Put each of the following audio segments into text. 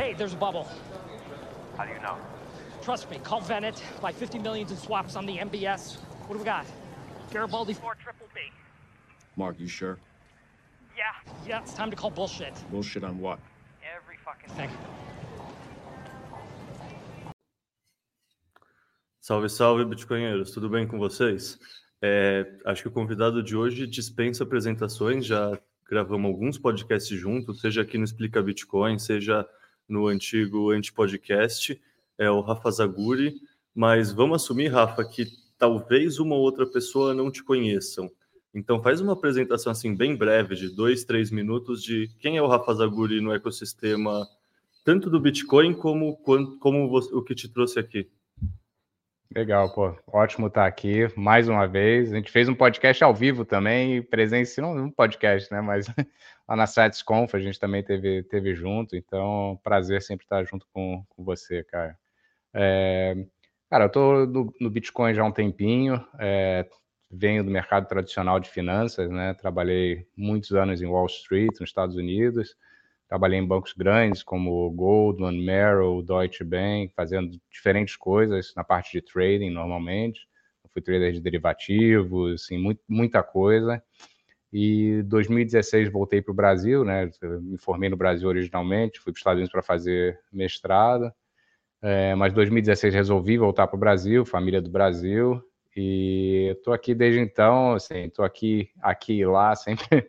Hey, there's a bubble. How do you know? Trust me, call Venet, buy 50 millions in swaps on the MBS. What do we got? Garibaldi 4 triple B. Mark, you sure? Yeah, yeah, it's time to call bullshit. Bullshit on what? Every fucking thing. Salve, salve, Bitcoinheiros, tudo bem com vocês? É, acho que o convidado de hoje dispensa apresentações, já gravamos alguns podcasts juntos, seja aqui no Explica Bitcoin, seja no antigo Anti-Podcast, é o Rafa Zaguri, mas vamos assumir, Rafa, que talvez uma ou outra pessoa não te conheçam. Então faz uma apresentação assim bem breve, de dois, três minutos, de quem é o Rafa Zaguri no ecossistema, tanto do Bitcoin como, como o que te trouxe aqui. Legal, pô. Ótimo estar aqui mais uma vez. A gente fez um podcast ao vivo também, presença, não um podcast, né? Mas lá na SatisConf a gente também teve, teve junto. Então, prazer sempre estar junto com, com você, cara. É, cara, eu tô no, no, Bitcoin já há um tempinho. É, venho do mercado tradicional de finanças, né? Trabalhei muitos anos em Wall Street, nos Estados Unidos. Trabalhei em bancos grandes como Goldman, Merrill, Deutsche Bank, fazendo diferentes coisas na parte de trading normalmente. Fui trader de derivativos, assim, muito, muita coisa. E 2016 voltei para o Brasil, né? me formei no Brasil originalmente, fui para os Estados Unidos para fazer mestrado. É, mas 2016 resolvi voltar para o Brasil, família do Brasil, e estou aqui desde então, assim, estou aqui, aqui e lá, sempre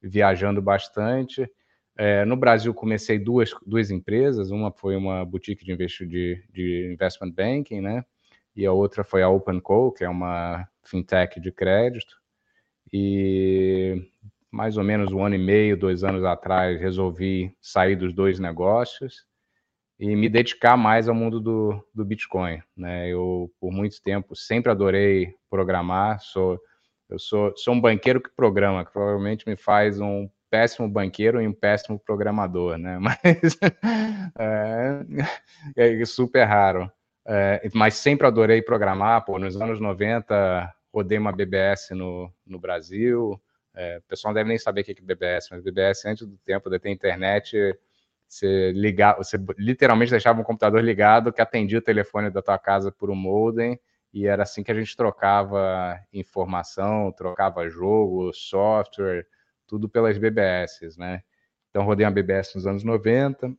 viajando bastante. É, no Brasil, comecei duas, duas empresas. Uma foi uma boutique de, de, de investment banking, né? E a outra foi a OpenCo, que é uma fintech de crédito. E mais ou menos um ano e meio, dois anos atrás, resolvi sair dos dois negócios e me dedicar mais ao mundo do, do Bitcoin. Né? Eu, por muito tempo, sempre adorei programar. Sou, eu sou, sou um banqueiro que programa, que provavelmente me faz um péssimo banqueiro e um péssimo programador, né? Mas é, é super raro. É, mas sempre adorei programar. Pô, nos anos 90, rodei uma BBS no, no Brasil. É, o pessoal não deve nem saber o que é BBS, mas BBS, antes do tempo de ter internet, você, ligar, você literalmente deixava um computador ligado que atendia o telefone da tua casa por um modem e era assim que a gente trocava informação, trocava jogo, software, tudo pelas BBS, né? Então, rodei uma BBS nos anos 90.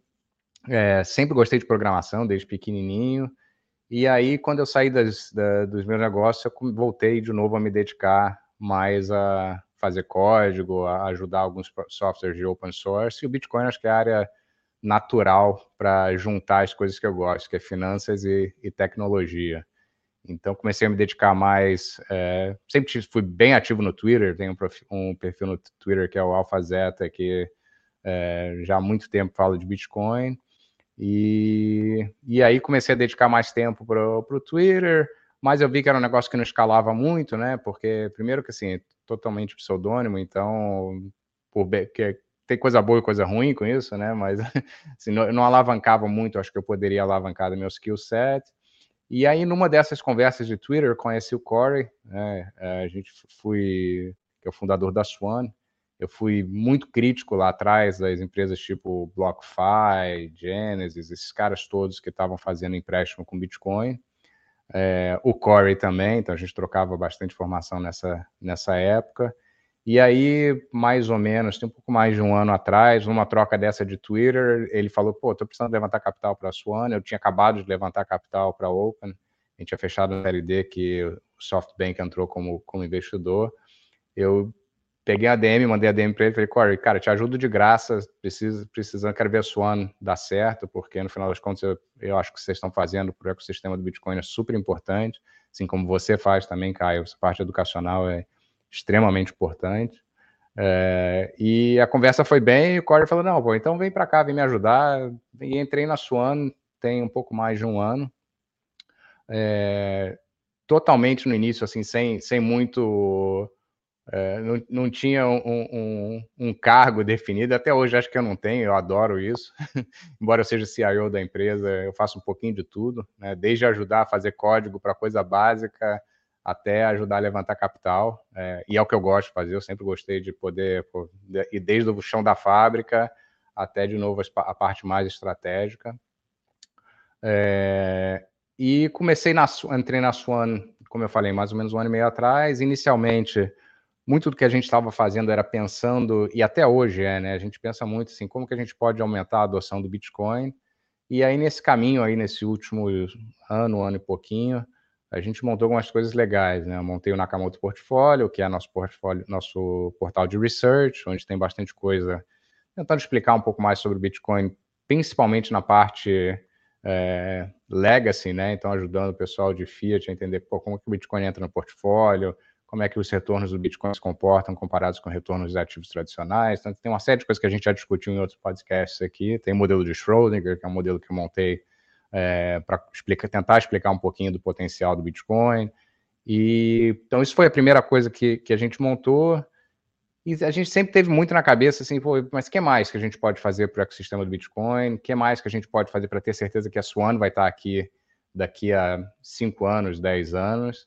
É, sempre gostei de programação, desde pequenininho. E aí, quando eu saí das, da, dos meus negócios, eu voltei de novo a me dedicar mais a fazer código, a ajudar alguns softwares de open source. E o Bitcoin, acho que é a área natural para juntar as coisas que eu gosto, que é finanças e, e tecnologia. Então comecei a me dedicar mais. É, sempre fui bem ativo no Twitter, tenho um, um perfil no Twitter que é o AlphaZeta, que é, já há muito tempo fala de Bitcoin. E, e aí comecei a dedicar mais tempo para o Twitter, mas eu vi que era um negócio que não escalava muito, né? Porque, primeiro que assim, totalmente pseudônimo, então por, que, tem coisa boa e coisa ruim com isso, né? Mas assim, não, não alavancava muito, acho que eu poderia alavancar meu skill set. E aí, numa dessas conversas de Twitter, conheci o Corey, né? É, a gente fui, que é o fundador da Swan. Eu fui muito crítico lá atrás das empresas tipo BlockFi, Genesis, esses caras todos que estavam fazendo empréstimo com Bitcoin. É, o Corey também, então a gente trocava bastante informação nessa, nessa época. E aí, mais ou menos, tem um pouco mais de um ano atrás, numa troca dessa de Twitter, ele falou: pô, tô precisando levantar capital para a Swan. Eu tinha acabado de levantar capital para a Open. A gente tinha fechado a série D que o SoftBank entrou como, como investidor. Eu peguei a DM, mandei a DM para ele, falei, Corey, cara, te ajudo de graça, preciso, precisando, quero ver a Swan dar certo, porque no final das contas eu, eu acho que vocês estão fazendo para o ecossistema do Bitcoin é super importante, assim como você faz também, Caio, essa parte educacional é extremamente importante. É, e a conversa foi bem, e o Corey falou: não, pô, então vem para cá, vem me ajudar. E entrei na Swan tem um pouco mais de um ano. É, totalmente no início, assim, sem, sem muito. É, não, não tinha um, um, um, cargo definido, até hoje acho que eu não tenho, eu adoro isso. Embora eu seja CIO da empresa, eu faço um pouquinho de tudo, né? desde ajudar a fazer código para coisa básica, até ajudar a levantar capital. É, e é o que eu gosto de fazer, eu sempre gostei de poder pô, ir desde o chão da fábrica até de novo a parte mais estratégica. É, e comecei na entrei na Swan, como eu falei, mais ou menos um ano e meio atrás. Inicialmente, muito do que a gente estava fazendo era pensando, e até hoje é, né? A gente pensa muito assim, como que a gente pode aumentar a adoção do Bitcoin. E aí, nesse caminho aí, nesse último ano, ano e pouquinho, a gente montou algumas coisas legais, né? Eu montei o Nakamoto Portfólio, que é nosso portfólio, nosso portal de research, onde tem bastante coisa tentando explicar um pouco mais sobre o Bitcoin, principalmente na parte é, legacy, né? Então, ajudando o pessoal de Fiat a entender pô, como que o Bitcoin entra no portfólio, como é que os retornos do Bitcoin se comportam comparados com retornos de ativos tradicionais. Então, tem uma série de coisas que a gente já discutiu em outros podcasts aqui. Tem o modelo de Schrödinger, que é um modelo que eu montei é, para tentar explicar um pouquinho do potencial do Bitcoin. E, então, isso foi a primeira coisa que, que a gente montou. E a gente sempre teve muito na cabeça assim, mas o que mais que a gente pode fazer para o ecossistema do Bitcoin? O que mais que a gente pode fazer para ter certeza que a Swan vai estar aqui daqui a 5 anos, 10 anos?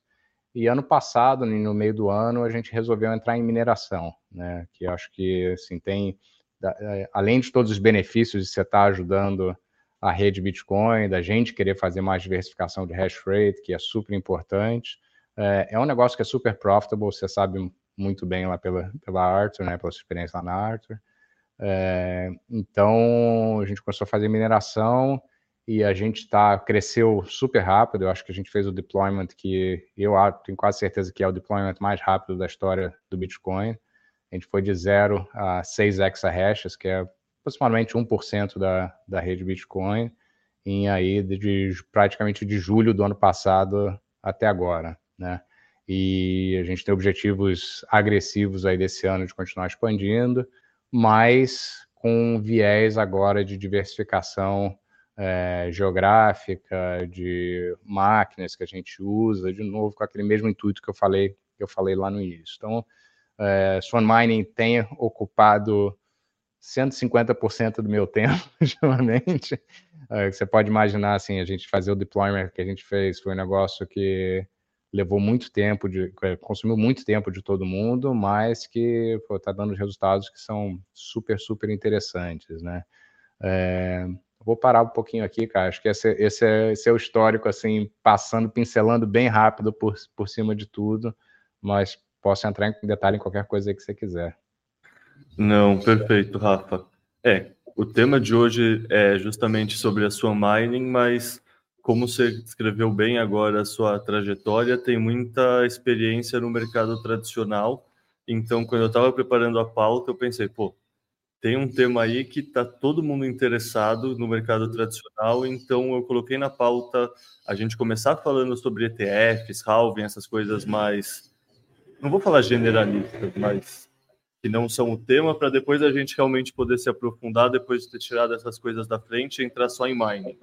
E ano passado, no meio do ano, a gente resolveu entrar em mineração, né? Que acho que assim tem, é, além de todos os benefícios de você estar ajudando a rede Bitcoin, da gente querer fazer mais diversificação de hash rate, que é super importante. É, é um negócio que é super profitable, você sabe muito bem lá pela, pela Arthur, né, pela sua experiência lá na Arthur. É, então, a gente começou a fazer mineração e a gente tá, cresceu super rápido. Eu acho que a gente fez o deployment que eu tenho quase certeza que é o deployment mais rápido da história do Bitcoin. A gente foi de 0 a 6 exahashes, que é aproximadamente 1% da, da rede Bitcoin, em aí de, de, praticamente de julho do ano passado até agora, né? E a gente tem objetivos agressivos aí desse ano de continuar expandindo, mas com viés agora de diversificação é, geográfica, de máquinas que a gente usa, de novo com aquele mesmo intuito que eu falei que eu falei lá no início. Então, é, Swan Mining tem ocupado 150% do meu tempo, ultimamente. É, você pode imaginar, assim, a gente fazer o deployment que a gente fez foi um negócio que levou muito tempo, de, consumiu muito tempo de todo mundo, mas que está dando resultados que são super, super interessantes, né? É, vou parar um pouquinho aqui, cara. Acho que esse, esse, é, esse é o histórico, assim, passando, pincelando bem rápido por, por cima de tudo, mas posso entrar em detalhe em qualquer coisa que você quiser. Não, perfeito, Rafa. É, o tema de hoje é justamente sobre a sua mining, mas como você escreveu bem agora a sua trajetória, tem muita experiência no mercado tradicional. Então, quando eu estava preparando a pauta, eu pensei, pô, tem um tema aí que está todo mundo interessado no mercado tradicional, então eu coloquei na pauta a gente começar falando sobre ETFs, halving, essas coisas mais, não vou falar generalistas, mas que não são o tema, para depois a gente realmente poder se aprofundar, depois de ter tirado essas coisas da frente e entrar só em mining.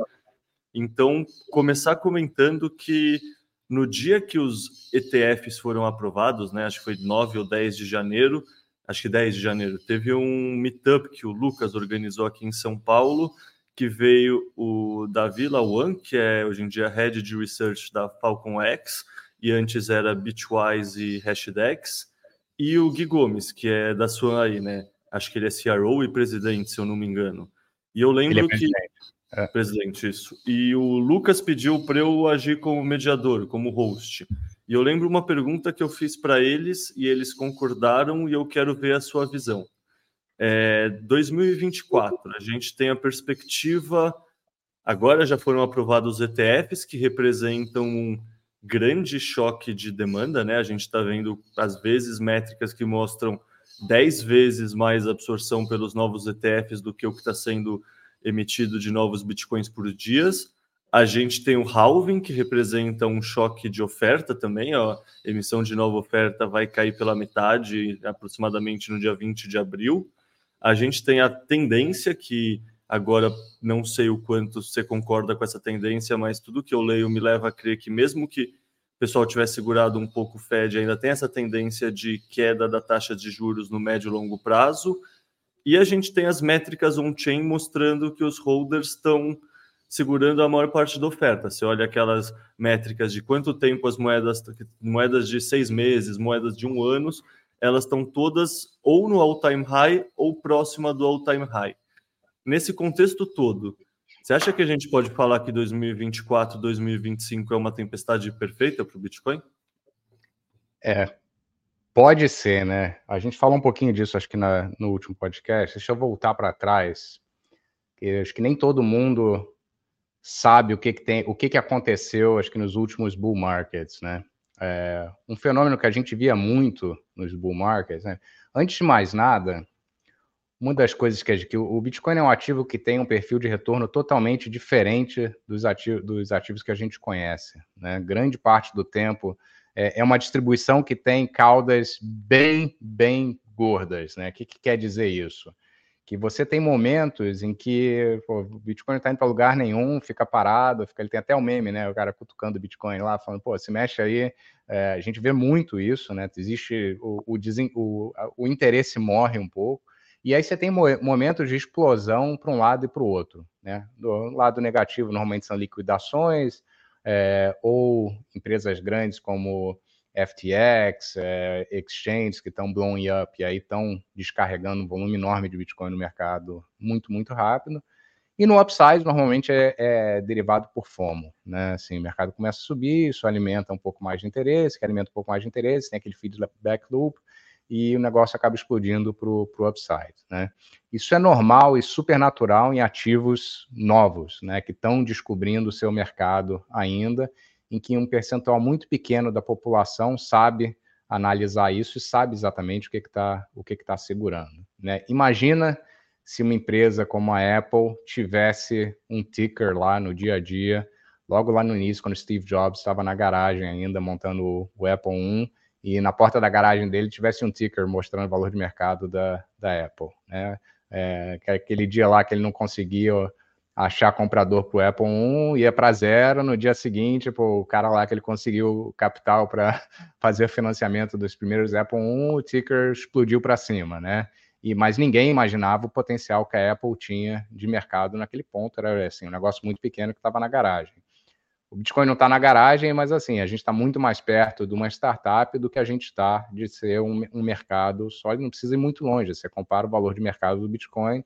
Então, começar comentando que no dia que os ETFs foram aprovados, né, acho que foi 9 ou 10 de janeiro, acho que 10 de janeiro, teve um meetup que o Lucas organizou aqui em São Paulo, que veio o Davi Lawan, que é hoje em dia Head de Research da Falcon X, e antes era Bitwise e Hashdex, e o Gui Gomes, que é da sua aí, né? Acho que ele é CRO e presidente, se eu não me engano. E eu lembro é que. É. Presidente, isso. E o Lucas pediu para eu agir como mediador, como host. E eu lembro uma pergunta que eu fiz para eles e eles concordaram e eu quero ver a sua visão. É, 2024, a gente tem a perspectiva. Agora já foram aprovados os ETFs que representam grande choque de demanda, né? A gente está vendo, às vezes, métricas que mostram 10 vezes mais absorção pelos novos ETFs do que o que está sendo emitido de novos bitcoins por dias. A gente tem o halving, que representa um choque de oferta também. A emissão de nova oferta vai cair pela metade, aproximadamente no dia 20 de abril. A gente tem a tendência, que agora não sei o quanto você concorda com essa tendência, mas tudo que eu leio me leva a crer que, mesmo que o pessoal tivesse segurado um pouco o Fed, ainda tem essa tendência de queda da taxa de juros no médio e longo prazo. E a gente tem as métricas on-chain mostrando que os holders estão segurando a maior parte da oferta. Você olha aquelas métricas de quanto tempo as moedas, moedas de seis meses, moedas de um ano, elas estão todas ou no all-time high ou próxima do all-time high. Nesse contexto todo, você acha que a gente pode falar que 2024, 2025 é uma tempestade perfeita para o Bitcoin? É, pode ser, né? A gente falou um pouquinho disso, acho que na, no último podcast. Deixa eu voltar para trás. acho que nem todo mundo sabe o que, que tem, o que, que aconteceu, acho que nos últimos bull markets, né? É, um fenômeno que a gente via muito nos bull markets, né? Antes de mais nada, uma das coisas que, que o Bitcoin é um ativo que tem um perfil de retorno totalmente diferente dos ativos, dos ativos que a gente conhece. Né? Grande parte do tempo é, é uma distribuição que tem caudas bem, bem gordas. Né? O que, que quer dizer isso? Que você tem momentos em que pô, o Bitcoin não está indo para lugar nenhum, fica parado, fica, ele tem até o um meme, né? O cara cutucando o Bitcoin lá, falando, pô, se mexe aí. É, a gente vê muito isso, né? Existe o, o, o, o interesse morre um pouco. E aí você tem momentos de explosão para um lado e para o outro. Né? Do lado negativo, normalmente são liquidações, é, ou empresas grandes como FTX, é, exchanges que estão blowing up e aí estão descarregando um volume enorme de Bitcoin no mercado muito, muito rápido. E no upside, normalmente é, é, derivado por FOMO, né? Assim, o mercado começa a subir, isso alimenta um pouco mais de interesse, que alimenta um pouco mais de interesse, tem aquele feedback loop, e o negócio acaba explodindo para o upside. Né? Isso é normal e super natural em ativos novos, né, que estão descobrindo o seu mercado ainda, em que um percentual muito pequeno da população sabe analisar isso e sabe exatamente o que está o que está segurando. Né? Imagina se uma empresa como a Apple tivesse um ticker lá no dia a dia, logo lá no início, quando Steve Jobs estava na garagem ainda montando o, Apple I, e na porta da garagem dele tivesse um ticker mostrando o valor de mercado da, da Apple. Né? É, que aquele dia lá que ele não conseguia achar comprador para o Apple 1, ia para zero, no dia seguinte, o cara lá que ele conseguiu capital para fazer o financiamento dos primeiros Apple 1, o ticker explodiu para cima, né? E, mas ninguém imaginava o potencial que a Apple tinha de mercado naquele ponto, era assim, um negócio muito pequeno que estava na garagem. O Bitcoin não está na garagem, mas assim, a gente está muito mais perto de uma startup do que a gente está de ser um, um mercado sólido, não precisa ir muito longe. Você compara o valor de mercado do Bitcoin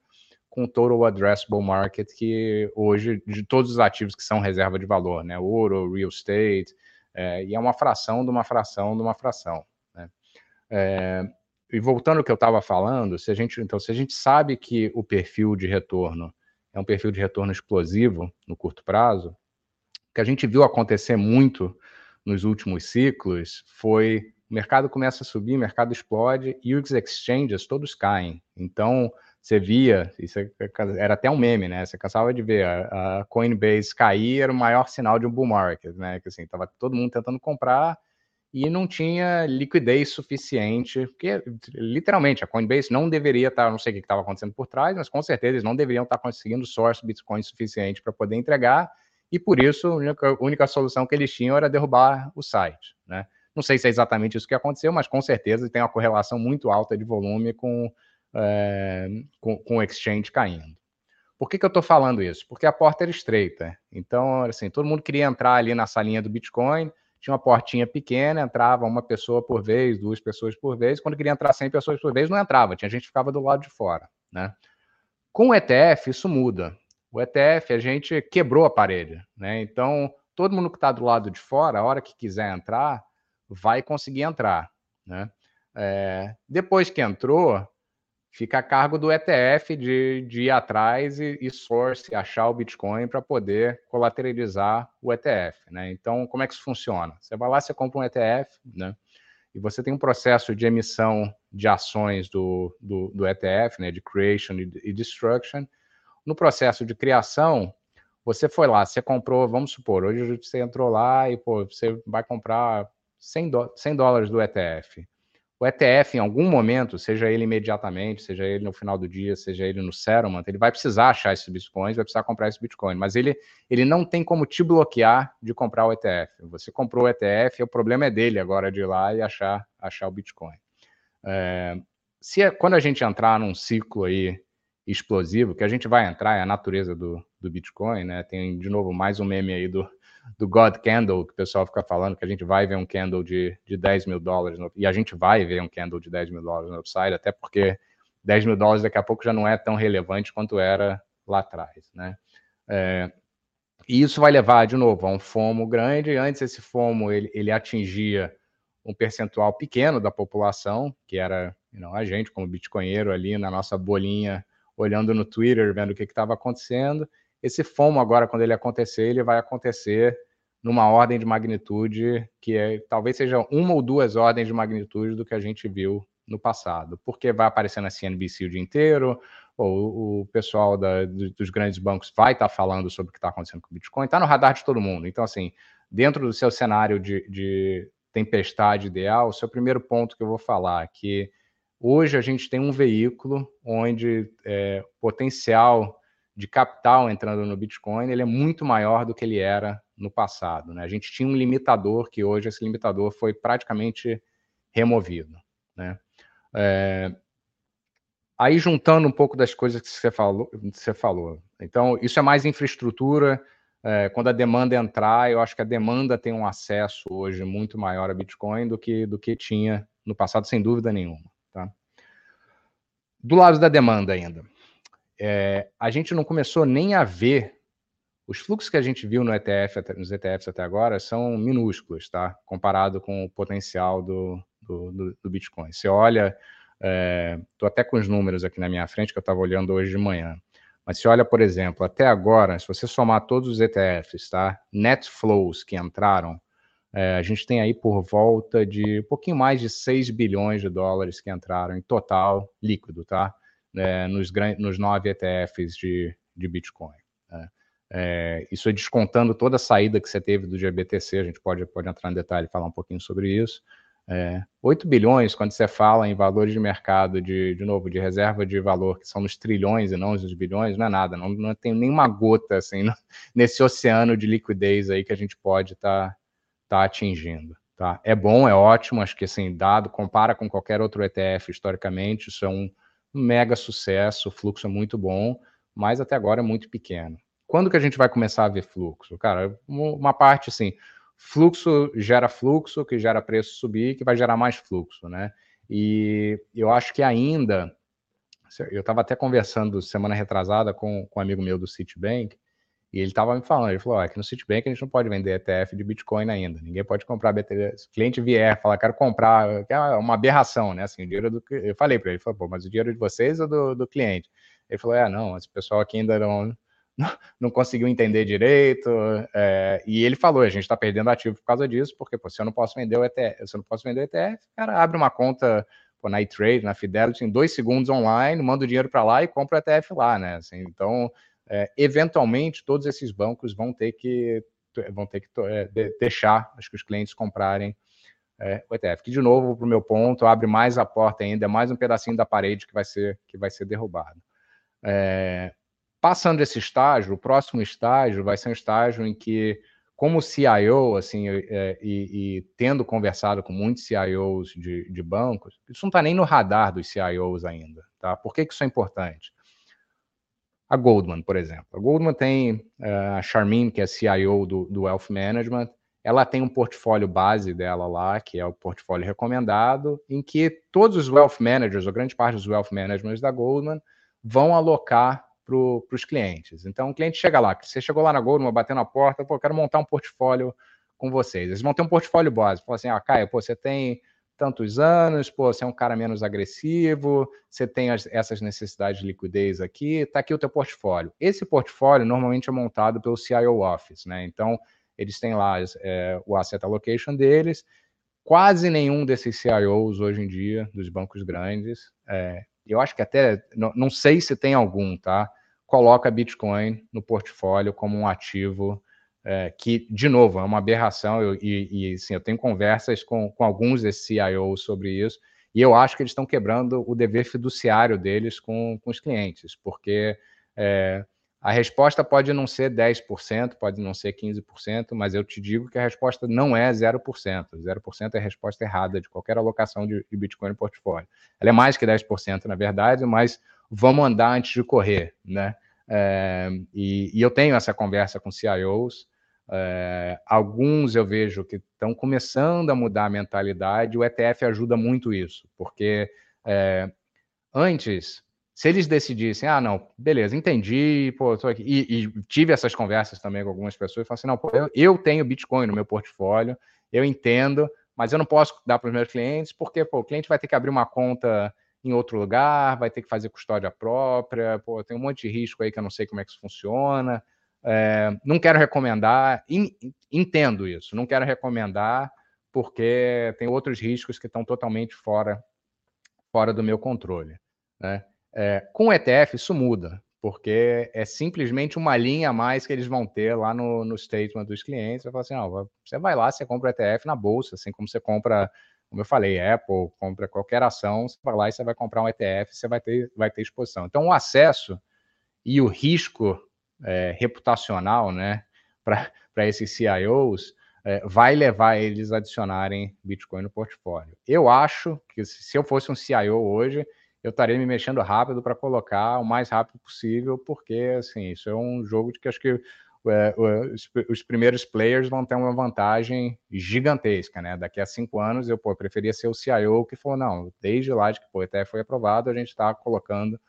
com o total addressable market que hoje, de todos os ativos que são reserva de valor, né? Ouro, real estate, é, e é uma fração de uma fração de uma fração. Né? É, e voltando ao que eu estava falando, se a gente, então, se a gente sabe que o perfil de retorno é um perfil de retorno explosivo no curto prazo, que a gente viu acontecer muito nos últimos ciclos foi o mercado começa a subir, o mercado explode e os exchanges todos caem. Então, você via, isso era até um meme, né? Você cansava de ver a, Coinbase cair, era o maior sinal de um bull market, né? Que assim, tava todo mundo tentando comprar e não tinha liquidez suficiente, porque literalmente a Coinbase não deveria estar, não sei o que estava acontecendo por trás, mas com certeza eles não deveriam estar conseguindo source Bitcoin suficiente para poder entregar e por isso a única, única, solução que eles tinham era derrubar o site. Né? Não sei se é exatamente isso que aconteceu, mas com certeza tem uma correlação muito alta de volume com, é, com, com, o exchange caindo. Por que, que eu estou falando isso? Porque a porta era estreita. Então, assim, todo mundo queria entrar ali na salinha do Bitcoin, tinha uma portinha pequena, entrava uma pessoa por vez, duas pessoas por vez. Quando queria entrar 100 pessoas por vez, não entrava, tinha gente que ficava do lado de fora. Né? Com o ETF, isso muda. O ETF, a gente quebrou a parede, né? Então, todo mundo que está do lado de fora, a hora que quiser entrar, vai conseguir entrar, né? É, depois que entrou, fica a cargo do ETF de, de ir atrás e, e source, achar o Bitcoin para poder colateralizar o ETF, né? Então, como é que isso funciona? Você vai lá, você compra um ETF, né? E você tem um processo de emissão de ações do, do, do ETF, né? De creation e, e destruction, no processo de criação, você foi lá, você comprou, vamos supor, hoje você entrou lá e pô, você vai comprar 100, do, 100 dólares do ETF. O ETF, em algum momento, seja ele imediatamente, seja ele no final do dia, seja ele no settlement, ele vai precisar achar esses bitcoins, vai precisar comprar esse bitcoin, mas ele, ele não tem como te bloquear de comprar o ETF. Você comprou o ETF, o problema é dele agora de ir lá e achar, achar o bitcoin. É, se quando a gente entrar num ciclo aí explosivo, que a gente vai entrar, é a natureza do, do Bitcoin, né? Tem, de novo, mais um meme aí do, do God Candle, que o pessoal fica falando que a gente vai ver um candle de, de 10 mil dólares, no, e a gente vai ver um candle de 10 mil dólares no upside, até porque 10 mil dólares daqui a pouco já não é tão relevante quanto era lá atrás, né? É, e isso vai levar, de novo, a um FOMO grande. Antes, esse FOMO ele, ele atingia um percentual pequeno da população, que era não, a gente, como bitcoinheiro, ali na nossa bolinha, olhando no Twitter, vendo o que estava acontecendo. Esse FOMO, agora, quando ele acontecer, ele vai acontecer numa ordem de magnitude que é, talvez seja uma ou duas ordens de magnitude do que a gente viu no passado, porque vai aparecer na CNBC o dia inteiro, ou o pessoal da, dos grandes bancos vai estar tá falando sobre o que está acontecendo com o Bitcoin, está no radar de todo mundo. Então, assim, dentro do seu cenário de, de tempestade ideal, o seu primeiro ponto que eu vou falar, que hoje a gente tem um veículo onde é, o potencial de capital entrando no Bitcoin ele é muito maior do que ele era no passado. Né? A gente tinha um limitador que hoje esse limitador foi praticamente removido. Né? É... Aí juntando um pouco das coisas que você falou, você falou. Então, isso é mais infraestrutura. É, quando a demanda entrar, eu acho que a demanda tem um acesso hoje muito maior a Bitcoin do que, do que tinha no passado, sem dúvida nenhuma. Tá? Do lado da demanda ainda, é, a gente não começou nem a ver os fluxos que a gente viu no ETF, nos ETFs até agora são minúsculos, tá? Comparado com o potencial do, do, do, do Bitcoin. Você olha, estou é, até com os números aqui na minha frente que eu estava olhando hoje de manhã. Mas se olha, por exemplo, até agora, se você somar todos os ETFs, tá? Net flows que entraram, é, a gente tem aí por volta de um pouquinho mais de 6 bilhões de dólares que entraram em total líquido, tá? É, nos, nos nove ETFs de, de Bitcoin. Né? É, isso é descontando toda a saída que você teve do GBTC, a gente pode, pode entrar em detalhe e falar um pouquinho sobre isso. É, 8 bilhões, quando você fala em valores de mercado, de, de novo, de reserva de valor, que são nos trilhões e não nos bilhões, não é nada, não, não tem nenhuma gota assim, nesse oceano de liquidez aí que a gente pode estar tá, tá atingindo. Tá? É bom, é ótimo, acho que assim, dado, compara com qualquer outro ETF historicamente, isso é um mega sucesso, o fluxo é muito bom, mas até agora é muito pequeno. Quando que a gente vai começar a ver fluxo? Cara, uma parte assim, fluxo gera fluxo, que gera preço subir, que vai gerar mais fluxo, né? E eu acho que ainda, eu estava até conversando semana retrasada com, com um amigo meu do Citibank, e ele estava me falando, ele falou, oh, aqui no Citibank a gente não pode vender ETF de Bitcoin ainda, ninguém pode comprar BTC. Se o cliente vier falar, quero comprar, é uma aberração, né? Assim, o dinheiro do... Eu falei para ele, ele falou, pô, mas o dinheiro de vocês ou do, do cliente? Ele falou, é, não, esse pessoal aqui ainda não, não conseguiu entender direito. É, e ele falou: a gente está perdendo ativo por causa disso, porque pô, se eu não posso vender o ETF, se eu não posso vender o ETF, cara, abre uma conta pô, na iTrade, na Fidelity, em dois segundos online, manda o dinheiro para lá e compra o ETF lá, né? Assim, então, é, eventualmente, todos esses bancos vão ter que vão ter que é, deixar acho que os clientes comprarem é, o ETF. Que, de novo, para o meu ponto, abre mais a porta ainda, é mais um pedacinho da parede que vai ser, que vai ser derrubado. É, Passando esse estágio, o próximo estágio vai ser um estágio em que, como CIO, assim, é, e, e, tendo conversado com muitos CIOs de, de bancos, isso não está nem no radar dos CIOs ainda, tá? Por que, que isso é importante? A Goldman, por exemplo. A Goldman tem uh, a Charmin, que é CIO do, do Wealth Management, ela tem um portfólio base dela lá, que é o portfólio recomendado, em que todos os wealth managers, ou grande parte dos wealth managers da Goldman, vão alocar para os clientes. Então, o cliente chega lá, você chegou lá na Goldman, bateu na porta, pô, quero montar um portfólio com vocês. Eles vão ter um portfólio básico. Fala assim, ah, Caio, pô, você tem tantos anos, pô, você é um cara menos agressivo, você tem as, essas necessidades de liquidez aqui, tá aqui o teu portfólio. Esse portfólio normalmente é montado pelo CIO Office, né? Então, eles têm lá é, o asset allocation deles. Quase nenhum desses CIOs hoje em dia, dos bancos grandes, é, eu acho que até, não, não sei se tem algum, tá? Coloca Bitcoin no portfólio como um ativo é, que, de novo, é uma aberração. Eu, e, e sim, eu tenho conversas com, com alguns desses CIOs sobre isso, e eu acho que eles estão quebrando o dever fiduciário deles com, com os clientes, porque é, a resposta pode não ser 10%, pode não ser 15%, mas eu te digo que a resposta não é 0%. 0% é a resposta errada de qualquer alocação de, de Bitcoin no portfólio. Ela é mais que 10%, na verdade, mas vamos andar antes de correr, né? É, e, e, eu tenho essa conversa com CIOs, é, alguns eu vejo que estão começando a mudar a mentalidade, o ETF ajuda muito isso, porque é, antes se eles decidissem, ah, não, beleza, entendi, pô, tô aqui, e, e tive essas conversas também com algumas pessoas, falaram assim, não, pô, eu, eu tenho Bitcoin no meu portfólio, eu entendo, mas eu não posso dar para os meus clientes, porque pô, o cliente vai ter que abrir uma conta em outro lugar, vai ter que fazer custódia própria, pô, tem um monte de risco aí que eu não sei como é que isso funciona. É, não quero recomendar, in, entendo isso, não quero recomendar porque tem outros riscos que estão totalmente fora, fora do meu controle. Né? É, com o ETF isso muda, porque é simplesmente uma linha a mais que eles vão ter lá no, no statement dos clientes. Vai falar assim, não, você vai lá, você compra o ETF na bolsa, assim como você compra, como eu falei, Apple, compra qualquer ação, você vai lá e você vai comprar um ETF, você vai ter, vai ter exposição. Então, o acesso e o risco é, reputacional, né, para esses CIOs, é, vai levar eles a adicionarem Bitcoin no portfólio. Eu acho que se eu fosse um CIO hoje, eu estaria me mexendo rápido para colocar o mais rápido possível, porque assim, isso é um jogo de que acho que é, os, os, primeiros players vão ter uma vantagem gigantesca, né? Daqui a cinco anos eu pô, preferia ser o CIO que falou, não, desde lá de que o ETF foi aprovado, a gente está colocando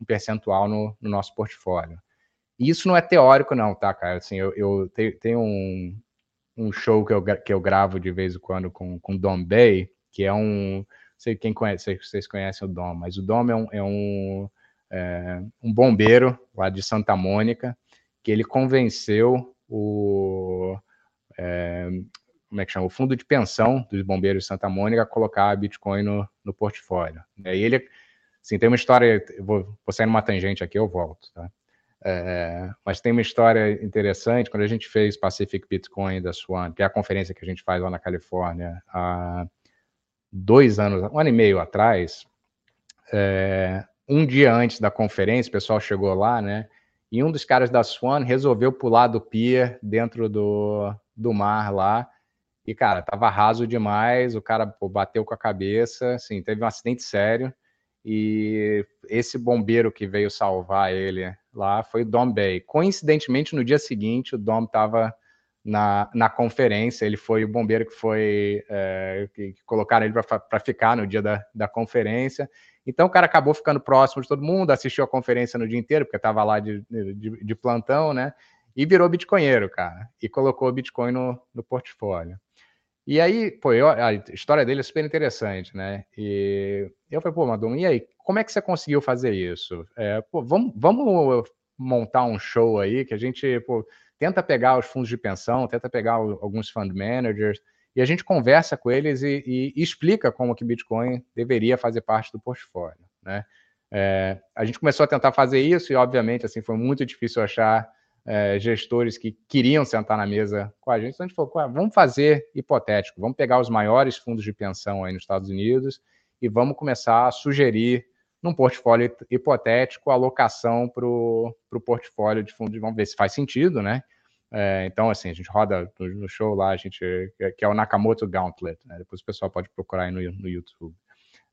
um percentual no, no, nosso portfólio. E isso não é teórico, não, tá, cara? Assim, eu, eu tenho, tenho um, um show que eu, que eu gravo de vez em quando com, com Dom Bay, que é um sei quem conhece, vocês conhecem o Dom, mas o Dom é um, é um, é, um bombeiro lá de Santa Mônica, que ele convenceu o. É, como é que chama? O fundo de pensão dos bombeiros de Santa Mônica a colocar Bitcoin no, no portfólio. E ele, assim, tem uma história, vou, vou sair numa tangente aqui, eu volto, tá? É, mas tem uma história interessante, quando a gente fez Pacific Bitcoin da Swan, que é a conferência que a gente faz lá na Califórnia, a, dois anos, um ano e meio atrás, é, um dia antes da conferência, o pessoal chegou lá, né? E um dos caras da Swan resolveu pular do pier dentro do, do mar lá. E, cara, tava raso demais, o cara pô, bateu com a cabeça, assim, teve um acidente sério. E esse bombeiro que veio salvar ele lá foi o Dom Bay. Coincidentemente, no dia seguinte, o Dom estava na, na conferência. Ele foi o bombeiro que foi é, que, colocaram ele para ficar no dia da, da conferência. Então o cara acabou ficando próximo de todo mundo, assistiu a conferência no dia inteiro, porque estava lá de, de, de, plantão, né? E virou bitcoinheiro, cara. E colocou o Bitcoin no, no portfólio. E aí, pô, eu, a história dele é super interessante, né? E eu falei, pô, Madum, e aí, como é que você conseguiu fazer isso? É, pô, vamos, vamos montar um show aí que a gente, pô, tenta pegar os fundos de pensão, tenta pegar alguns fund managers, e a gente conversa com eles e, e, e explica como que Bitcoin deveria fazer parte do portfólio, né? É, a gente começou a tentar fazer isso e, obviamente, assim, foi muito difícil achar é, gestores que queriam sentar na mesa com a gente. Então, a gente falou, vamos fazer hipotético, vamos pegar os maiores fundos de pensão aí nos Estados Unidos e vamos começar a sugerir num portfólio hipotético, alocação para o portfólio de fundos. Vamos ver se faz sentido, né? É, então, assim, a gente roda no show lá, a gente, que é o Nakamoto Gauntlet, né? Depois o pessoal pode procurar aí no, no YouTube.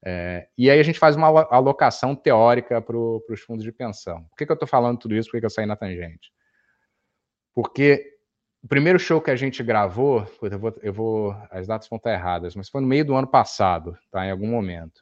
É, e aí a gente faz uma alocação teórica para os fundos de pensão. Por que, que eu estou falando tudo isso? Por que, que eu saí na tangente? Porque o primeiro show que a gente gravou, eu vou, eu vou, as datas vão estar erradas, mas foi no meio do ano passado, tá? Em algum momento.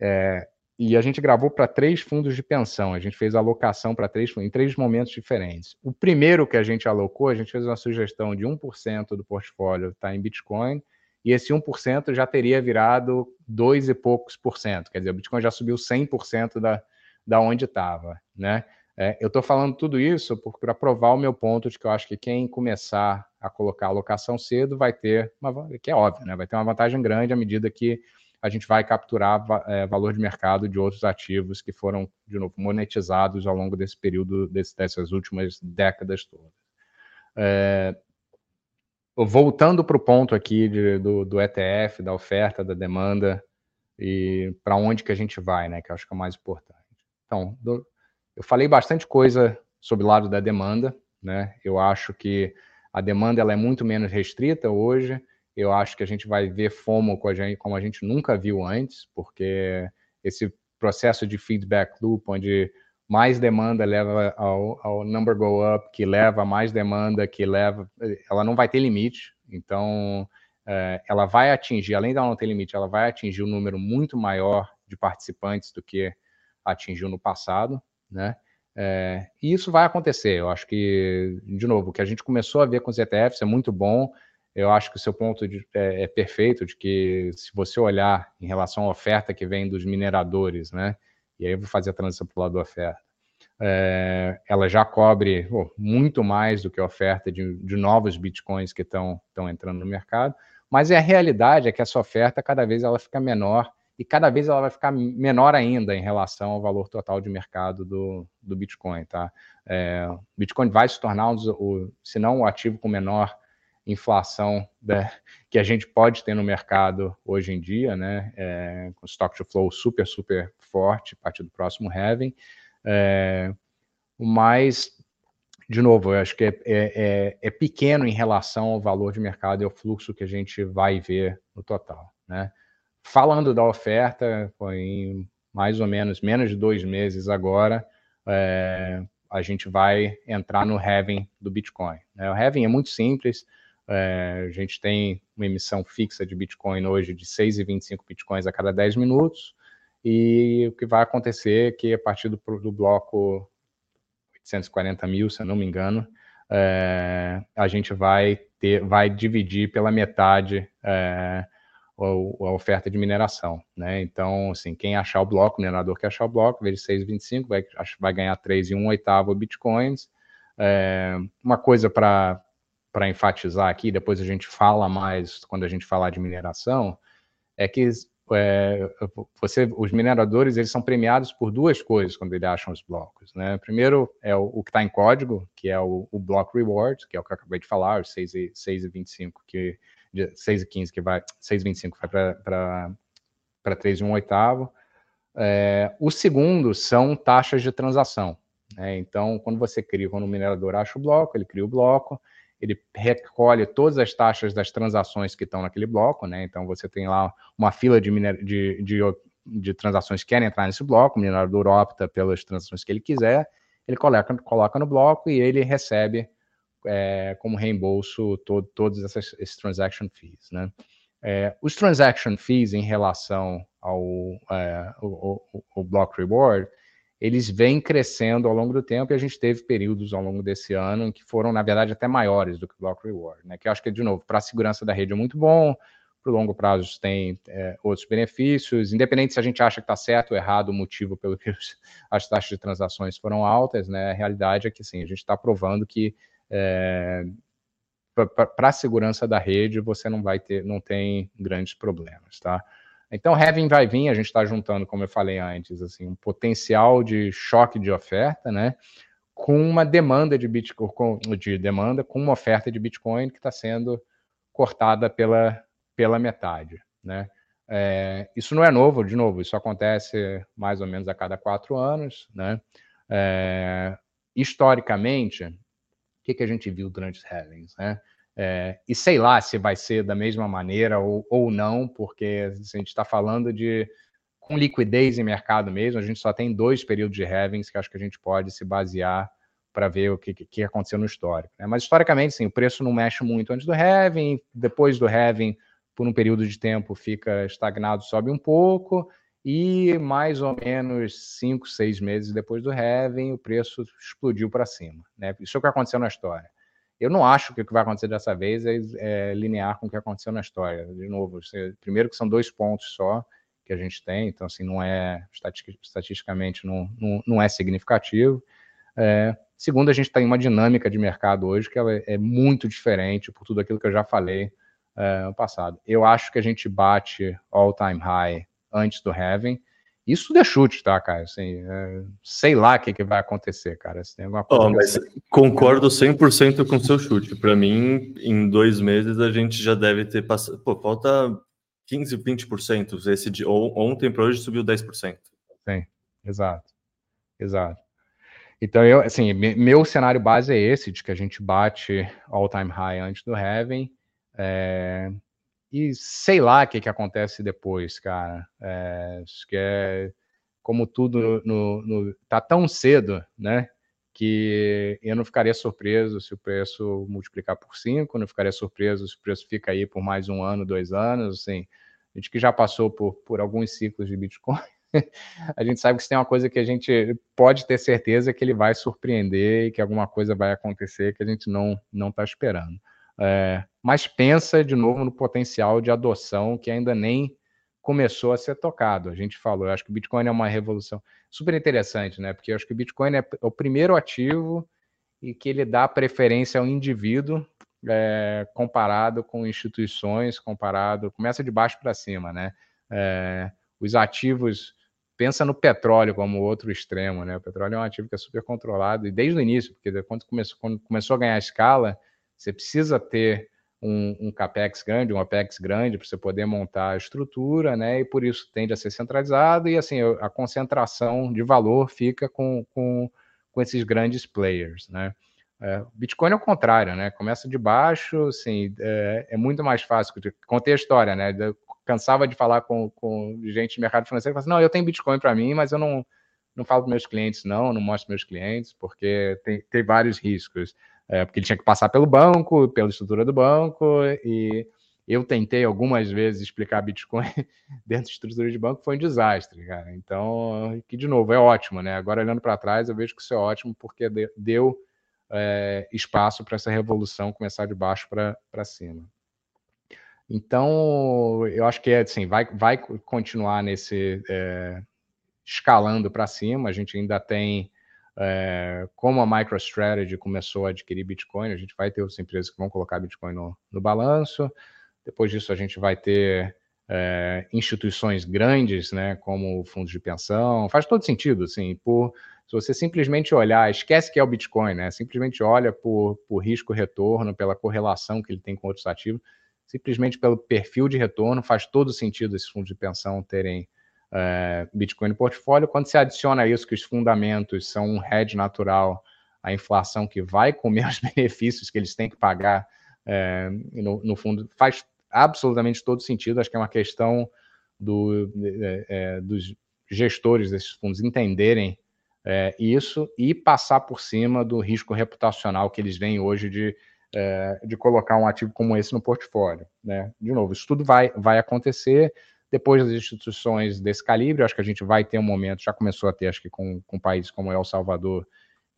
É, e a gente gravou para três fundos de pensão. A gente fez alocação para três em três momentos diferentes. O primeiro que a gente alocou, a gente fez uma sugestão de 1% do portfólio está em Bitcoin, e esse 1% já teria virado dois e poucos por cento. Quer dizer, o Bitcoin já subiu 100% da, da onde estava. Né? É, eu estou falando tudo isso para provar o meu ponto de que eu acho que quem começar a colocar alocação cedo vai ter, uma, que é óbvio, né? vai ter uma vantagem grande à medida que a gente vai capturar é, valor de mercado de outros ativos que foram, de novo, monetizados ao longo desse período, desse, dessas últimas décadas todas. É, voltando para o ponto aqui de, do, do, ETF, da oferta, da demanda e para onde que a gente vai, né? Que eu acho que é o mais importante. Então, do, eu falei bastante coisa sobre o lado da demanda, né? Eu acho que a demanda ela é muito menos restrita hoje eu acho que a gente vai ver FOMO com a gente, como a gente nunca viu antes, porque esse processo de feedback loop, onde mais demanda leva ao, ao, number go up, que leva a mais demanda, que leva, ela não vai ter limite. Então, é, ela vai atingir, além de ela não ter limite, ela vai atingir um número muito maior de participantes do que atingiu no passado, né? É, e isso vai acontecer. Eu acho que, de novo, o que a gente começou a ver com os ETFs é muito bom. Eu acho que o seu ponto de, é, é, perfeito de que, se você olhar em relação à oferta que vem dos mineradores, né? E aí eu vou fazer a transição para o lado da oferta. É, ela já cobre muito mais do que a oferta de, de novos bitcoins que estão entrando no mercado. Mas a realidade é que essa oferta cada vez ela fica menor e cada vez ela vai ficar menor ainda em relação ao valor total de mercado do, do Bitcoin, tá? É, Bitcoin vai se tornar, o, se não o ativo com menor inflação né, que a gente pode ter no mercado hoje em dia, né? É, com stock to flow super, super forte a partir do próximo halving. É, mas, de novo, eu acho que é, é, é, é pequeno em relação ao valor de mercado e ao fluxo que a gente vai ver no total, né? Falando da oferta, em mais ou menos menos de dois meses agora, é, a gente vai entrar no halving do Bitcoin. Né? O halving é muito simples, é, a gente tem uma emissão fixa de Bitcoin hoje de 6,25 Bitcoins a cada 10 minutos, e o que vai acontecer é que a partir do, do bloco 840 mil, se eu não me engano, é, a gente vai ter, vai dividir pela metade é, a oferta de mineração, né? Então, assim, quem achar o bloco, o minerador que achar o bloco, vezes 6,25, vai, vai ganhar 3 e 1 oitavo bitcoins. É, uma coisa para enfatizar aqui, depois a gente fala mais quando a gente falar de mineração, é que é, você, os mineradores eles são premiados por duas coisas quando eles acham os blocos. Né? Primeiro é o, o que está em código, que é o, o block reward, que é o que eu acabei de falar, os 6,25, que de 6,15 que vai, 6,25 vai para 3 e 1 oitavo. É, o segundo são taxas de transação. Né? Então, quando você cria, quando o minerador acha o bloco, ele cria o bloco, ele recolhe todas as taxas das transações que estão naquele bloco, né? Então você tem lá uma fila de, de, de, de, transações que querem entrar nesse bloco, o minerador opta pelas transações que ele quiser, ele coloca, coloca no bloco e ele recebe é, como reembolso todo, todos esses transaction fees. Né? É, os transaction fees em relação ao é, block reward, eles vêm crescendo ao longo do tempo e a gente teve períodos ao longo desse ano que foram, na verdade, até maiores do que o block reward. Né? Que eu acho que, de novo, para a segurança da rede é muito bom, para o longo prazo tem é, outros benefícios, independente se a gente acha que está certo ou errado o motivo pelo que as taxas de transações foram altas, né? A realidade é que sim, a gente está provando que é, para a segurança da rede, você não vai ter, não tem grandes problemas, tá? Então, Heaven vai vir, a gente está juntando, como eu falei antes, assim, um potencial de choque de oferta, né? Com uma demanda de Bitcoin, de demanda, com uma oferta de Bitcoin que está sendo cortada pela, pela metade, né? É, isso não é novo, de novo, isso acontece mais ou menos a cada quatro anos, né? É, historicamente, que, que a gente viu durante os Heavens, né? É, e sei lá se vai ser da mesma maneira ou, ou não, porque assim, a gente está falando de com liquidez em mercado mesmo, a gente só tem dois períodos de Heavens que acho que a gente pode se basear para ver o que, que aconteceu no histórico. Né? Mas historicamente, sim, o preço não mexe muito antes do Heaven, depois do Heaven, por um período de tempo, fica estagnado, sobe um pouco, e mais ou menos cinco, seis meses depois do Heaven, o preço explodiu para cima. Né? Isso é o que aconteceu na história. Eu não acho que o que vai acontecer dessa vez é, é linear com o que aconteceu na história. De novo, primeiro que são dois pontos só que a gente tem, então assim não é estatisticamente não, não, não é significativo. É, segundo, a gente tem uma dinâmica de mercado hoje que ela é muito diferente por tudo aquilo que eu já falei é, no passado. Eu acho que a gente bate all-time high antes do Heaven. Isso de chute, tá, cara? Assim, é, sei lá o que, que, vai acontecer, cara. Se tem alguma coisa oh, mas concordo 100% com o seu chute. Para mim, em dois meses, a gente já deve ter passado. Pô, falta 15, 20%. Esse de ontem para hoje subiu 10%. Sim, exato. Exato. Então, eu, assim, meu cenário base é esse, de que a gente bate all-time high antes do Heaven. É, e sei lá o que, que acontece depois, cara. É, acho que é como tudo no, no, tá tão cedo, né? Que eu não ficaria surpreso se o preço multiplicar por cinco, não ficaria surpreso se o preço fica aí por mais um ano, dois anos, assim. A gente que já passou por, por alguns ciclos de Bitcoin, a gente sabe que se tem uma coisa que a gente pode ter certeza que ele vai surpreender e que alguma coisa vai acontecer que a gente não não está esperando. É, mas pensa de novo no potencial de adoção que ainda nem começou a ser tocado. A gente falou, eu acho que o Bitcoin é uma revolução super interessante, né? Porque eu acho que o Bitcoin é o primeiro ativo e que ele dá preferência ao indivíduo é, comparado com instituições, comparado, começa de baixo para cima, né? É, os ativos, pensa no petróleo como outro extremo, né? O petróleo é um ativo que é super controlado, e desde o início, porque quando começou, quando começou a ganhar escala, você precisa ter um, um capex grande, um apex grande, para você poder montar a estrutura, né? E por isso tende a ser centralizado, e assim, a concentração de valor fica com, com, com esses grandes players, né? É, Bitcoin é o contrário, né? Começa de baixo, assim, é, é muito mais fácil. Contei a história, né? Eu cansava de falar com, com gente de mercado financeiro, falava assim, não, eu tenho Bitcoin para mim, mas eu não, não falo para meus clientes, não, não mostro meus clientes, porque tem, tem vários riscos. É, porque ele tinha que passar pelo banco, pela estrutura do banco, e eu tentei algumas vezes explicar Bitcoin dentro de estrutura de banco, foi um desastre, cara. Então, que de novo, é ótimo, né? Agora olhando para trás, eu vejo que isso é ótimo, porque deu é, espaço para essa revolução começar de baixo para cima. Então, eu acho que assim, vai, vai continuar nesse é, escalando para cima. A gente ainda tem, é, como a MicroStrategy começou a adquirir Bitcoin, a gente vai ter outras empresas que vão colocar Bitcoin no, no balanço. Depois disso, a gente vai ter é, instituições grandes, né, como fundos de pensão. Faz todo sentido, assim, por se você simplesmente olhar, esquece que é o Bitcoin, né? Simplesmente olha por, por risco-retorno, pela correlação que ele tem com outros ativos, simplesmente pelo perfil de retorno, faz todo sentido esses fundos de pensão terem é, Bitcoin no portfólio. Quando você adiciona isso, que os fundamentos são um hedge natural, a inflação que vai comer os benefícios que eles têm que pagar, é, no, no, fundo, faz absolutamente todo sentido. Acho que é uma questão do, é, é dos gestores desses fundos entenderem é, isso e passar por cima do risco reputacional que eles veem hoje de, é, de colocar um ativo como esse no portfólio. Né? De novo, isso tudo vai, vai acontecer depois das instituições desse calibre. Acho que a gente vai ter um momento, já começou a ter, acho que com, com países como El Salvador,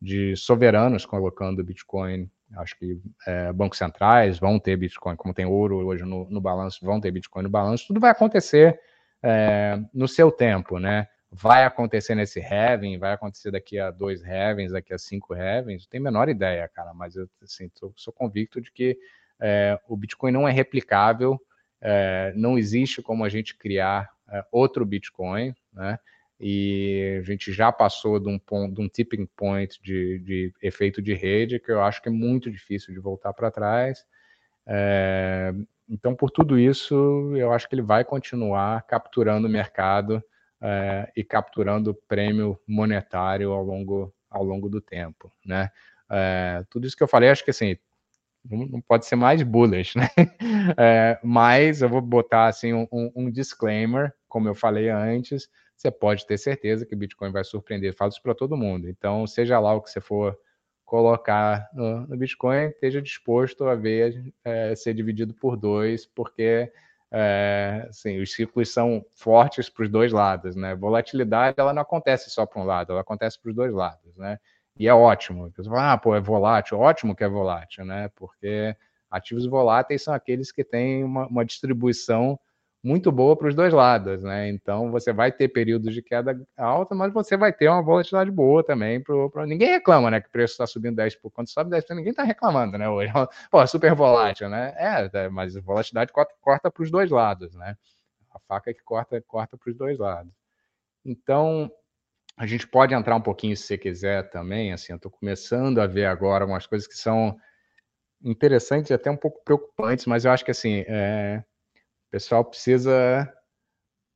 de soberanos colocando Bitcoin. Acho que é, bancos centrais vão ter Bitcoin, como tem ouro hoje no, no balanço, vão ter Bitcoin no balanço. Tudo vai acontecer é, no seu tempo, né? vai acontecer nesse Heaven, vai acontecer daqui a dois Heavens, daqui a cinco Heavens, não tenho a menor ideia, cara, mas eu assim, tô, sou convicto de que é, o Bitcoin não é replicável, é, não existe como a gente criar é, outro Bitcoin, né? E a gente já passou de um, ponto, de um tipping point de, de, efeito de rede que eu acho que é muito difícil de voltar para trás. É, então, por tudo isso, eu acho que ele vai continuar capturando o mercado é, e capturando prêmio monetário ao longo, ao longo do tempo, né? É, tudo isso que eu falei, acho que assim, não, pode ser mais bullish, né? É, mas eu vou botar assim um, um, disclaimer, como eu falei antes, você pode ter certeza que o Bitcoin vai surpreender. Falo isso para todo mundo. Então, seja lá o que você for colocar no, no Bitcoin, esteja disposto a ver é, ser dividido por dois, porque é, assim, os ciclos são fortes para os dois lados, né? Volatilidade ela não acontece só para um lado, ela acontece para os dois lados, né? E é ótimo. Você fala, ah, pô, é volátil, ótimo que é volátil, né? Porque ativos voláteis são aqueles que têm uma, uma distribuição muito boa para os dois lados, né? Então você vai ter períodos de queda alta, mas você vai ter uma volatilidade boa também. Pro, pro... Ninguém reclama, né? Que o preço está subindo 10%. Quando sobe 10%, ninguém está reclamando, né? Hoje, pô, super volátil, né? É, é mas a volatilidade corta, corta para os dois lados, né? A faca é que corta, corta para os dois lados. Então, a gente pode entrar um pouquinho se você quiser também. Assim, eu estou começando a ver agora umas coisas que são interessantes e até um pouco preocupantes, mas eu acho que assim. É o pessoal precisa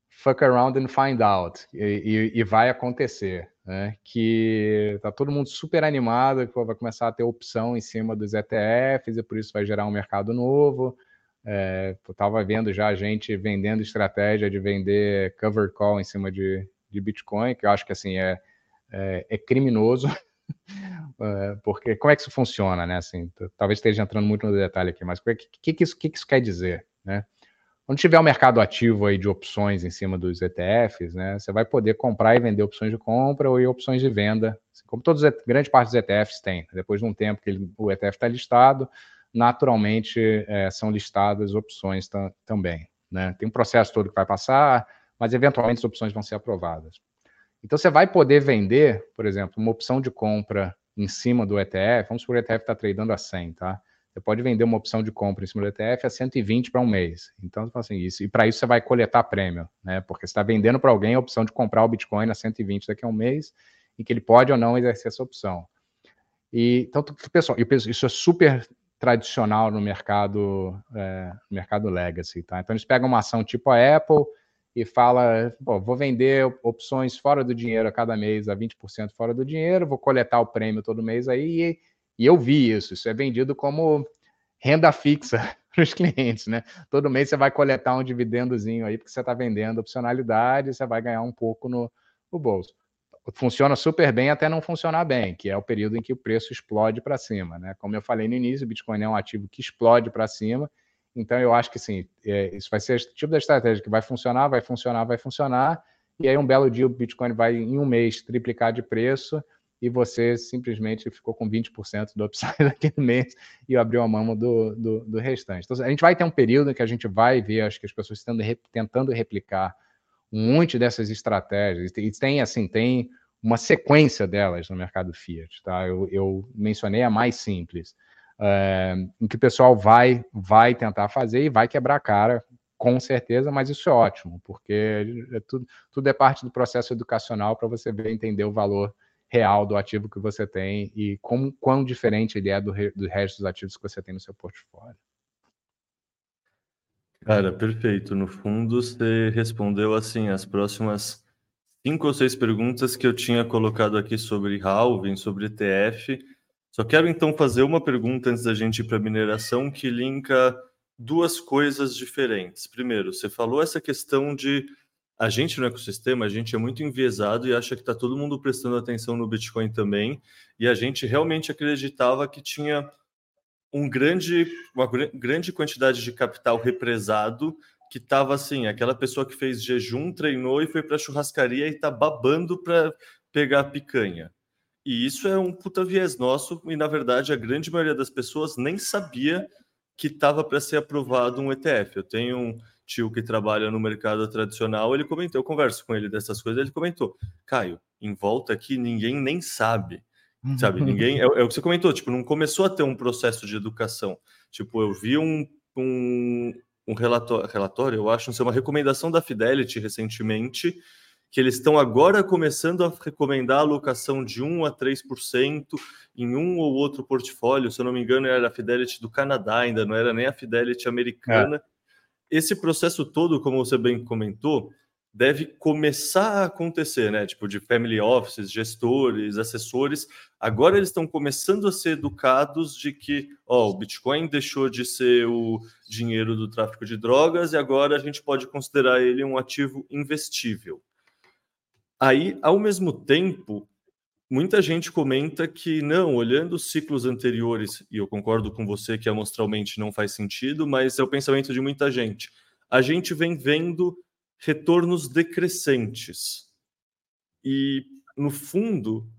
fuck around and find out. E, e, e vai acontecer. Né? Que tá todo mundo super animado, que vai começar a ter opção em cima dos ETFs, e por isso vai gerar um mercado novo. É, eu estava vendo já a gente vendendo estratégia de vender cover call em cima de, de Bitcoin, que eu acho que assim é, é, é criminoso. É, porque como é que isso funciona, né? Assim, talvez esteja entrando muito no detalhe aqui, mas o que, que, que, isso, que, que isso quer dizer, né? quando tiver o um mercado ativo aí de opções em cima dos ETFs, né, você vai poder comprar e vender opções de compra ou opções de venda, assim como todos grande parte dos ETFs tem. Depois de um tempo que ele, o ETF está listado, naturalmente é, são listadas opções também. Né? Tem um processo todo que vai passar, mas eventualmente as opções vão ser aprovadas. Então você vai poder vender, por exemplo, uma opção de compra em cima do ETF, vamos supor que o ETF está tradando a 100, tá? Você pode vender uma opção de compra em cima do ETF a 120 para um mês. Então, assim, isso, e para isso você vai coletar prêmio, né? Porque você está vendendo para alguém a opção de comprar o Bitcoin a 120 daqui a um mês, e que ele pode ou não exercer essa opção. E, então, pessoal, isso é super tradicional no mercado, é, mercado legacy, tá? Então, eles pegam uma ação tipo a Apple e fala, vou vender opções fora do dinheiro a cada mês a 20% fora do dinheiro, vou coletar o prêmio todo mês aí e eu vi isso, isso é vendido como renda fixa para os clientes, né? Todo mês você vai coletar um dividendozinho aí, porque você está vendendo opcionalidade, você vai ganhar um pouco no, no bolso. Funciona super bem até não funcionar bem, que é o período em que o preço explode para cima, né? Como eu falei no início, o Bitcoin é um ativo que explode para cima, então eu acho que sim, é, isso vai ser o tipo da estratégia que vai funcionar, vai funcionar, vai funcionar, e aí um belo dia o Bitcoin vai em um mês triplicar de preço, e você simplesmente ficou com 20% do upside daquele mês e abriu a mão do, do, do, restante. Então, a gente vai ter um período que a gente vai ver, acho que as pessoas tentando, tentando replicar um monte dessas estratégias, e tem, assim, tem uma sequência delas no mercado Fiat, tá? Eu, eu mencionei a mais simples, é, em que o pessoal vai, vai tentar fazer e vai quebrar a cara, com certeza, mas isso é ótimo, porque é tudo, tudo é parte do processo educacional para você ver entender o valor real do ativo que você tem e como, quão diferente ele é do, do resto dos ativos que você tem no seu portfólio. Cara, perfeito. No fundo, você respondeu assim as próximas cinco ou seis perguntas que eu tinha colocado aqui sobre halving, sobre ETF. Só quero então fazer uma pergunta antes da gente ir para a mineração que linka duas coisas diferentes. Primeiro, você falou essa questão de a gente no ecossistema, a gente é muito enviesado e acha que está todo mundo prestando atenção no Bitcoin também, e a gente realmente acreditava que tinha um grande, uma grande quantidade de capital represado que estava assim, aquela pessoa que fez jejum, treinou e foi para a churrascaria e está babando para pegar a picanha. E isso é um puta viés nosso, e na verdade a grande maioria das pessoas nem sabia que estava para ser aprovado um ETF. Eu tenho um tio que trabalha no mercado tradicional, ele comentou, eu converso com ele dessas coisas, ele comentou, Caio, em volta aqui ninguém nem sabe, sabe? Ninguém, é, é, o que você comentou, tipo, não começou a ter um processo de educação. Tipo, eu vi um, um, um relatório, relatório, eu acho, não sei, uma recomendação da Fidelity recentemente, que eles estão agora começando a recomendar a alocação de 1 a 3% em um ou outro portfólio, se eu não me engano, era a Fidelity do Canadá, ainda não era nem a Fidelity americana. É esse processo todo, como você bem comentou, deve começar a acontecer, né? Tipo, de family offices, gestores, assessores. Agora eles estão começando a ser educados de que, ó, o Bitcoin deixou de ser o dinheiro do tráfico de drogas e agora a gente pode considerar ele um ativo investível. Aí, ao mesmo tempo, muita gente comenta que não, olhando os ciclos anteriores, e eu concordo com você que amostralmente não faz sentido, mas é o pensamento de muita gente. A gente vem vendo retornos decrescentes. E, no fundo,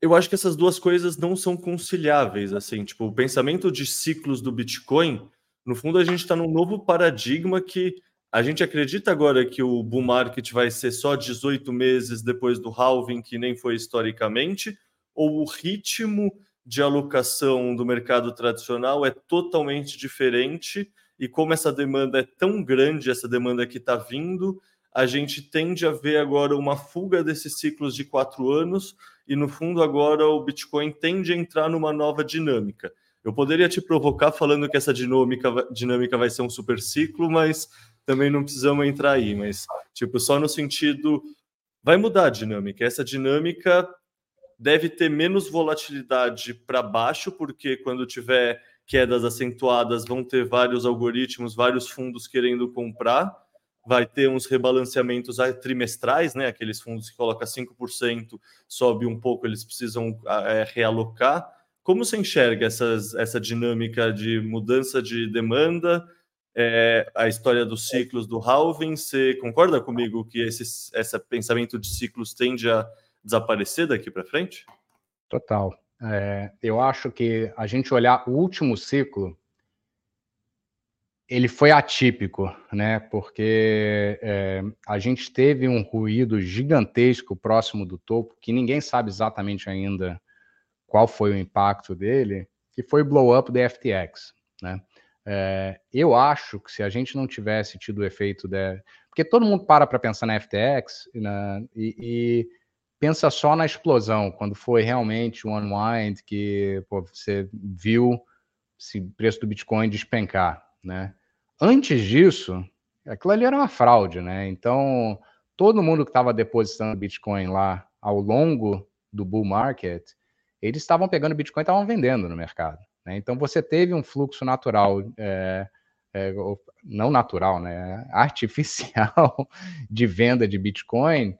eu acho que essas duas coisas não são conciliáveis, assim, tipo, o pensamento de ciclos do Bitcoin, no fundo a gente está num novo paradigma que a gente acredita agora que o bull market vai ser só 18 meses depois do halving, que nem foi historicamente, ou o ritmo de alocação do mercado tradicional é totalmente diferente e como essa demanda é tão grande, essa demanda que está vindo, a gente tende a ver agora uma fuga desses ciclos de quatro anos e no fundo agora o Bitcoin tende a entrar numa nova dinâmica. Eu poderia te provocar falando que essa dinâmica, dinâmica vai ser um super ciclo, mas também não precisamos entrar aí, mas tipo, só no sentido vai mudar a dinâmica. Essa dinâmica deve ter menos volatilidade para baixo, porque quando tiver quedas acentuadas, vão ter vários algoritmos, vários fundos querendo comprar, vai ter uns rebalanceamentos trimestrais, né? Aqueles fundos que colocam 5%, sobe um pouco, eles precisam é, realocar. Como você enxerga essas, essa dinâmica de mudança de demanda é a história dos ciclos do halving. Você concorda comigo que esse, esse pensamento de ciclos tende a desaparecer daqui para frente? Total. É, eu acho que a gente olhar o último ciclo, ele foi atípico, né? Porque é, a gente teve um ruído gigantesco próximo do topo, que ninguém sabe exatamente ainda qual foi o impacto dele, que foi o blow up da FTX, né? É, eu acho que se a gente não tivesse tido o efeito da. Porque todo mundo para para pensar na FTX né, e, e, pensa só na explosão, quando foi realmente o unwind, que pô, você viu o preço do Bitcoin despencar. Né? Antes disso, aquilo ali era uma fraude. Né? Então, todo mundo que estava depositando Bitcoin lá ao longo do bull market, eles estavam pegando Bitcoin e estavam vendendo no mercado. Né? Então você teve um fluxo natural, é, é, não natural, né? artificial de venda de Bitcoin,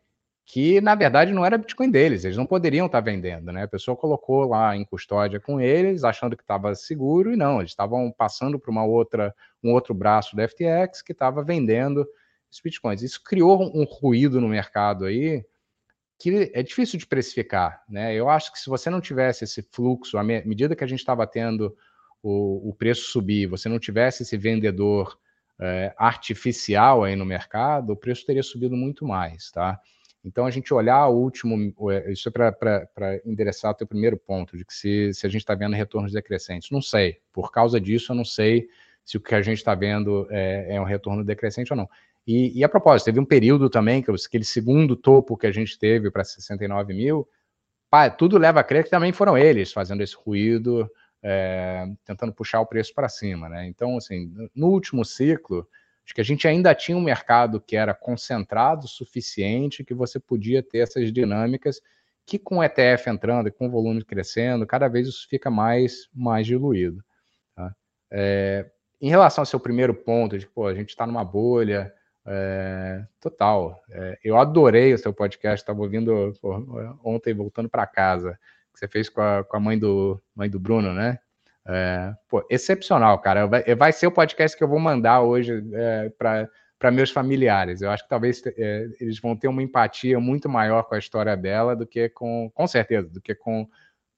que na verdade não era Bitcoin deles, eles não poderiam estar vendendo. Né? A pessoa colocou lá em custódia com eles, achando que estava seguro, e não, eles estavam passando para uma outra, um outro braço da FTX que estava vendendo os Bitcoins. Isso criou um ruído no mercado aí que é difícil de precificar, né? Eu acho que se você não tivesse esse fluxo, à medida que a gente estava tendo o, o, preço subir, você não tivesse esse vendedor é, artificial aí no mercado, o preço teria subido muito mais, tá? Então a gente olhar o último, é, isso é para endereçar o teu primeiro ponto, de que se, se a gente está vendo retornos decrescentes. Não sei, por causa disso eu não sei se o que a gente está vendo é, é um retorno decrescente ou não. E, e, a propósito, teve um período também, que aquele segundo topo que a gente teve para 69 mil, pá, tudo leva a crer que também foram eles fazendo esse ruído, é, tentando puxar o preço para cima. Né? Então, assim, no último ciclo, acho que a gente ainda tinha um mercado que era concentrado o suficiente, que você podia ter essas dinâmicas, que com o ETF entrando e com o volume crescendo, cada vez isso fica mais, mais diluído. Tá? É, em relação ao seu primeiro ponto, de pô, a gente está numa bolha, é, total. É, eu adorei o seu podcast, estava ouvindo pô, ontem, voltando para casa, que você fez com a, com a mãe, do, mãe do Bruno, né? É, pô, excepcional, cara. Vai, vai, ser o podcast que eu vou mandar hoje é, para meus familiares. Eu acho que talvez é, eles vão ter uma empatia muito maior com a história dela do que com, com certeza, do que com,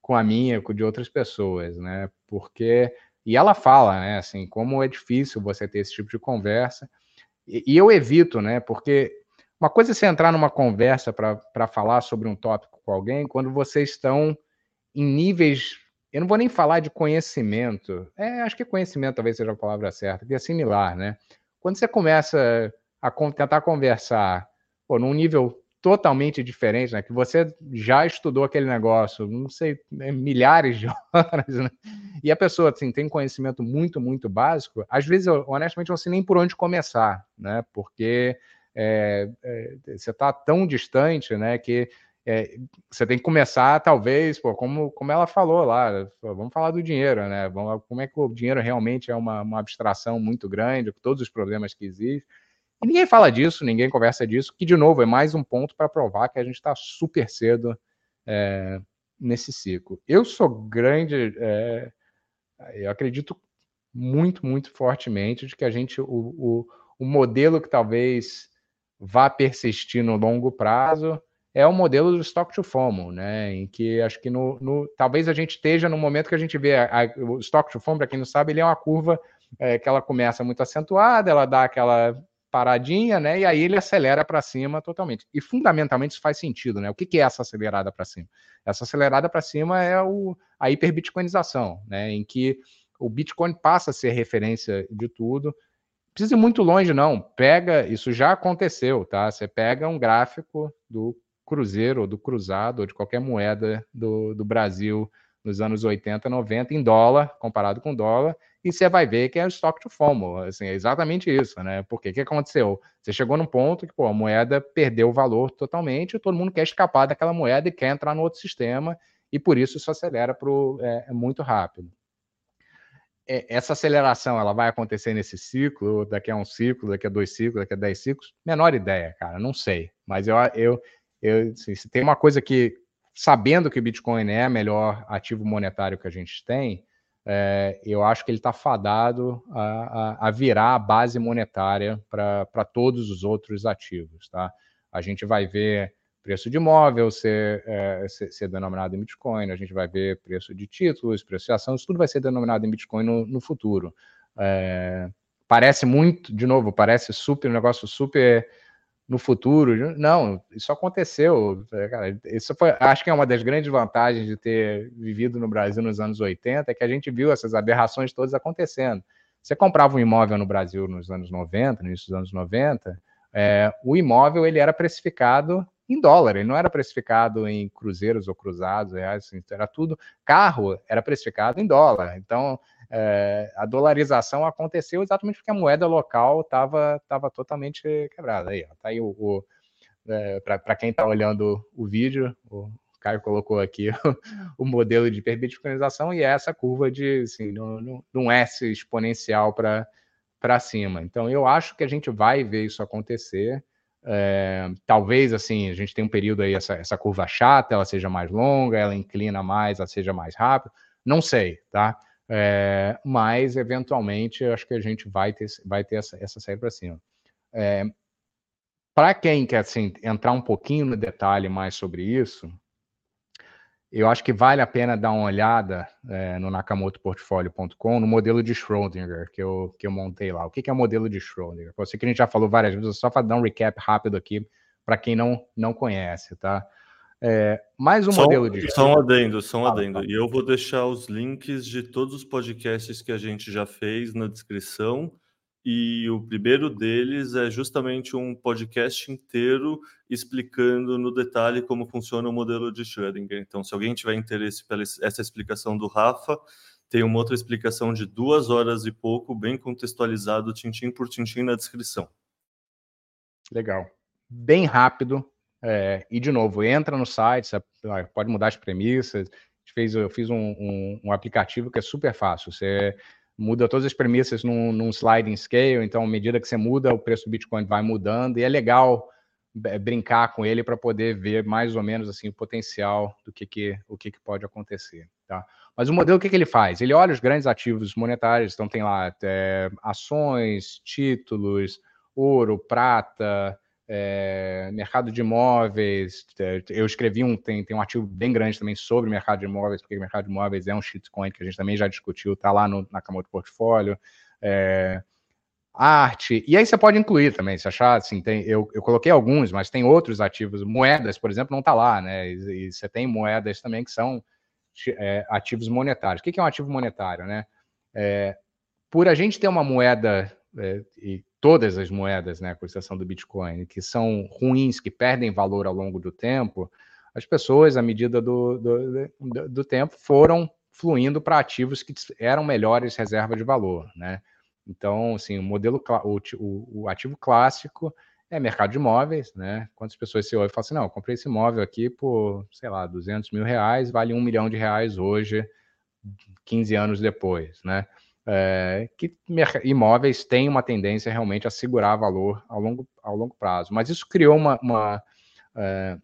com a minha, com de outras pessoas, né? Porque, e ela fala, né, assim, como é difícil você ter esse tipo de conversa. E, eu evito, né? Porque uma coisa é você entrar numa conversa para falar sobre um tópico com alguém quando vocês estão em níveis. Eu não vou nem falar de conhecimento. É, acho que conhecimento talvez seja a palavra certa, que é similar, né? Quando você começa a tentar conversar pô, num nível totalmente diferente, né? Que você já estudou aquele negócio, não sei, né, milhares de horas, né? E a pessoa assim, tem conhecimento muito, muito básico, às vezes, eu, honestamente, não sei nem por onde começar, né? Porque é, é, você está tão distante, né? Que é, você tem que começar, talvez, pô, como, como ela falou lá, vamos falar do dinheiro, né? Vamos, como é que o dinheiro realmente é uma, uma abstração muito grande, todos os problemas que existem. E ninguém fala disso, ninguém conversa disso, que, de novo, é mais um ponto para provar que a gente está super cedo é, nesse ciclo. Eu sou grande, é, eu acredito muito, muito fortemente de que a gente, o, o, o modelo que talvez vá persistir no longo prazo é o modelo do stock to FOMO, né? Em que acho que no, no talvez a gente esteja no momento que a gente vê a, a, o stock to FOMO, para quem não sabe, ele é uma curva é, que ela começa muito acentuada, ela dá aquela paradinha, né? E aí ele acelera para cima totalmente. E fundamentalmente isso faz sentido, né? O que, que é essa acelerada para cima? Essa acelerada para cima é o, a hiperbitcoinização, né? Em que o Bitcoin passa a ser referência de tudo. Precisa ir muito longe, não. Pega, isso já aconteceu, tá? Você pega um gráfico do Cruzeiro, ou do Cruzado, ou de qualquer moeda do, do Brasil nos anos 80, 90, em dólar, comparado com dólar, e você vai ver que é o stock to FOMO, assim, é exatamente isso, né? Porque o que aconteceu? Você chegou num ponto que pô, a moeda perdeu o valor totalmente, e todo mundo quer escapar daquela moeda e quer entrar no outro sistema, e por isso isso acelera pro, é, é muito rápido. É, essa aceleração ela vai acontecer nesse ciclo, daqui a um ciclo, daqui a dois ciclos, daqui a dez ciclos? Menor ideia, cara, não sei. Mas eu, eu, eu assim, se tem uma coisa que, sabendo que o Bitcoin é o melhor ativo monetário que a gente tem, é, eu acho que ele está fadado a, a, a, virar a base monetária para todos os outros ativos. Tá? A gente vai ver preço de imóvel ser, é, ser, ser, denominado em Bitcoin, a gente vai ver preço de títulos, preço de isso tudo vai ser denominado em Bitcoin no, no futuro. É, parece muito, de novo, parece super um negócio super no futuro. Não, isso aconteceu. É, cara, isso foi, acho que é uma das grandes vantagens de ter vivido no Brasil nos anos 80, é que a gente viu essas aberrações todas acontecendo. Você comprava um imóvel no Brasil nos anos 90, no início dos anos 90, é, o imóvel ele era precificado em dólar, ele não era precificado em cruzeiros ou cruzados, reais, assim, era tudo. Carro era precificado em dólar. Então, é, a dolarização aconteceu exatamente porque a moeda local estava tava totalmente quebrada. Aí, ó, tá aí o, o é, para quem está olhando o vídeo, o Caio colocou aqui o, o modelo de hiperbitcoinização e é essa curva de assim, um S exponencial para cima. Então, eu acho que a gente vai ver isso acontecer. É, talvez assim a gente tem um período aí essa, essa curva chata, ela seja mais longa, ela inclina mais, ela seja mais rápida. Não sei, tá? É, mas, eventualmente, acho que a gente vai ter, vai ter essa, essa saída para cima. É, para quem quer assim, entrar um pouquinho no detalhe mais sobre isso, eu acho que vale a pena dar uma olhada é, no nakamotoportfolio.com no modelo de Schrödinger que eu, que eu montei lá. O que, que é o modelo de Schrödinger? Eu sei que a gente já falou várias vezes, só para dar um recap rápido aqui para quem não, não conhece, tá? É, mais um só, modelo de. Só um adendo, só um adendo. E eu vou deixar os links de todos os podcasts que a gente já fez na descrição. E o primeiro deles é justamente um podcast inteiro explicando no detalhe como funciona o modelo de Schrödinger. Então, se alguém tiver interesse pela essa explicação do Rafa, tem uma outra explicação de duas horas e pouco, bem contextualizado, tintim por tintim na descrição. Legal. Bem rápido, é, e, de novo, entra no site, você pode mudar as premissas. Fez, eu fiz um, um, um, aplicativo que é super fácil. Você muda todas as premissas num, num, sliding scale, então, à medida que você muda, o preço do Bitcoin vai mudando, e é legal é, brincar com ele para poder ver mais ou menos assim o potencial do que, que o que, que pode acontecer. Tá? Mas o modelo, o que, que ele faz? Ele olha os grandes ativos monetários, então tem lá é, ações, títulos, ouro, prata, é, mercado de imóveis. É, eu escrevi um, tem, tem um artigo bem grande também sobre mercado de imóveis, porque mercado de imóveis é um shitcoin que a gente também já discutiu, está lá no, na Camoto Portfólio. É, arte, e aí você pode incluir também, se achar, assim, tem, eu, eu coloquei alguns, mas tem outros ativos, moedas, por exemplo, não está lá, né, e, e, você tem moedas também que são é, ativos monetários. O que, que é um ativo monetário, né? É, por a gente ter uma moeda, é, e todas as moedas, né, com exceção do Bitcoin, que são ruins, que perdem valor ao longo do tempo, as pessoas, à medida do, do, do, tempo, foram fluindo para ativos que eram melhores reserva de valor, né? Então, assim, o modelo, o, o, ativo clássico é mercado de imóveis, né? Quantas pessoas se ouvem e falam assim, não, comprei esse imóvel aqui por, sei lá, 200 mil reais, vale um milhão de reais hoje, 15 anos depois, né? É, que imóveis têm uma tendência realmente a segurar valor ao longo, ao longo prazo. Mas isso criou uma, uma é,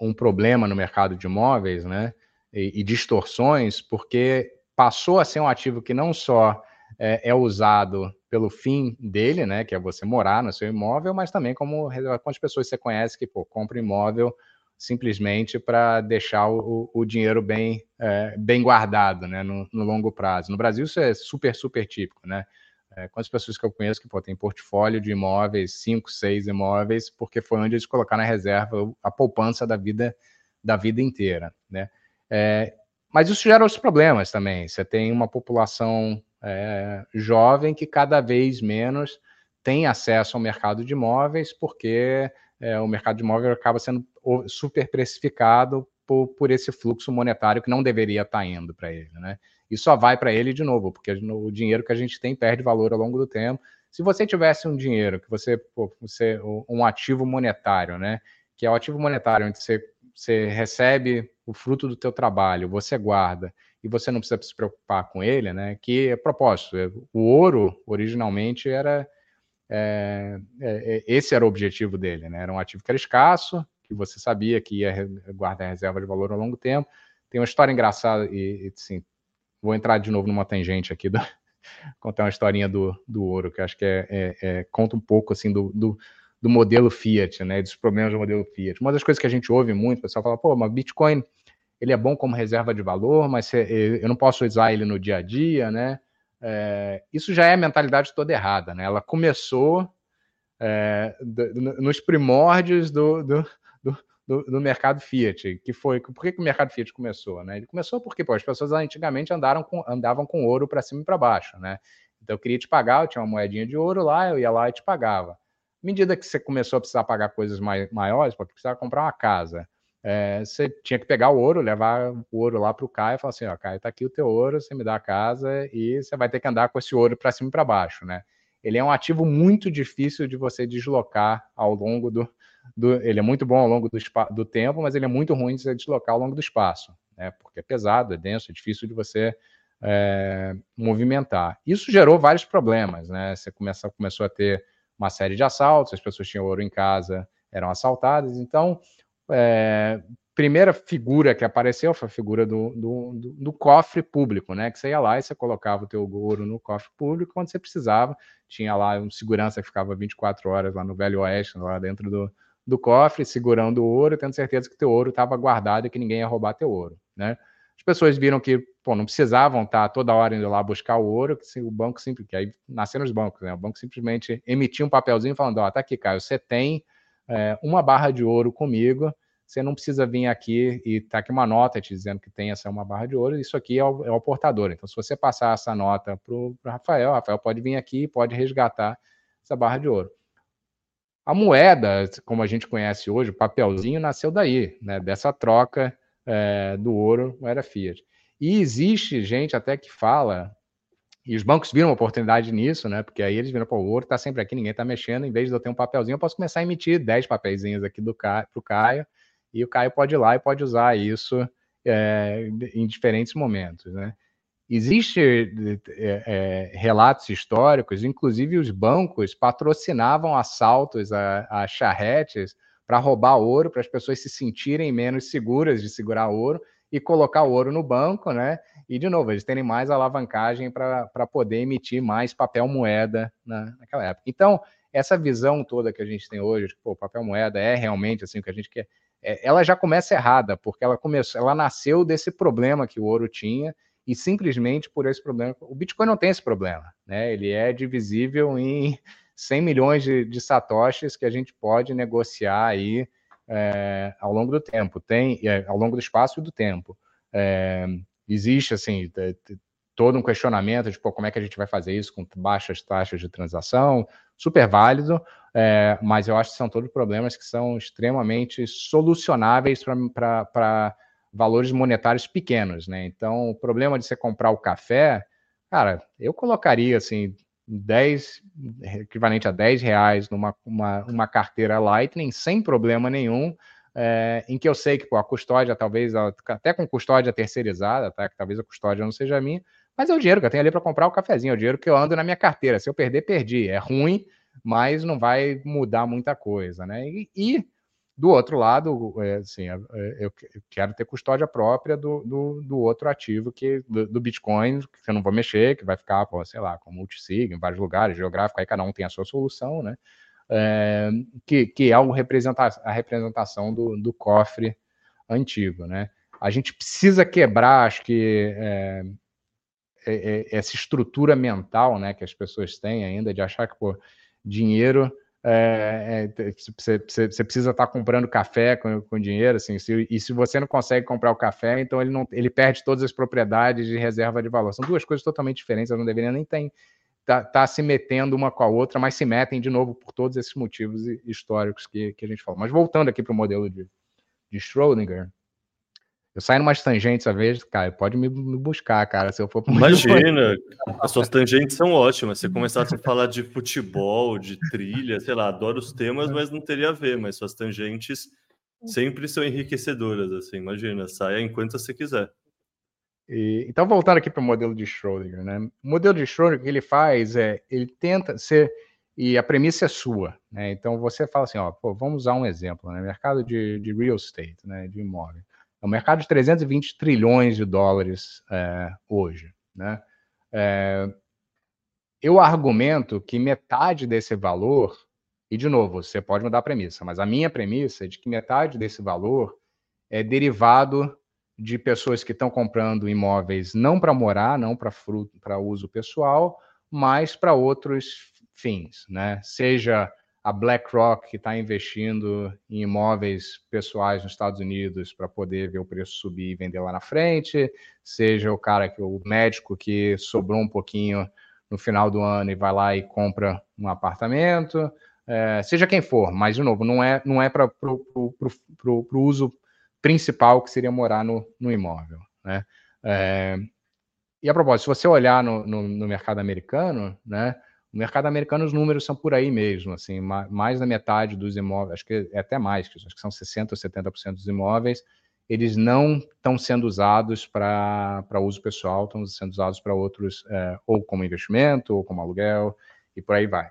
um problema no mercado de imóveis, né? E, e, distorções, porque passou a ser um ativo que não só é, é, usado pelo fim dele, né? Que é você morar no seu imóvel, mas também como quantas pessoas você conhece que pô, compra imóvel simplesmente para deixar o, o, dinheiro bem, é, bem guardado né, no, no, longo prazo. No Brasil, isso é super, super típico. Né? É, quantas pessoas que eu conheço que pô, tem portfólio de imóveis, cinco, seis imóveis, porque foi onde eles colocaram na reserva a poupança da vida, da vida inteira. Né? É, mas isso gera outros problemas também. Você tem uma população é, jovem que cada vez menos tem acesso ao mercado de imóveis, porque é, o mercado de imóvel acaba sendo super precificado por, por esse fluxo monetário que não deveria estar tá indo para ele, né? E só vai para ele de novo, porque o dinheiro que a gente tem perde valor ao longo do tempo. Se você tivesse um dinheiro que você, pô, você um ativo monetário, né? Que é o ativo monetário onde você, você recebe o fruto do teu trabalho, você guarda e você não precisa se preocupar com ele, né? Que é propósito. O ouro originalmente era é, é, é, esse era o objetivo dele, né? Era um ativo que era escasso, que você sabia que ia guardar reserva de valor ao longo tempo. Tem uma história engraçada e, e vou entrar de novo numa tangente aqui, do, contar uma historinha do, do ouro, que acho que é, é, é, conta um pouco assim do, do, do, modelo Fiat, né, dos problemas do modelo Fiat. Uma das coisas que a gente ouve muito, o pessoal fala, pô, mas Bitcoin, ele é bom como reserva de valor, mas eu não posso usar ele no dia a dia, né? É, isso já é a mentalidade toda errada, né? Ela começou é, nos primórdios do, do, do, do, mercado Fiat, que foi por que, que, o mercado Fiat começou, né? Ele começou porque pô, as pessoas antigamente andaram com, andavam com ouro para cima e para baixo, né? Então eu queria te pagar, eu tinha uma moedinha de ouro lá, eu ia lá e te pagava. À medida que você começou a precisar pagar coisas mai, maiores, porque precisava comprar uma casa, é, você tinha que pegar o ouro, levar o ouro lá para o Caio e falar assim: ó, Caio, tá aqui o teu ouro, você me dá a casa e você vai ter que andar com esse ouro para cima e para baixo, né? Ele é um ativo muito difícil de você deslocar ao longo do, do, ele é muito bom ao longo do, do, tempo, mas ele é muito ruim de se deslocar ao longo do espaço, né? porque é pesado, é denso, é difícil de você é, movimentar. Isso gerou vários problemas, né? Você começa, começou a ter uma série de assaltos, as pessoas tinham ouro em casa, eram assaltadas, então é, primeira figura que apareceu foi a figura do, do, do, do, cofre público, né? Que você ia lá e você colocava o teu ouro no cofre público quando você precisava. Tinha lá um segurança que ficava 24 horas lá no Velho Oeste, lá dentro do, do cofre, segurando o ouro, tendo certeza que teu ouro estava guardado e que ninguém ia roubar teu ouro, né? As pessoas viram que pô, não precisavam estar toda hora indo lá buscar o ouro, que o banco sempre, que aí nasceram os bancos, né? O banco simplesmente emitia um papelzinho falando, ó, oh, tá aqui, Caio, você tem é, uma barra de ouro comigo, você não precisa vir aqui e tá aqui uma nota te dizendo que tem essa uma barra de ouro, isso aqui é o, é o portador. Então, se você passar essa nota para o Rafael, Rafael pode vir aqui e pode resgatar essa barra de ouro. A moeda, como a gente conhece hoje, o papelzinho nasceu daí, né, dessa troca é, do ouro moeda fiat. E existe gente até que fala, e os bancos viram uma oportunidade nisso, né? Porque aí eles viram, pô, o ouro está sempre aqui, ninguém está mexendo, em vez de eu ter um papelzinho, eu posso começar a emitir 10 papeizinhos aqui do para o Caio, e o Caio pode ir lá e pode usar isso é, em diferentes momentos, né? Existem é, é, relatos históricos, inclusive os bancos patrocinavam assaltos a, a charretes para roubar ouro, para as pessoas se sentirem menos seguras de segurar ouro e colocar o ouro no banco, né? E, de novo, eles terem mais alavancagem para poder emitir mais papel moeda na, naquela época. Então, essa visão toda que a gente tem hoje, que o papel moeda é realmente assim o que a gente quer, é, ela já começa errada, porque ela começou, ela nasceu desse problema que o ouro tinha e simplesmente por esse problema. O Bitcoin não tem esse problema, né? Ele é divisível em 100 milhões de, de satoshis que a gente pode negociar aí é, ao longo do tempo, tem é, ao longo do espaço e do tempo. É, existe assim todo um questionamento de pô, como é que a gente vai fazer isso com baixas taxas de transação, super válido, é, mas eu acho que são todos problemas que são extremamente solucionáveis para valores monetários pequenos, né? Então, o problema de você comprar o café, cara, eu colocaria assim 10, equivalente a 10 reais numa uma, uma carteira Lightning sem problema nenhum, é, em que eu sei que pô, a custódia, talvez, até com custódia terceirizada, tá? que talvez a custódia não seja minha, mas é o dinheiro que eu tenho ali para comprar o cafezinho, é o dinheiro que eu ando na minha carteira. Se eu perder, perdi. É ruim, mas não vai mudar muita coisa, né? E, e do outro lado, é, assim, é, é, eu quero ter custódia própria do, do, do outro ativo que do, do, Bitcoin, que eu não vou mexer, que vai ficar, sei lá, com multisig em vários lugares, geográfico, aí cada um tem a sua solução, né? É, que, que é o a representação do, do cofre antigo, né? A gente precisa quebrar, acho que, é, é, essa estrutura mental, né, que as pessoas têm ainda de achar que, pô, dinheiro é, é, você, você, precisa estar tá comprando café com, com dinheiro, assim, se, e se você não consegue comprar o café, então ele, não, ele perde todas as propriedades de reserva de valor. São duas coisas totalmente diferentes, eu não deveria nem ter, tá, tá, se metendo uma com a outra, mas se metem de novo por todos esses motivos históricos que, que a gente falou. Mas voltando aqui para o modelo de, de Schrödinger, eu saio umas tangentes às vezes, cara, pode me, buscar, cara, se eu for... Imagina, as suas tangentes são ótimas. Se começasse a falar de futebol, de trilha, sei lá, adoro os temas, mas não teria a ver, mas suas tangentes sempre são enriquecedoras, assim, imagina, saia enquanto você quiser. E, então, voltando aqui para o modelo de Schrödinger, né? O modelo de Schrödinger que ele faz é, ele tenta ser, e a premissa é sua, né? Então, você fala assim, ó, pô, vamos usar um exemplo, né? Mercado de, de real estate, né? De imóvel. Um mercado de 320 trilhões de dólares é, hoje. né? É, eu argumento que metade desse valor, e de novo, você pode mudar a premissa, mas a minha premissa é de que metade desse valor é derivado de pessoas que estão comprando imóveis não para morar, não para uso pessoal, mas para outros fins, né? Seja a BlackRock que está investindo em imóveis pessoais nos Estados Unidos para poder ver o preço subir e vender lá na frente, seja o cara que o médico que sobrou um pouquinho no final do ano e vai lá e compra um apartamento, é, seja quem for, mas de novo, não é, não é para o uso principal que seria morar no, no imóvel. Né? É, e a propósito, se você olhar no, no, no, mercado americano, né, o mercado americano os números são por aí mesmo, assim, mais da metade dos imóveis, acho que é até mais, acho que são 60% ou 70% dos imóveis, eles não estão sendo usados para uso pessoal, estão sendo usados para outros, é, ou como investimento, ou como aluguel, e por aí vai.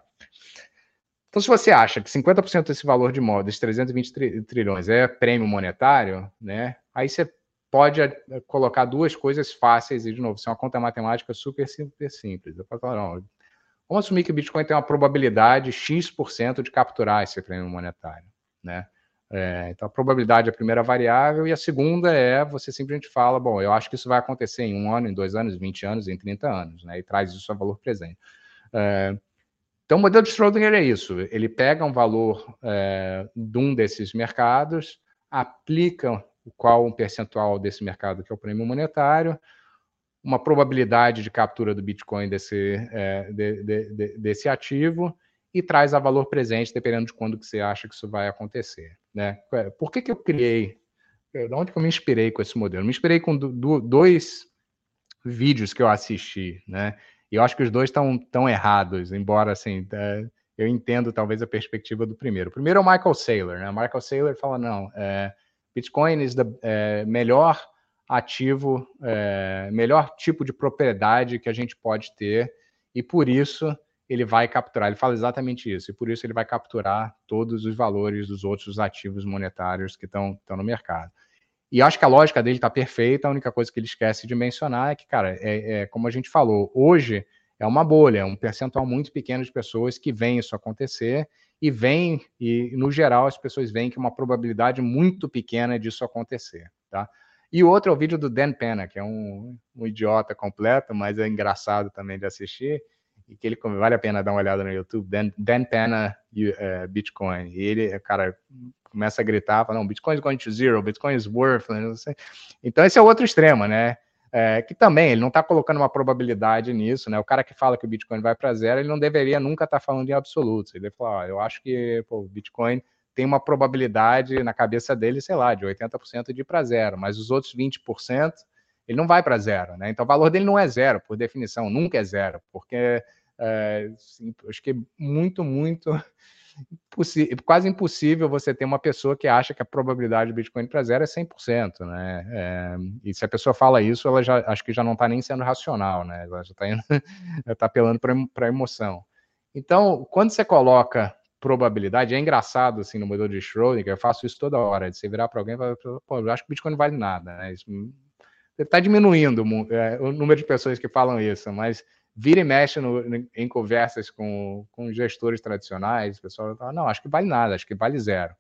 Então, se você acha que 50% desse valor de imóveis, 320 trilhões, é prêmio monetário, né? Aí você pode eh, colocar duas coisas fáceis, e de novo, isso é uma conta matemática super, super simples. Eu falo, não, vamos assumir que o Bitcoin tem uma probabilidade X% de capturar esse prêmio monetário, né? É, então, a probabilidade é a primeira variável, e a segunda é você simplesmente fala: bom, eu acho que isso vai acontecer em um ano, em dois anos, 20 anos, em 30 anos, né? E traz isso a valor presente. É, então, o modelo de Schrödinger é isso: ele pega um valor é, de um desses mercados, aplica qual um percentual desse mercado que é o prêmio monetário, uma probabilidade de captura do Bitcoin desse, é, de, de, de, desse ativo e traz a valor presente, dependendo de quando que você acha que isso vai acontecer. Né? Por que, que eu criei? De onde que eu me inspirei com esse modelo? Me inspirei com do, do, dois vídeos que eu assisti, né? E eu acho que os dois estão tão errados, embora assim, é, eu entendo talvez a perspectiva do primeiro. O primeiro é o Michael Saylor, né? Michael Saylor fala: não, é, Bitcoin é é melhor ativo, é, melhor tipo de propriedade que a gente pode ter, e por isso ele vai capturar, ele fala exatamente isso, e por isso ele vai capturar todos os valores dos outros ativos monetários que estão no mercado. E acho que a lógica dele está perfeita, a única coisa que ele esquece de mencionar é que, cara, é, é, como a gente falou, hoje é uma bolha, é um percentual muito pequeno de pessoas que veem isso acontecer e vem, e no geral as pessoas veem que é uma probabilidade muito pequena disso acontecer, tá? E o outro é o vídeo do Dan Penna, que é um, um idiota completo, mas é engraçado também de assistir, e que ele vale a pena dar uma olhada no YouTube, Dan, Dan Penna uh, Bitcoin. E ele, cara, começa a gritar, fala, não, Bitcoin is going to zero, Bitcoin is worth, Então esse é o outro extremo, né? É, que também ele não está colocando uma probabilidade nisso, né? O cara que fala que o Bitcoin vai para zero, ele não deveria nunca estar tá falando em absolutos. Ele fala, ah, eu acho que o Bitcoin tem uma probabilidade na cabeça dele, sei lá, de 80% de ir para zero, mas os outros 20% ele não vai para zero, né? Então o valor dele não é zero, por definição, nunca é zero, porque é, acho que é muito, muito quase impossível você ter uma pessoa que acha que a probabilidade do Bitcoin para zero é 100%, né? É, e se a pessoa fala isso, ela já acho que já não está nem sendo racional, né? Ela já está tá apelando para a emoção. Então, quando você coloca probabilidade, é engraçado assim no modelo de Schrödinger, eu faço isso toda hora, de você virar para alguém e falar, pô, eu acho que o Bitcoin não vale nada, né? Está diminuindo é, o número de pessoas que falam isso, mas vira e mexe no, em conversas com, com gestores tradicionais, o pessoal fala, não, acho que vale nada, acho que vale zero.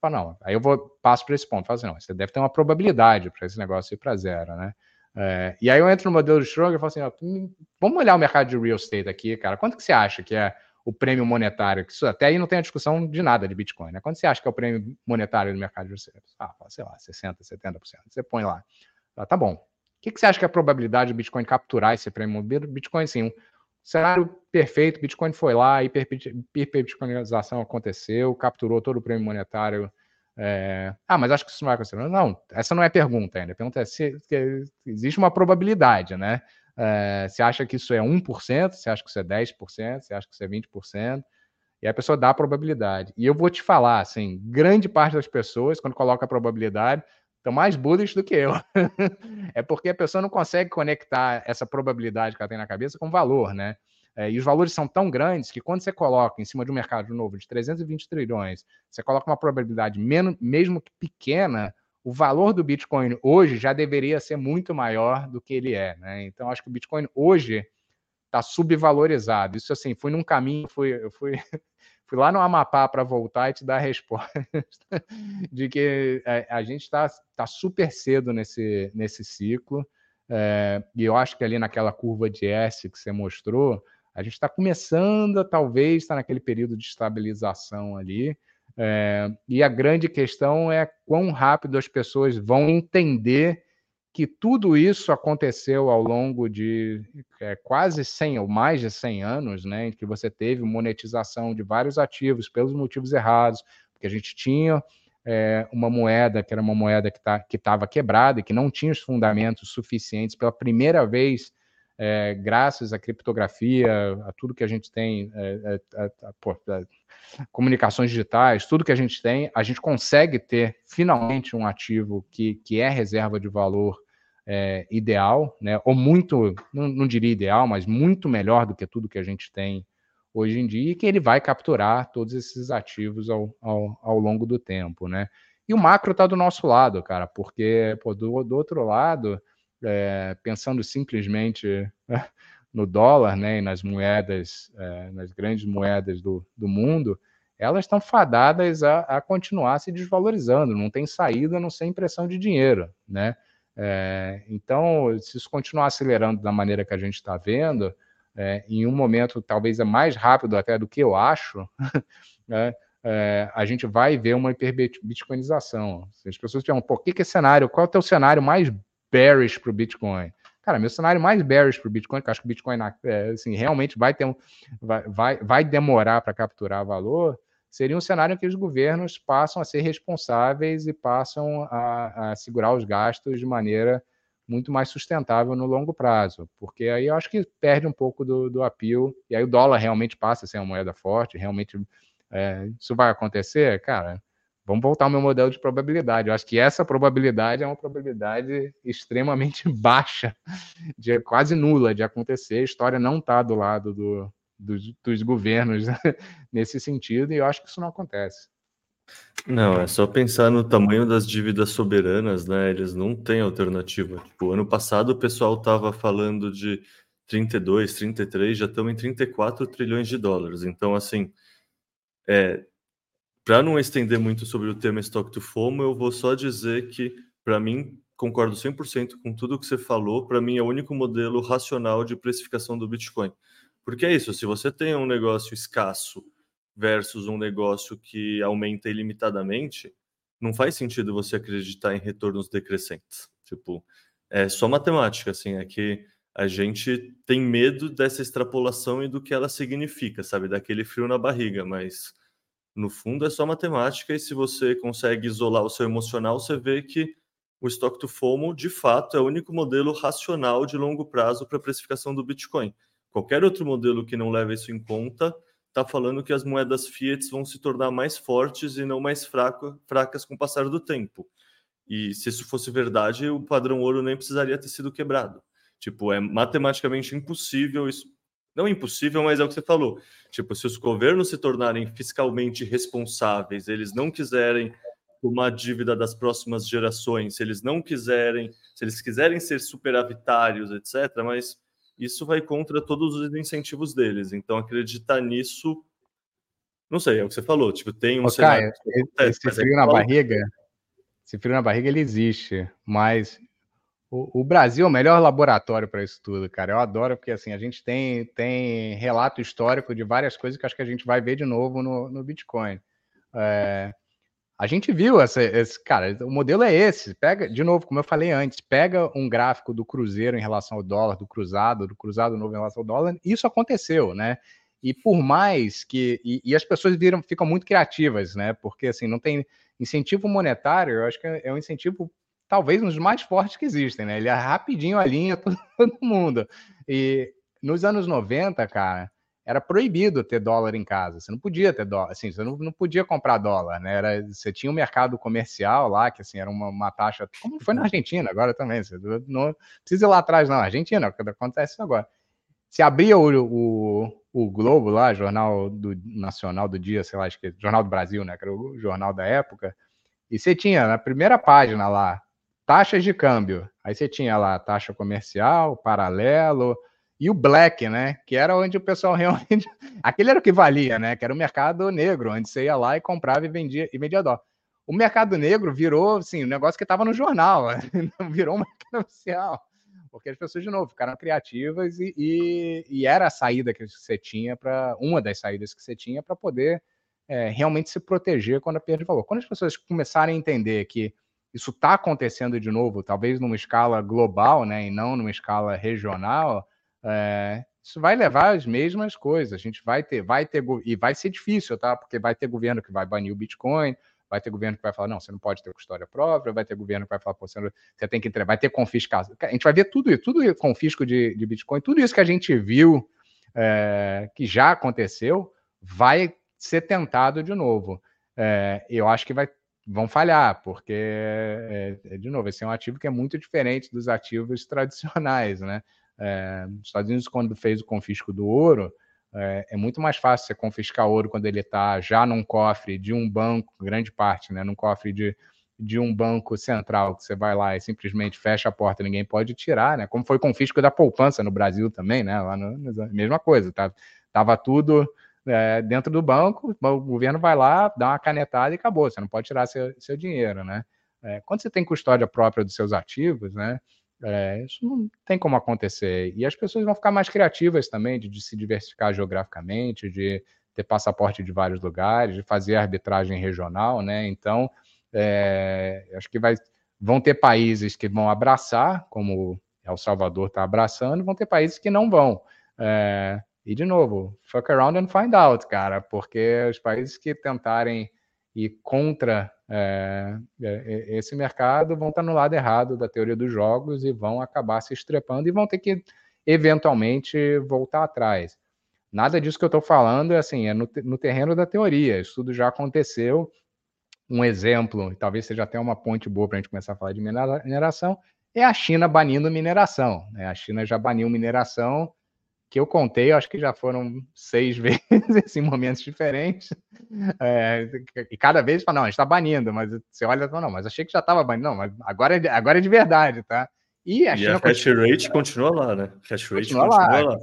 Fala, não, aí eu vou passo para esse ponto, falo assim, não, você deve ter uma probabilidade para esse negócio ir para zero, né? É, e aí eu entro no modelo de Schroeder e falo assim, ó, hum, vamos olhar o mercado de real estate aqui, cara, quanto que você acha que é o prêmio monetário? Que isso, até aí não tem a discussão de nada de Bitcoin, né? Quanto você acha que é o prêmio monetário do mercado de estate? Ah, sei lá, 60%, 70%. Você põe lá. Ah, tá bom. O que, que você acha que é a probabilidade do Bitcoin capturar esse prêmio? Bitcoin, sim, um cenário perfeito, Bitcoin foi lá, hiperbitcoinização aconteceu, capturou todo o prêmio monetário. É... Ah, mas acho que isso não vai acontecer. Não, essa não é a pergunta ainda. A pergunta é se, se existe uma probabilidade, né? É, você acha que isso é 1%, você acha que isso é 10%, você acha que isso é 20%, e a pessoa dá a probabilidade. E eu vou te falar, assim, grande parte das pessoas, quando coloca a probabilidade, estão mais bullish do que eu. é porque a pessoa não consegue conectar essa probabilidade que ela tem na cabeça com valor, né? É, e os valores são tão grandes que quando você coloca em cima de um mercado novo de 320 trilhões, você coloca uma probabilidade menos, mesmo que pequena, o valor do Bitcoin hoje já deveria ser muito maior do que ele é, né? Então acho que o Bitcoin hoje está subvalorizado. Isso assim, fui num caminho, fui, eu fui, fui lá no Amapá para voltar e te dar a resposta de que a, é, a gente está tá super cedo nesse, nesse ciclo. É, e eu acho que ali naquela curva de S que você mostrou, a gente está começando talvez estar tá naquele período de estabilização ali. É, e a grande questão é quão rápido as pessoas vão entender que tudo isso aconteceu ao longo de é, quase 100 ou mais de 100 anos, né, em que você teve monetização de vários ativos pelos motivos errados, porque a gente tinha é, uma moeda que era uma moeda que tá, estava quebrada e que não tinha os fundamentos suficientes pela primeira vez, é, graças à criptografia, a tudo que a gente tem, é, é, é comunicações digitais, tudo que a gente tem, a gente consegue ter finalmente um ativo que, que é reserva de valor é, ideal, né? ou muito, não, não, diria ideal, mas muito melhor do que tudo que a gente tem hoje em dia, e que ele vai capturar todos esses ativos ao, ao, ao longo do tempo. Né? E o macro está do nosso lado, cara, porque pô, do, do outro lado, é, pensando simplesmente no dólar né, e nas moedas, é, nas grandes moedas do, do mundo, elas estão fadadas a, a, continuar se desvalorizando, não tem saída, não sem impressão de dinheiro, né? É, então, se isso continuar acelerando da maneira que a gente está vendo, é, em um momento talvez é mais rápido até do que eu acho, né, é, a gente vai ver uma hiperbitcoinização. As pessoas perguntam, por que, que é cenário, qual é o teu cenário mais bearish para o Bitcoin? Cara, meu cenário mais bearish para o Bitcoin, que acho que o Bitcoin é, assim, realmente vai, ter um, vai, vai, vai demorar para capturar valor, seria um cenário em que os governos passam a ser responsáveis e passam a, a segurar os gastos de maneira muito mais sustentável no longo prazo, porque aí eu acho que perde um pouco do, do apio, e aí o dólar realmente passa a ser uma moeda forte, realmente é, isso vai acontecer, cara, vamos voltar ao meu modelo de probabilidade. Eu acho que essa probabilidade é uma probabilidade extremamente baixa, de quase nula de acontecer. A história não está do lado do, dos, dos governos nesse sentido, e eu acho que isso não acontece. Não, é só pensar no tamanho das dívidas soberanas, né? Eles não têm alternativa. Tipo, ano passado o pessoal estava falando de 32, 33, já estamos em 34 trilhões de dólares. Então, assim, é, para não estender muito sobre o tema Stock to FOMO, eu vou só dizer que, para mim, concordo 100% com tudo que você falou. Para mim, é o único modelo racional de precificação do Bitcoin. Porque é isso, se você tem um negócio escasso versus um negócio que aumenta ilimitadamente, não faz sentido você acreditar em retornos decrescentes. Tipo, é só matemática, assim, é que a gente tem medo dessa extrapolação e do que ela significa, sabe? Daquele frio na barriga, mas no fundo é só matemática e se você consegue isolar o seu emocional, você vê que o estoque do FOMO, de fato, é o único modelo racional de longo prazo para a precificação do Bitcoin. Qualquer outro modelo que não leve isso em conta está falando que as moedas fiat vão se tornar mais fortes e não mais fraco, fracas com o passar do tempo. E se isso fosse verdade, o padrão ouro nem precisaria ter sido quebrado. Tipo, é matematicamente impossível isso. Não impossível, mas é o que você falou. Tipo, se os governos se tornarem fiscalmente responsáveis, eles não quiserem tomar dívida das próximas gerações, se eles não quiserem, se eles quiserem ser superavitários, etc., mas isso vai contra todos os incentivos deles. Então, acreditar nisso, não sei, é o que você falou. Tipo, tem um Ô, cenário. Caio, acontece, esse é frio é na barriga, esse frio na barriga ele existe, mas o, o Brasil é o melhor laboratório para isso tudo, cara. Eu adoro porque assim a gente tem tem relato histórico de várias coisas que acho que a gente vai ver de novo no, no Bitcoin. É, a gente viu essa, esse, cara, o modelo é esse. Pega, de novo, como eu falei antes, pega um gráfico do Cruzeiro em relação ao dólar, do cruzado, do cruzado novo em relação ao dólar, isso aconteceu, né? E por mais que. E, e as pessoas viram, ficam muito criativas, né? Porque assim, não tem incentivo monetário, eu acho que é um incentivo talvez um dos mais fortes que existem, né? Ele é rapidinho alinha todo mundo. E nos anos 90, cara, era proibido ter dólar em casa. Você não podia ter dólar, assim, você não, não podia comprar dólar, né? Era, você tinha um mercado comercial lá, que assim, era uma, uma taxa, como foi na Argentina agora também. Você não precisa ir lá atrás, não. Argentina, acontece isso agora. Se abria o, o, o, Globo lá, Jornal do, Nacional do Dia, sei lá, acho que Jornal do Brasil, né? Que era o jornal da época. E você tinha na primeira página lá taxas de câmbio. Aí você tinha lá taxa comercial, paralelo e o black, né? Que era onde o pessoal realmente. Aquele era o que valia, né? Que era o mercado negro, onde você ia lá e comprava e vendia e vendia dó. O mercado negro virou, assim, um negócio que estava no jornal, virou um mercado oficial. Porque as pessoas, de novo, ficaram criativas e, e, e era a saída que você tinha para. Uma das saídas que você tinha para poder é, realmente se proteger quando a perda de valor. Quando as pessoas começarem a entender que isso está acontecendo de novo, talvez numa escala global, né, e não numa escala regional, é, isso vai levar as mesmas coisas. A gente vai ter, vai ter, e vai ser difícil, tá? Porque vai ter governo que vai banir o Bitcoin, vai ter governo que vai falar, não, você não pode ter custódia própria, vai ter governo que vai falar, você, não, você tem que entregar, vai ter confiscação. A gente vai ver tudo isso, tudo confisco de, de Bitcoin, tudo isso que a gente viu é, que já aconteceu, vai ser tentado de novo. É, eu acho que vai, vão falhar, porque, é, é de novo, esse é um ativo que é muito diferente dos ativos tradicionais, né? É, os Estados Unidos, quando fez o confisco do ouro, é, é, muito mais fácil você confiscar ouro quando ele está já num cofre de um banco, grande parte, né, num cofre de, de um banco central, que você vai lá e simplesmente fecha a porta, ninguém pode tirar, né? Como foi o confisco da poupança no Brasil também, né? Lá no, mesma coisa, tá? Tava tudo é, dentro do banco, o governo vai lá, dá uma canetada e acabou. Você não pode tirar seu, seu dinheiro, né? É, quando você tem custódia própria dos seus ativos, né? É, isso não tem como acontecer. E as pessoas vão ficar mais criativas também, de, de, se diversificar geograficamente, de ter passaporte de vários lugares, de fazer arbitragem regional, né? Então, é, acho que vai, vão ter países que vão abraçar, como El Salvador está abraçando, vão ter países que não vão. É, e, de novo, fuck around and find out, cara, porque os países que tentarem ir contra é, é, é, esse mercado vão estar no lado errado da teoria dos jogos e vão acabar se estrepando e vão ter que eventualmente voltar atrás. Nada disso que eu estou falando é assim, é no, no, terreno da teoria. Isso tudo já aconteceu. Um exemplo, talvez seja até uma ponte boa para a gente começar a falar de mineração, é a China banindo mineração. Né? A China já baniu mineração que eu contei, acho que já foram seis vezes em momentos diferentes. É, e cada vez fala, não, a gente está banindo, mas você olha e fala, não, mas achei que já estava banindo. Não, mas agora é, agora é de verdade, tá? E a, e a hash rate continua lá, né? Hash rate continua, continua lá. lá.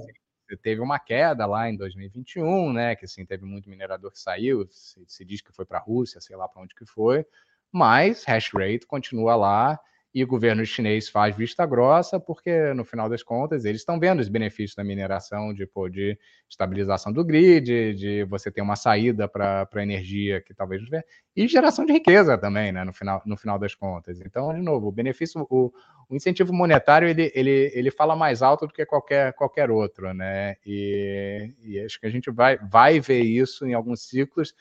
Teve uma queda lá em 2021, né? Que assim, teve muito minerador que saiu, se, se diz que foi para a Rússia, sei lá para onde que foi, mas hash rate continua lá e o governo chinês faz vista grossa, porque no final das contas eles estão vendo os benefícios da mineração, de, pô, de estabilização do grid, de você ter uma saída para a energia que talvez não e geração de riqueza também, né, no final, no final das contas. Então, de novo, o benefício, o, o incentivo monetário, ele, ele, ele fala mais alto do que qualquer, qualquer outro, né, e, e acho que a gente vai, vai ver isso em alguns ciclos,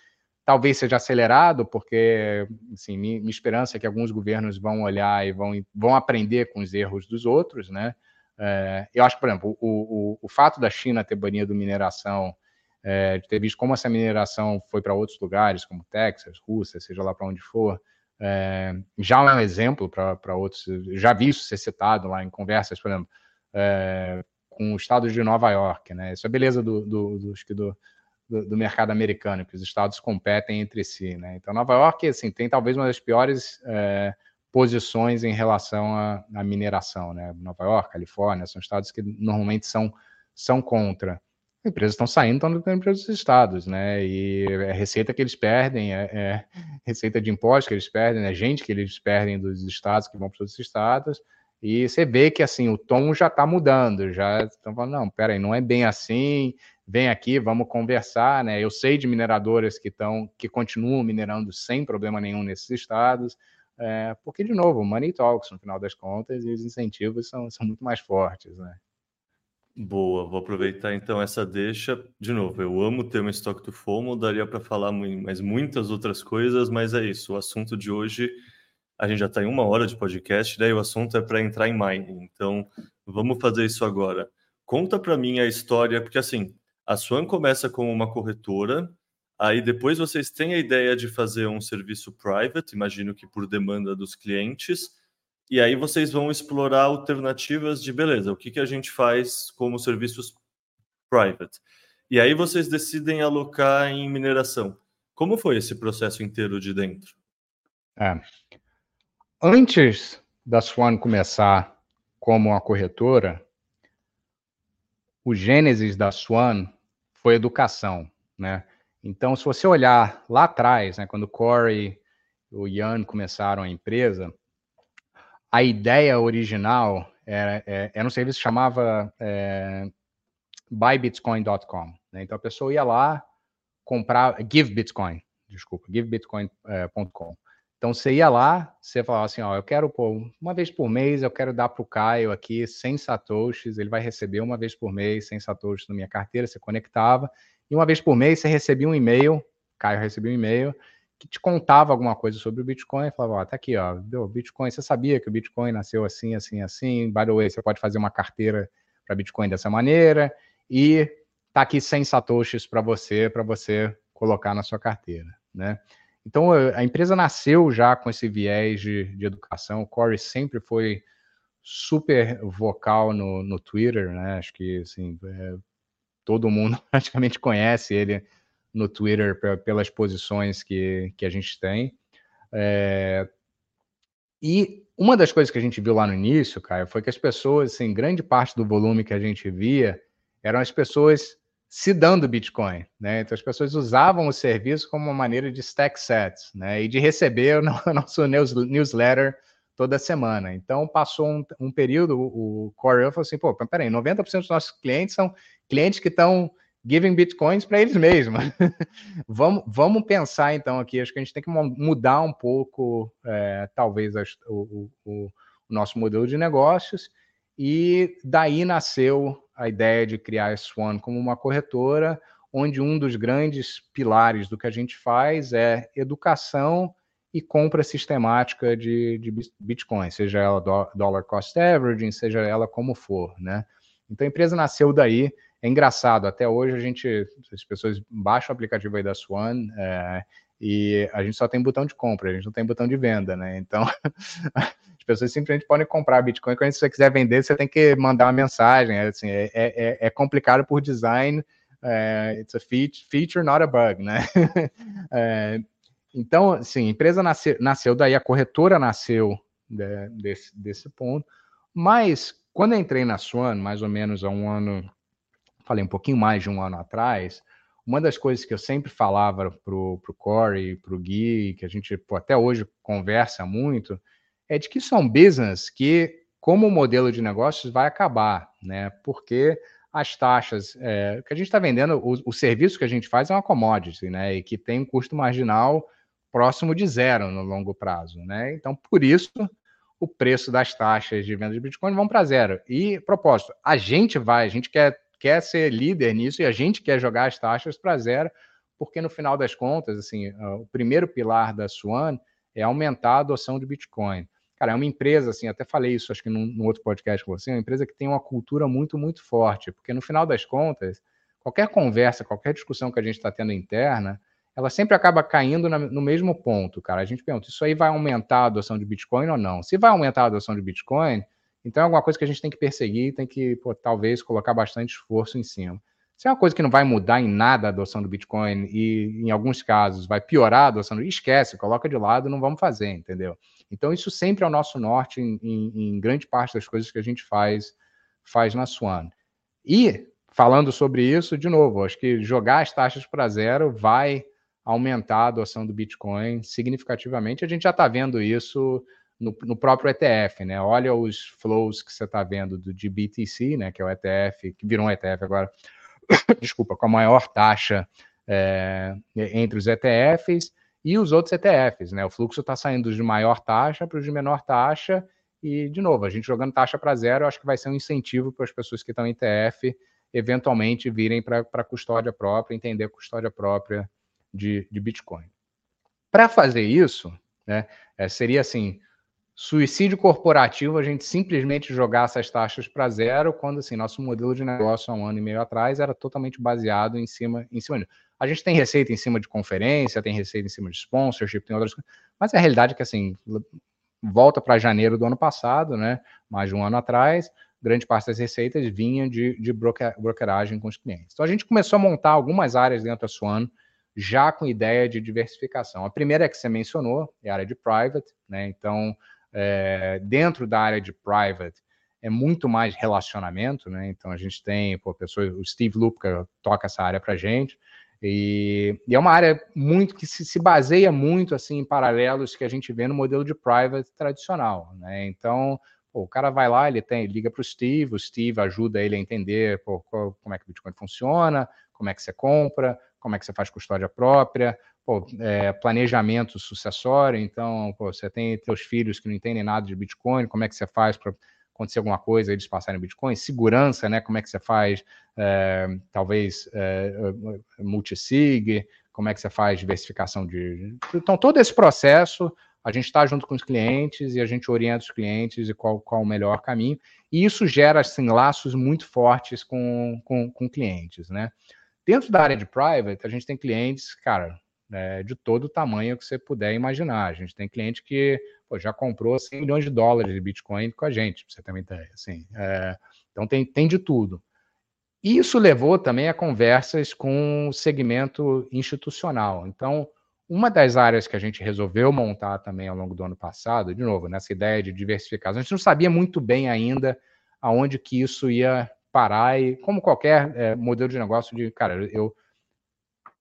talvez seja acelerado, porque assim, minha, esperança é que alguns governos vão olhar e vão, vão aprender com os erros dos outros, né? É, eu acho, por exemplo, o, o, o, fato da China ter banido mineração, é, de ter visto como essa mineração foi para outros lugares, como Texas, Rússia, seja lá para onde for, é, já é um exemplo para outros. Já vi isso ser citado lá em conversas, por exemplo, é, com o estado de Nova York, né? Isso é beleza do, do, do, do do, do, mercado americano, que os estados competem entre si. Né? Então, Nova York assim, tem talvez uma das piores é, posições em relação à, mineração. Né? Nova York, Califórnia, são estados que normalmente são, são contra. As empresas estão saindo, estão indo para os estados, né? E é receita que eles perdem, é, é receita de impostos que eles perdem, é gente que eles perdem dos estados que vão para os estados. E você vê que assim o tom já está mudando, já estão falando, não, peraí, não é bem assim, vem aqui, vamos conversar, né? Eu sei de mineradoras que estão, que continuam minerando sem problema nenhum nesses estados, é, porque, de novo, money talks, no final das contas, e os incentivos são, são muito mais fortes, né? Boa, vou aproveitar então essa deixa. De novo, eu amo ter um estoque do FOMO, daria para falar mais muitas outras coisas, mas é isso. O assunto de hoje, a gente já está em uma hora de podcast, daí o assunto é para entrar em mining. Então, vamos fazer isso agora. Conta para mim a história, porque assim, a Swan começa como uma corretora, aí depois vocês têm a ideia de fazer um serviço private, imagino que por demanda dos clientes, e aí vocês vão explorar alternativas de beleza, o que, que a gente faz como serviços private. E aí vocês decidem alocar em mineração. Como foi esse processo inteiro de dentro? É. Antes da Swan começar como uma corretora, o gênesis da Swan foi educação, né? Então, se você olhar lá atrás, né, quando o Corey e o Ian começaram a empresa, a ideia original era, é, era um serviço que chamava é, buybitcoin.com. Né? Então, a pessoa ia lá, comprar, give Bitcoin, desculpa, givebitcoin.com. Então você ia lá, você falava assim, ó, eu quero pô, uma vez por mês, eu quero dar para o Caio aqui 100 satoshis, ele vai receber uma vez por mês 100 satoshis na minha carteira, você conectava, e uma vez por mês você recebia um e-mail, Caio recebia um e-mail, que te contava alguma coisa sobre o Bitcoin, falava, ó, tá aqui, ó, o Bitcoin, você sabia que o Bitcoin nasceu assim, assim, assim, by the way, você pode fazer uma carteira para Bitcoin dessa maneira, e tá aqui 100 satoshis para você, para você colocar na sua carteira, né? Então, a empresa nasceu já com esse viés de, de educação. O Corey sempre foi super vocal no, no Twitter, né? Acho que assim, é, todo mundo praticamente conhece ele no Twitter pelas posições que, que a gente tem. É, e uma das coisas que a gente viu lá no início, Caio, foi que as pessoas, assim, grande parte do volume que a gente via eram as pessoas se dando Bitcoin, né? Então as pessoas usavam o serviço como uma maneira de stack sets, né? E de receber o nosso newsletter toda semana. Então passou um, um período, o Corey falou assim, pô, peraí, 90% dos nossos clientes são clientes que estão giving bitcoins para eles mesmos. vamos, vamos pensar então aqui, acho que a gente tem que mudar um pouco, é, talvez, o, o, o nosso modelo de negócios, e daí nasceu a ideia de criar a Swan como uma corretora, onde um dos grandes pilares do que a gente faz é educação e compra sistemática de, de Bitcoin, seja ela do, dollar cost averaging, seja ela como for, né? Então a empresa nasceu daí. É engraçado, até hoje a gente, as pessoas baixam o aplicativo aí da Swan é, e a gente só tem botão de compra, a gente não tem botão de venda, né? Então As pessoas simplesmente podem comprar Bitcoin. Quando você quiser vender, você tem que mandar uma mensagem. É, assim, é, é, é complicado por design. É, it's a feature, not a bug, né? é, então, assim, a empresa nasceu, nasceu daí, a corretora nasceu de, desse, desse ponto. Mas, quando eu entrei na Swan, mais ou menos há um ano, falei um pouquinho mais de um ano atrás, uma das coisas que eu sempre falava para o Corey, para o Gui, que a gente pô, até hoje conversa muito, é de que isso é business que, como modelo de negócios, vai acabar, né? Porque as taxas é, que a gente está vendendo, o, o, serviço que a gente faz é uma commodity, né? E que tem um custo marginal próximo de zero no longo prazo, né? Então, por isso, o preço das taxas de venda de Bitcoin vão para zero. E, propósito, a gente vai, a gente quer, quer ser líder nisso e a gente quer jogar as taxas para zero, porque no final das contas, assim, o primeiro pilar da Swan é aumentar a adoção de Bitcoin. Cara, é uma empresa, assim, até falei isso, acho que num, num outro podcast com você, é uma empresa que tem uma cultura muito, muito forte, porque no final das contas, qualquer conversa, qualquer discussão que a gente está tendo interna, ela sempre acaba caindo na, no mesmo ponto, cara. A gente pergunta, isso aí vai aumentar a adoção de Bitcoin ou não? Se vai aumentar a adoção de Bitcoin, então é alguma coisa que a gente tem que perseguir, tem que, pô, talvez, colocar bastante esforço em cima. Se é uma coisa que não vai mudar em nada a adoção do Bitcoin e, em alguns casos, vai piorar a adoção, esquece, coloca de lado, não vamos fazer, entendeu? Então, isso sempre é o nosso norte em, em, em grande parte das coisas que a gente faz, faz na Swan. E, falando sobre isso, de novo, acho que jogar as taxas para zero vai aumentar a adoção do Bitcoin significativamente. A gente já está vendo isso no, no, próprio ETF, né? Olha os flows que você está vendo do de BTC, né? Que é o ETF, que virou um ETF agora, desculpa, com a maior taxa é, entre os ETFs e os outros ETFs, né? O fluxo está saindo de maior taxa para os de menor taxa, e, de novo, a gente jogando taxa para zero, eu acho que vai ser um incentivo para as pessoas que estão em ETF eventualmente virem para a custódia própria, entender a custódia própria de, de Bitcoin. Para fazer isso, né, é, seria assim, suicídio corporativo a gente simplesmente jogar essas taxas para zero, quando assim, nosso modelo de negócio há um ano e meio atrás era totalmente baseado em cima, em cima disso. A gente tem receita em cima de conferência, tem receita em cima de sponsorship, tem outras coisas, mas a realidade é que assim, volta para janeiro do ano passado, né? Mais de um ano atrás, grande parte das receitas vinha de, de broker, brokeragem com os clientes. Então a gente começou a montar algumas áreas dentro da Swan já com ideia de diversificação. A primeira é que você mencionou, é a área de private, né? Então, é, dentro da área de private, é muito mais relacionamento, né? Então a gente tem, pô, pessoas, o Steve Lupka toca essa área para gente. E, e, é uma área muito que se, se, baseia muito assim em paralelos que a gente vê no modelo de private tradicional, né? Então, pô, o cara vai lá, ele tem, liga para o Steve, o Steve ajuda ele a entender pô, qual, como é que o Bitcoin funciona, como é que você compra, como é que você faz custódia própria, pô, é, planejamento sucessório. Então, pô, você tem teus filhos que não entendem nada de Bitcoin, como é que você faz para acontecer alguma coisa, eles passarem Bitcoin, segurança, né? Como é que você faz, é, talvez, é, multisig, como é que você faz diversificação de. Então, todo esse processo, a gente está junto com os clientes e a gente orienta os clientes e qual, qual o melhor caminho. E isso gera, assim, laços muito fortes com, com, com clientes, né? Dentro da área de private, a gente tem clientes, cara, é, de todo o tamanho que você puder imaginar. A gente tem cliente que pô, já comprou 100 milhões de dólares de Bitcoin com a gente, você também ter, assim. É, então tem, tem de tudo. E isso levou também a conversas com o segmento institucional. Então, uma das áreas que a gente resolveu montar também ao longo do ano passado, de novo, nessa ideia de diversificação, a gente não sabia muito bem ainda aonde que isso ia parar e como qualquer é, modelo de negócio de, cara, eu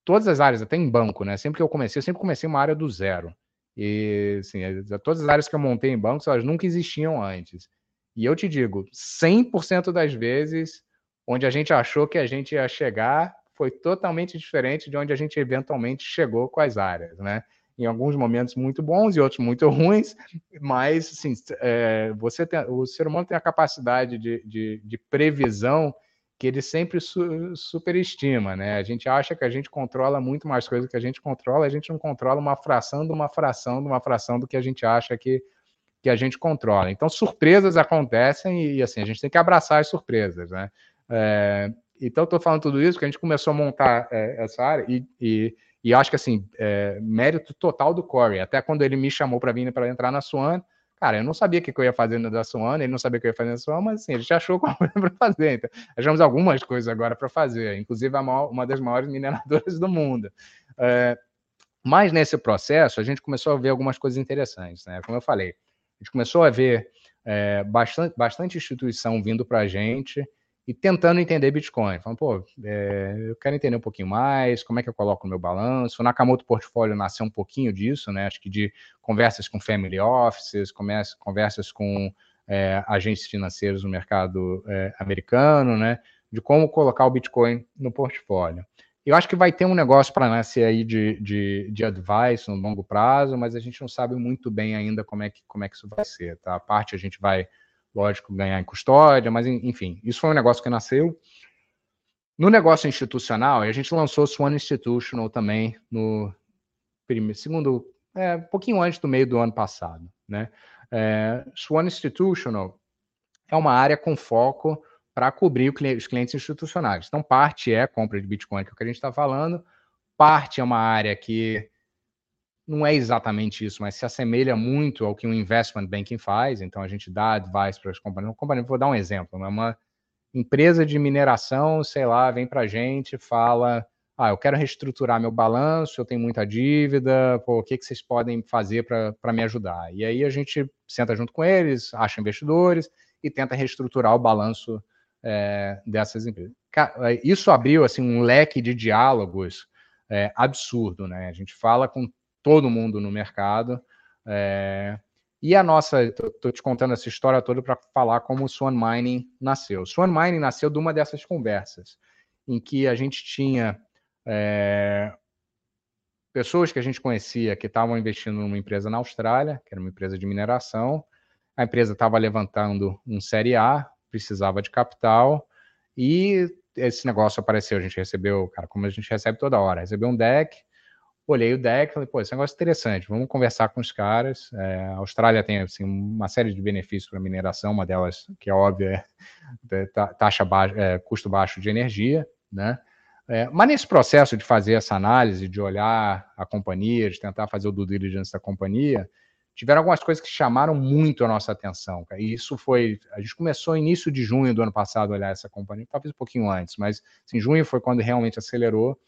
todas as áreas, até em banco, né? Sempre que eu comecei, eu sempre comecei uma área do zero. E, assim, todas as áreas que eu montei em bancos, elas nunca existiam antes. E eu te digo, 100% das vezes, onde a gente achou que a gente ia chegar, foi totalmente diferente de onde a gente eventualmente chegou com as áreas, né? Em alguns momentos muito bons e outros muito ruins, mas, assim, é, você tem, o ser humano tem a capacidade de, de, de previsão que ele sempre su superestima, né? A gente acha que a gente controla muito mais coisas que a gente controla, a gente não controla uma fração de uma fração de uma fração do que a gente acha que, que a gente controla. Então, surpresas acontecem e, assim, a gente tem que abraçar as surpresas, né? É, então, estou falando tudo isso porque a gente começou a montar é, essa área e, e, e, acho que, assim, é, mérito total do Corey. Até quando ele me chamou para vir para entrar na Swan, Cara, eu não sabia o que eu ia fazer no da Suana, ele não sabia o que eu ia fazer na Suana, mas assim, a gente achou coisa para fazer. Então, achamos algumas coisas agora para fazer, inclusive maior, uma das maiores mineradoras do mundo. É, mas nesse processo, a gente começou a ver algumas coisas interessantes, né? Como eu falei, a gente começou a ver é, bastante, bastante instituição vindo para a gente e tentando entender Bitcoin. Falando, pô, é, eu quero entender um pouquinho mais, como é que eu coloco o meu balanço. O Nakamoto Portfólio nasceu um pouquinho disso, né? Acho que de conversas com family offices, conversas com é, agentes financeiros no mercado é, americano, né? De como colocar o Bitcoin no portfólio. Eu acho que vai ter um negócio para nascer aí de, de, de advice no longo prazo, mas a gente não sabe muito bem ainda como é que, como é que isso vai ser, tá? A parte a gente vai lógico, ganhar em custódia, mas enfim, isso foi um negócio que nasceu. No negócio institucional, a gente lançou Swan Institutional também no primeiro, segundo, é, um pouquinho antes do meio do ano passado, né? É, Swan Institutional é uma área com foco para cobrir os clientes institucionais. Então, parte é compra de Bitcoin, que é o que a gente está falando, parte é uma área que não é exatamente isso, mas se assemelha muito ao que um investment banking faz. Então, a gente dá advice para as companhias. Companhia, vou dar um exemplo. Né? Uma empresa de mineração, sei lá, vem para a gente fala: ah, eu quero reestruturar meu balanço, eu tenho muita dívida, pô, o que, que vocês podem fazer para me ajudar? E aí a gente senta junto com eles, acha investidores e tenta reestruturar o balanço é, dessas empresas. Isso abriu assim um leque de diálogos é, absurdo, né? A gente fala com todo mundo no mercado. É, e a nossa, estou te contando essa história toda para falar como o Swan Mining nasceu. Swan Mining nasceu de uma dessas conversas, em que a gente tinha é, pessoas que a gente conhecia que estavam investindo numa empresa na Austrália, que era uma empresa de mineração. A empresa estava levantando um Série A, precisava de capital, e esse negócio apareceu. A gente recebeu, cara, como a gente recebe toda hora, recebeu um deck olhei o deck falei, pô, esse negócio é interessante, vamos conversar com os caras. É, a Austrália tem assim, uma série de benefícios para mineração, uma delas, que é óbvia, é taxa baixa, é, custo baixo de energia, né? É, mas nesse processo de fazer essa análise, de olhar a companhia, de tentar fazer o due diligence da companhia, tiveram algumas coisas que chamaram muito a nossa atenção. E isso foi. A gente começou início de junho do ano passado a olhar essa companhia, talvez um pouquinho antes, mas assim, junho foi quando realmente acelerou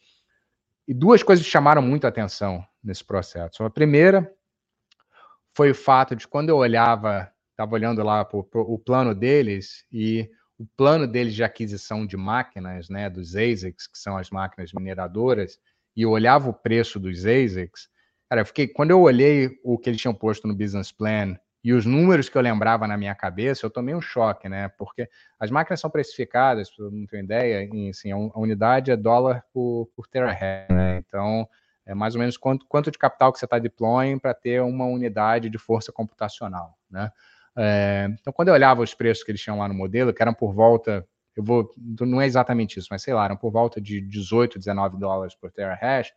e duas coisas chamaram muito a atenção nesse processo. A primeira foi o fato de quando eu olhava, estava olhando lá pro, pro, o plano deles e o plano deles de aquisição de máquinas, né, dos ASICs, que são as máquinas mineradoras, e eu olhava o preço dos ASICs, cara, eu fiquei, quando eu olhei o que eles tinham posto no business plan e os números que eu lembrava na minha cabeça, eu tomei um choque, né? Porque as máquinas são precificadas, para não ter ideia, em, assim, a unidade é dólar por, por terahash, né? Então, é mais ou menos quanto, quanto de capital que você está deploying para ter uma unidade de força computacional, né? É, então, quando eu olhava os preços que eles tinham lá no modelo, que eram por volta, eu vou, não é exatamente isso, mas sei lá, eram por volta de 18, 19 dólares por terahash,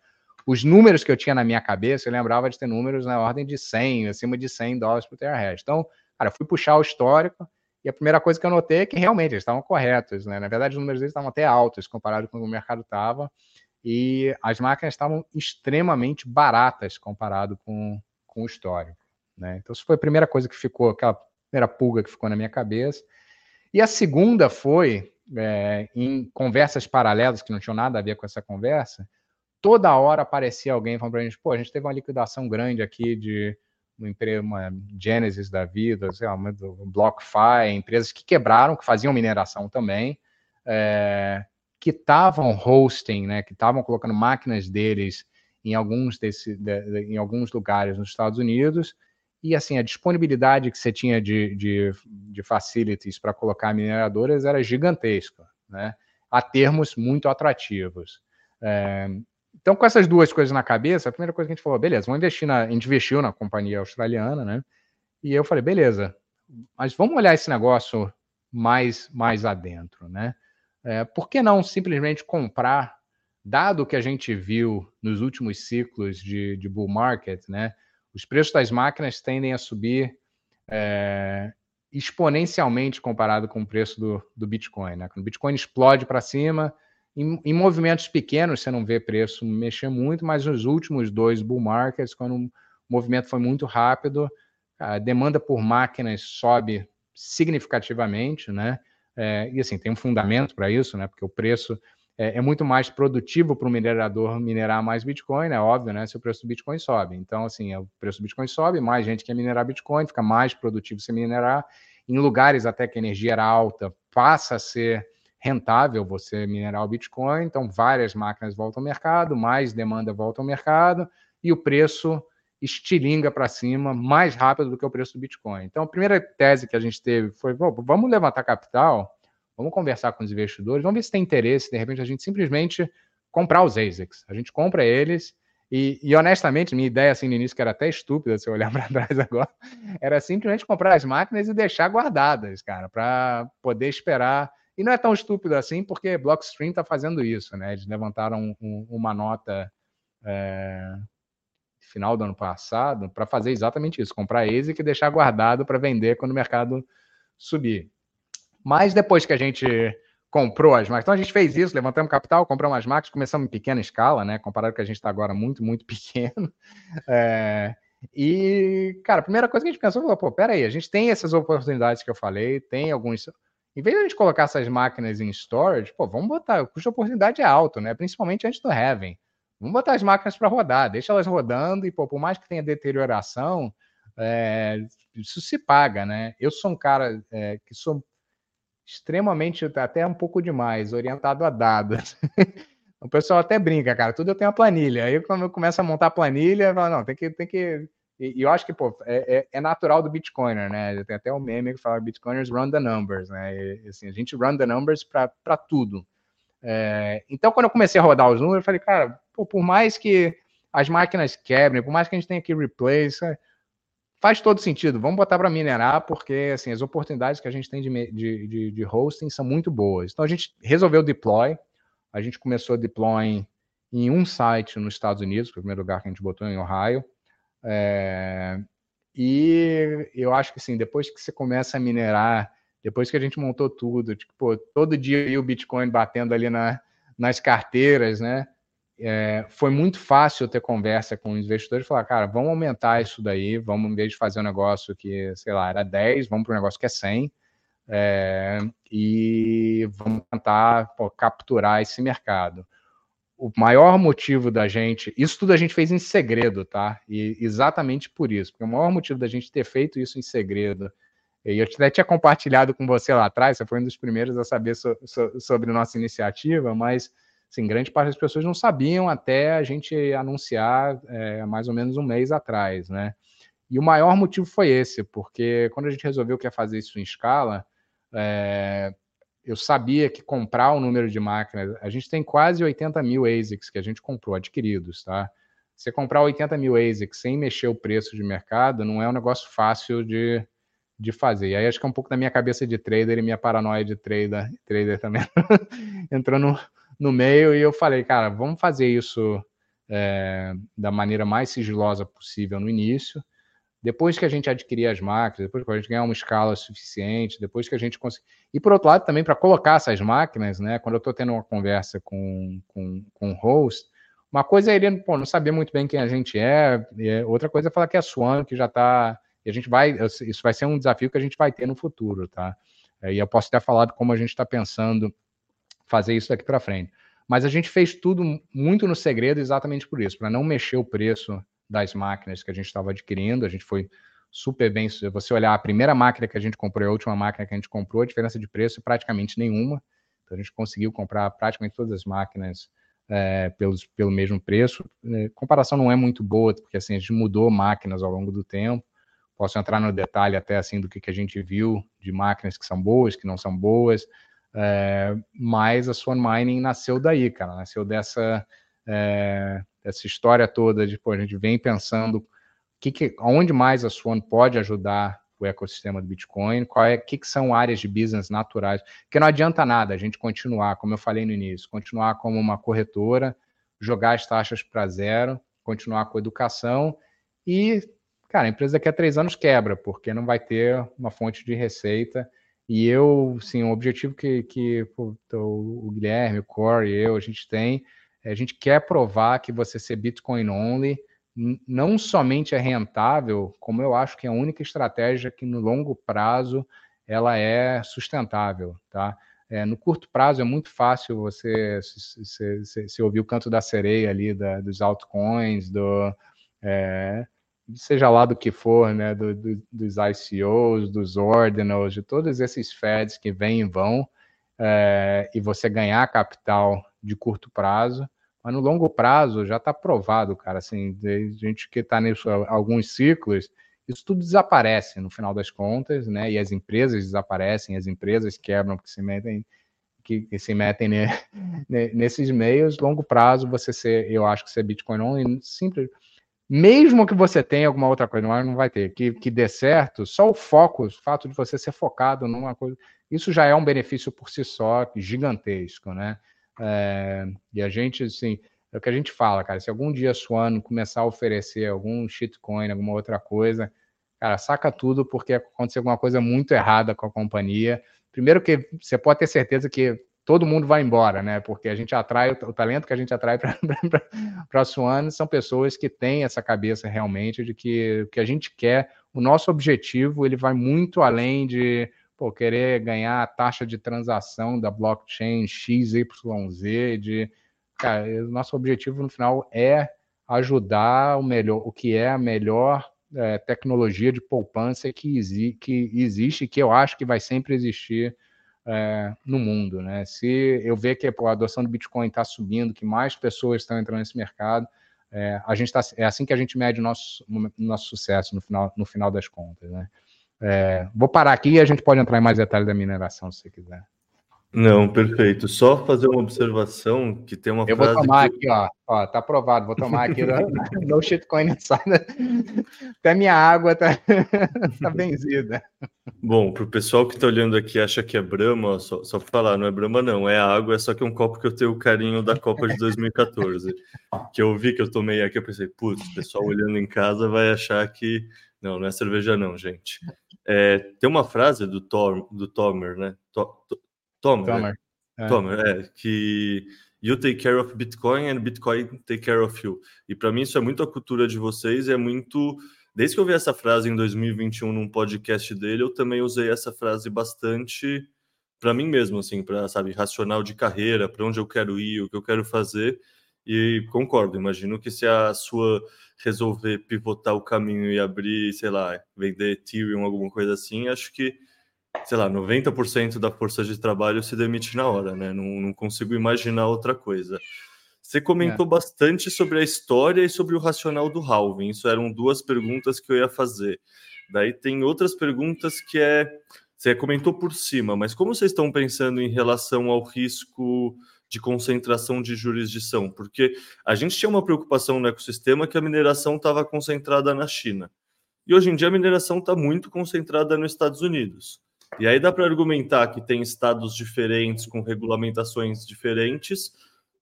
os números que eu tinha na minha cabeça, eu lembrava de ter números na ordem de 100, acima de 100 dólares por terahash. Então, cara, fui puxar o histórico e a primeira coisa que eu notei é que realmente eles estavam corretos, né? Na verdade, os números deles estavam até altos comparado com o mercado estava e as máquinas estavam extremamente baratas comparado com, com o histórico, né? Então, isso foi a primeira coisa que ficou, aquela primeira pulga que ficou na minha cabeça. E a segunda foi, é, em conversas paralelas que não tinham nada a ver com essa conversa, toda hora aparecia alguém falando para a gente, pô, a gente teve uma liquidação grande aqui de uma empresa, uma Genesis da vida, sei lá, uma BlockFi, empresas que quebraram, que faziam mineração também, é, que estavam hosting, né, que estavam colocando máquinas deles em alguns, desse, de, de, em alguns lugares nos Estados Unidos, e assim, a disponibilidade que você tinha de, de, de facilities para colocar mineradoras era gigantesca, né, a termos muito atrativos. É, então, com essas duas coisas na cabeça, a primeira coisa que a gente falou, beleza, vamos investir na. A gente investiu na companhia australiana, né? E eu falei, beleza, mas vamos olhar esse negócio mais, mais adentro, né? É, por que não simplesmente comprar, dado que a gente viu nos últimos ciclos de, de bull market, né? Os preços das máquinas tendem a subir é, exponencialmente comparado com o preço do, do Bitcoin, né? Quando o Bitcoin explode para cima, em, em, movimentos pequenos, você não vê preço mexer muito, mas nos últimos dois bull markets, quando o movimento foi muito rápido, a demanda por máquinas sobe significativamente, né? É, e assim, tem um fundamento para isso, né? Porque o preço é, é muito mais produtivo para o minerador minerar mais Bitcoin, é óbvio, né? Se o preço do Bitcoin sobe. Então, assim, o preço do Bitcoin sobe, mais gente quer minerar Bitcoin, fica mais produtivo você minerar. Em lugares até que a energia era alta, passa a ser rentável você minerar o Bitcoin, então várias máquinas voltam ao mercado, mais demanda volta ao mercado e o preço estilinga para cima mais rápido do que o preço do Bitcoin. Então, a primeira tese que a gente teve foi: vamos levantar capital, vamos conversar com os investidores, vamos ver se tem interesse, de repente, a gente simplesmente comprar os ASICs. A gente compra eles. E, e honestamente, minha ideia assim no início, que era até estúpida se eu olhar para trás agora, era simplesmente comprar as máquinas e deixar guardadas, cara, para poder esperar e não é tão estúpido assim, porque Blockstream está fazendo isso, né? Eles levantaram um, uma nota é, final do ano passado para fazer exatamente isso: comprar ASIC e deixar guardado para vender quando o mercado subir. Mas depois que a gente comprou as máquinas, então a gente fez isso, levantamos capital, compramos as máquinas, começamos em pequena escala, né? Comparado com que a gente está agora muito, muito pequeno. É, e, cara, a primeira coisa que a gente pensou foi, pô, peraí, a gente tem essas oportunidades que eu falei, tem alguns em vez de a gente colocar essas máquinas em storage, pô, vamos botar, o custo de oportunidade é alto, né? Principalmente antes do Heaven. Vamos botar as máquinas para rodar, deixa elas rodando e, pô, por mais que tenha deterioração, é, isso se paga, né? Eu sou um cara é, que sou extremamente, até um pouco demais, orientado a dados. o pessoal até brinca, cara, tudo eu tenho a planilha. Aí quando eu começo a montar a planilha, eu falo, não, tem que, tem que e, e eu acho que, pô, é, é, é, natural do Bitcoiner, né? Tem até um meme que fala Bitcoiners run the numbers, né? E, assim, a gente run the numbers para tudo. É, então, quando eu comecei a rodar os números, eu falei, cara, pô, por mais que as máquinas quebrem, por mais que a gente tenha que replace, faz todo sentido. Vamos botar para minerar, porque assim, as oportunidades que a gente tem de, de, de, hosting são muito boas. Então, a gente resolveu deploy. A gente começou a deploy em um site nos Estados Unidos, foi o primeiro lugar que a gente botou em Ohio. É, e eu acho que assim, depois que você começa a minerar, depois que a gente montou tudo, tipo, todo dia o Bitcoin batendo ali na, nas carteiras, né? É, foi muito fácil ter conversa com investidores e falar, cara, vamos aumentar isso daí, vamos, em vez de fazer um negócio que, sei lá, era 10, vamos para um negócio que é 100, é, e vamos tentar pô, capturar esse mercado. O maior motivo da gente, isso tudo a gente fez em segredo, tá? E exatamente por isso, porque o maior motivo da gente ter feito isso em segredo, e eu até tinha compartilhado com você lá atrás, você foi um dos primeiros a saber so, so, sobre nossa iniciativa, mas assim, grande parte das pessoas não sabiam até a gente anunciar é, mais ou menos um mês atrás, né? E o maior motivo foi esse, porque quando a gente resolveu que ia fazer isso em escala, é, eu sabia que comprar o número de máquinas, a gente tem quase 80 mil ASICs que a gente comprou, adquiridos, tá? Você comprar 80 mil ASICs sem mexer o preço de mercado não é um negócio fácil de, de fazer. E aí acho que é um pouco da minha cabeça de trader e minha paranoia de trader, trader também entrou no, no meio e eu falei, cara, vamos fazer isso é, da maneira mais sigilosa possível no início. Depois que a gente adquirir as máquinas, depois que a gente ganhar uma escala suficiente, depois que a gente conseguir. E por outro lado, também para colocar essas máquinas, né? Quando eu estou tendo uma conversa com, com, com host, uma coisa é ele pô, não saber muito bem quem a gente é, outra coisa é falar que é Swan, que já está. A gente vai. Isso vai ser um desafio que a gente vai ter no futuro, tá? E eu posso até falar de como a gente está pensando fazer isso daqui para frente. Mas a gente fez tudo muito no segredo exatamente por isso, para não mexer o preço das máquinas que a gente estava adquirindo. A gente foi super bem. Se você olhar a primeira máquina que a gente comprou e a última máquina que a gente comprou, a diferença de preço é praticamente nenhuma. Então a gente conseguiu comprar praticamente todas as máquinas é, pelos, pelo mesmo preço. É, comparação não é muito boa, porque assim, a gente mudou máquinas ao longo do tempo. Posso entrar no detalhe até assim do que, que a gente viu de máquinas que são boas, que não são boas. É, mas a Swan Mining nasceu daí, cara. Nasceu dessa, é, essa história toda de, pô, a gente vem pensando que, que, onde mais a Swan pode ajudar o ecossistema do Bitcoin, qual é, que, que são áreas de business naturais, porque não adianta nada a gente continuar, como eu falei no início, continuar como uma corretora, jogar as taxas para zero, continuar com a educação e, cara, a empresa daqui a três anos quebra, porque não vai ter uma fonte de receita. E eu, sim, o objetivo que, que pô, o Guilherme, o Corey eu, a gente tem a gente quer provar que você ser Bitcoin only não somente é rentável, como eu acho que é a única estratégia que no longo prazo ela é sustentável, tá? É, no curto prazo é muito fácil você se, se, se, ouvir o canto da sereia ali da, dos altcoins, do, é, seja lá do que for, né, do, do, dos ICOs, dos ordinals, de todos esses feds que vêm e vão, é, e você ganhar capital de curto prazo, mas no longo prazo já está provado, cara, assim, de gente que está nisso alguns ciclos, isso tudo desaparece no final das contas, né? E as empresas desaparecem, as empresas quebram porque se metem que, que se metem ne, ne, nesses meios, longo prazo você ser, eu acho que ser Bitcoin only, simples, mesmo que você tenha alguma outra coisa, não vai ter, que, que dê certo, só o foco, o fato de você ser focado numa coisa, isso já é um benefício por si só gigantesco, né? É, e a gente, assim, é o que a gente fala, cara. Se algum dia a Swan começar a oferecer algum shitcoin, alguma outra coisa, cara, saca tudo porque aconteceu alguma coisa muito errada com a companhia. Primeiro que você pode ter certeza que todo mundo vai embora, né? Porque a gente atrai, o, talento que a gente atrai para a Swan são pessoas que têm essa cabeça realmente de que o que a gente quer, o nosso objetivo, ele vai muito além de pô, querer ganhar a taxa de transação da blockchain XYZ, de cara, nosso objetivo no final é ajudar o melhor, o que é a melhor é, tecnologia de poupança que, exi que existe, que eu acho que vai sempre existir é, no mundo, né? Se eu ver que pô, a adoção do Bitcoin está subindo, que mais pessoas estão entrando nesse mercado, é, a gente tá, é assim que a gente mede o nosso, nosso sucesso no final, no final das contas, né? É, vou parar aqui e a gente pode entrar em mais detalhes da mineração, se você quiser. Não, perfeito. Só fazer uma observação que tem uma Eu frase. Eu vou tomar que... aqui, ó. ó. Tá aprovado. Vou tomar aqui no shitcoin insider. Até minha água tá, tá benzida. Bom, para o pessoal que está olhando aqui acha que é Brahma, só, só para falar, não é Brahma, não, é água, é só que é um copo que eu tenho o carinho da Copa de 2014. que eu vi que eu tomei aqui, eu pensei, putz, o pessoal olhando em casa vai achar que. Não, não é cerveja, não, gente. É, tem uma frase do, Tom, do Tomer, né? To, to, Tomer, Tomer. É. é. Tomer, é, que you take care of Bitcoin and Bitcoin take care of you. E para mim isso é muito a cultura de vocês, é muito Desde que eu vi essa frase em 2021 num podcast dele, eu também usei essa frase bastante para mim mesmo, assim, para, sabe, racional de carreira, para onde eu quero ir, o que eu quero fazer. E concordo, imagino que se a sua resolver pivotar o caminho e abrir, sei lá, vender Ethereum, alguma coisa assim, acho que, sei lá, 90% da força de trabalho se demite na hora, né? Não, não consigo imaginar outra coisa. Você comentou é. bastante sobre a história e sobre o racional do halving. Isso eram duas perguntas que eu ia fazer. Daí tem outras perguntas que é. Você comentou por cima, mas como vocês estão pensando em relação ao risco de concentração de jurisdição? Porque a gente tinha uma preocupação no ecossistema que a mineração estava concentrada na China. E hoje em dia a mineração está muito concentrada nos Estados Unidos. E aí dá para argumentar que tem estados diferentes, com regulamentações diferentes,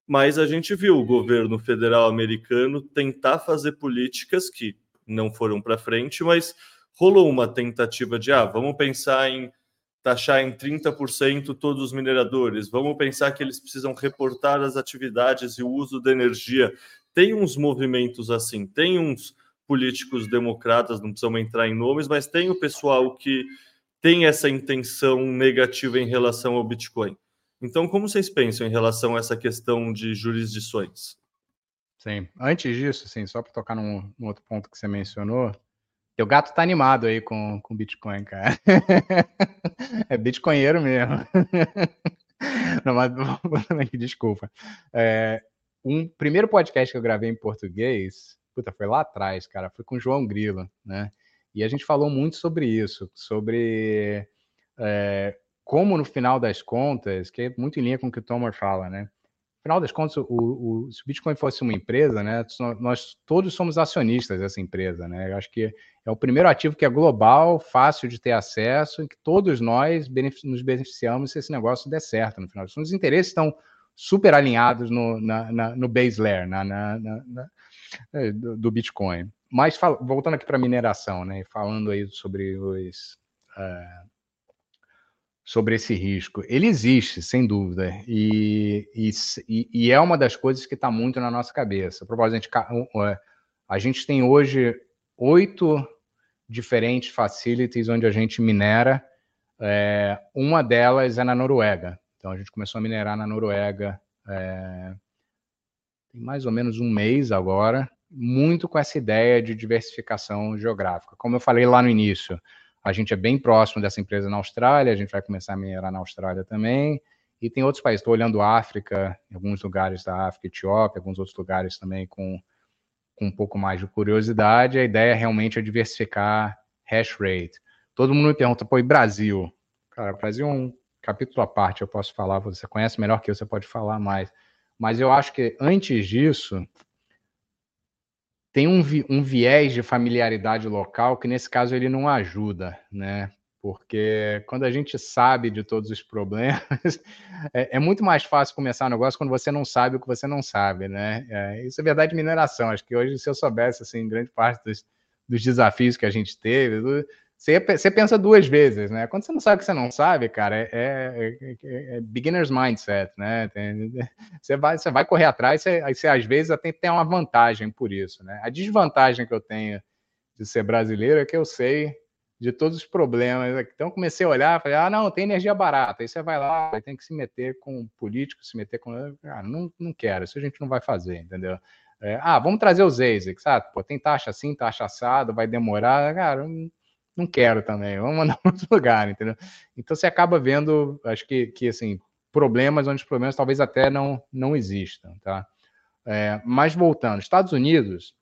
mas a gente viu o governo federal americano tentar fazer políticas que não foram para frente, mas rolou uma tentativa de, ah, vamos pensar em taxar em 30% todos os mineradores, vamos pensar que eles precisam reportar as atividades e o uso da energia. Tem uns movimentos assim, tem uns políticos democratas, não precisamos entrar em nomes, mas tem o pessoal que tem essa intenção negativa em relação ao Bitcoin. Então, como vocês pensam em relação a essa questão de jurisdições? Sim, antes disso, sim, só para tocar num, num outro ponto que você mencionou, teu gato tá animado aí com, com Bitcoin, cara. é bitcoinheiro mesmo. Não, mas, desculpa. É, um primeiro podcast que eu gravei em português, puta, foi lá atrás, cara, foi com o João Grilo, né? E a gente falou muito sobre isso, sobre é, como no final das contas, que é muito em linha com o que o Tomer fala, né? Final das contas, o, o, se o Bitcoin fosse uma empresa, né, nós todos somos acionistas dessa empresa, né? Eu acho que é o primeiro ativo que é global, fácil de ter acesso, e que todos nós nos beneficiamos se esse negócio der certo no final. Os interesses estão super alinhados no, na, na, no base layer na, na, na é, do, do, Bitcoin. Mas voltando aqui para a mineração, né, falando aí sobre os uh, sobre esse risco. Ele existe, sem dúvida, e, e, e é uma das coisas que está muito na nossa cabeça. A propósito, a gente, é, a gente tem hoje oito diferentes facilities onde a gente minera. É, uma delas é na Noruega. Então a gente começou a minerar na Noruega é, tem mais ou menos um mês agora, muito com essa ideia de diversificação geográfica. Como eu falei lá no início, a gente é bem próximo dessa empresa na Austrália, a gente vai começar a minerar na Austrália também. E tem outros países, estou olhando África, alguns lugares da África, Etiópia, alguns outros lugares também com, com um pouco mais de curiosidade. A ideia realmente é diversificar hash rate. Todo mundo me pergunta, pô, e Brasil? Cara, Brasil é um capítulo à parte, eu posso falar, você conhece melhor que eu, você pode falar mais. Mas eu acho que antes disso, tem um, vi, um viés de familiaridade local que, nesse caso, ele não ajuda, né? Porque quando a gente sabe de todos os problemas, é, é, muito mais fácil começar um negócio quando você não sabe o que você não sabe, né? É, isso é verdade de mineração. Acho que hoje, se eu soubesse, assim, grande parte dos, dos desafios que a gente teve, você, você, pensa duas vezes, né? Quando você não sabe o que você não sabe, cara, é, é, é, é beginner's mindset, né? Tem, você, vai, você vai correr atrás, você, você às vezes até tem uma vantagem por isso, né? A desvantagem que eu tenho de ser brasileiro é que eu sei de todos os problemas. Então comecei a olhar, falei, ah, não, tem energia barata. Aí você vai lá, ter que se meter com político, se meter com. Ah, não, não quero, isso a gente não vai fazer, entendeu? É, ah, vamos trazer os ASICs, sabe? Pô, tem taxa assim, taxa assado, vai demorar. Cara, não quero também, vamos mandar para outro lugar, entendeu? Então você acaba vendo, acho que, que assim, problemas onde os problemas talvez até não, não existam, tá? É, mas voltando, Estados Unidos,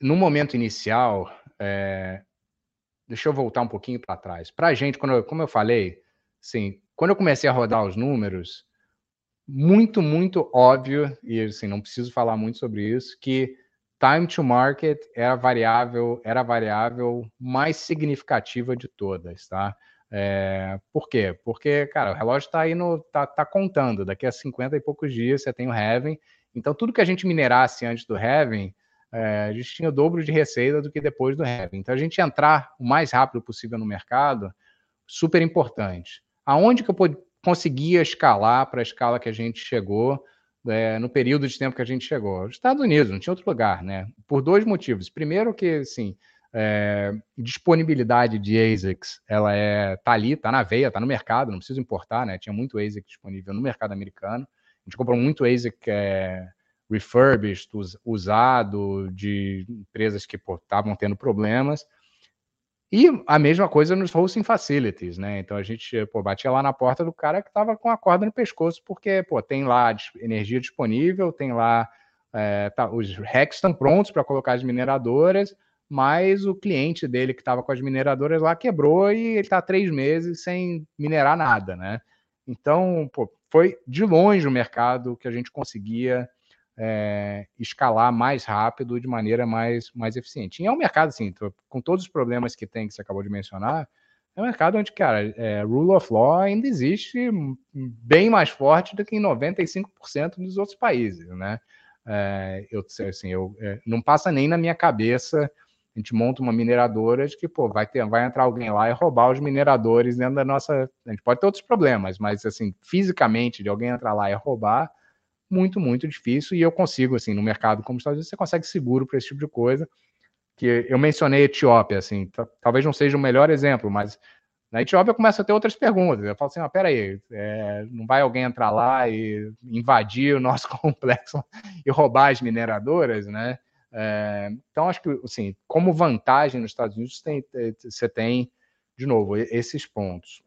no momento inicial, é, deixa eu voltar um pouquinho para trás. Para a gente, quando eu, como eu falei, sim, quando eu comecei a rodar os números, muito, muito óbvio, e assim, não preciso falar muito sobre isso, que time to market é a variável, era a variável mais significativa de todas, tá? É, por quê? Porque, cara, o relógio está aí no. Tá, tá, contando. Daqui a 50 e poucos dias você tem o Heaven. Então, tudo que a gente minerasse antes do Heaven, é, a gente tinha o dobro de receita do que depois do Heaven. Então, a gente entrar o mais rápido possível no mercado, super importante. Aonde que eu conseguia escalar para a escala que a gente chegou? É, no período de tempo que a gente chegou. Os Estados Unidos, não tinha outro lugar, né? Por dois motivos. Primeiro que, assim, é, disponibilidade de ASICs, ela é, tá ali, tá na veia, tá no mercado, não precisa importar, né? Tinha muito ASIC disponível no mercado americano. gente comprou muito ASIC é, refurbished, usado, de empresas que estavam tendo problemas. E a mesma coisa nos hosting facilities, né? Então a gente pô, batia lá na porta do cara que estava com a corda no pescoço, porque pô, tem lá energia disponível, tem lá. É, tá, os racks estão prontos para colocar as mineradoras, mas o cliente dele que estava com as mineradoras lá quebrou e ele está três meses sem minerar nada, né? Então, pô, foi de longe o mercado que a gente conseguia é, escalar mais rápido, de maneira mais, mais eficiente. E é um mercado, assim, com todos os problemas que tem, que você acabou de mencionar, é um mercado onde, cara, é, rule of law ainda existe bem mais forte do que em 95% dos outros países, né? É, eu, assim, eu, é, não passa nem na minha cabeça a gente monta uma mineradora de que, pô, vai, ter, vai entrar alguém lá e roubar os mineradores dentro da nossa. A gente pode ter outros problemas, mas, assim, fisicamente, de alguém entrar lá e roubar, muito, muito difícil. E eu consigo, assim, no mercado como Estados Unidos, você consegue seguro para esse tipo de coisa. Que eu mencionei Etiópia, assim, talvez não seja o melhor exemplo, mas na Etiópia começa a ter outras perguntas. Eu falo assim: ah, peraí, é, não vai alguém entrar lá e invadir o nosso complexo e roubar as mineradoras, né? É, então, acho que, assim, como vantagem nos Estados Unidos, tem, você tem, de novo, esses pontos.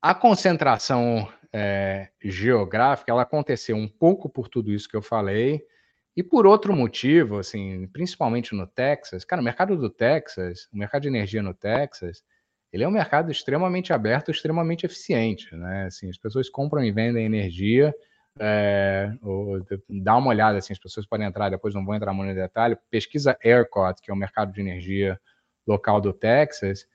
A concentração é, geográfica, ela aconteceu um pouco por tudo isso que eu falei, e por outro motivo, assim, principalmente no Texas, cara, o mercado do Texas, o mercado de energia no Texas, ele é um mercado extremamente aberto, extremamente eficiente, né? Assim, as pessoas compram e vendem energia é, dá uma olhada, assim, as pessoas podem entrar, depois não vou entrar muito no detalhe, pesquisa ERCOT, que é o mercado de energia local do Texas,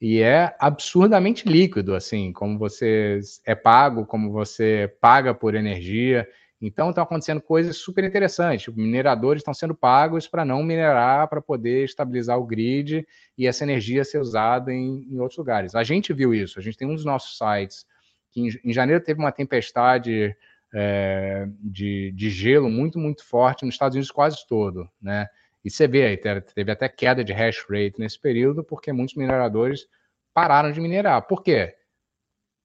e é absurdamente líquido, assim, como você é pago, como você paga por energia. Então, estão acontecendo coisas super interessantes. Mineradores estão sendo pagos para não minerar, para poder estabilizar o grid e essa energia ser usada em, em, outros lugares. A gente viu isso. A gente tem um dos nossos sites que em, em janeiro teve uma tempestade é, de, de gelo muito, muito forte nos Estados Unidos quase todo, né? E você vê teve até queda de hash rate nesse período, porque muitos mineradores pararam de minerar. Por quê?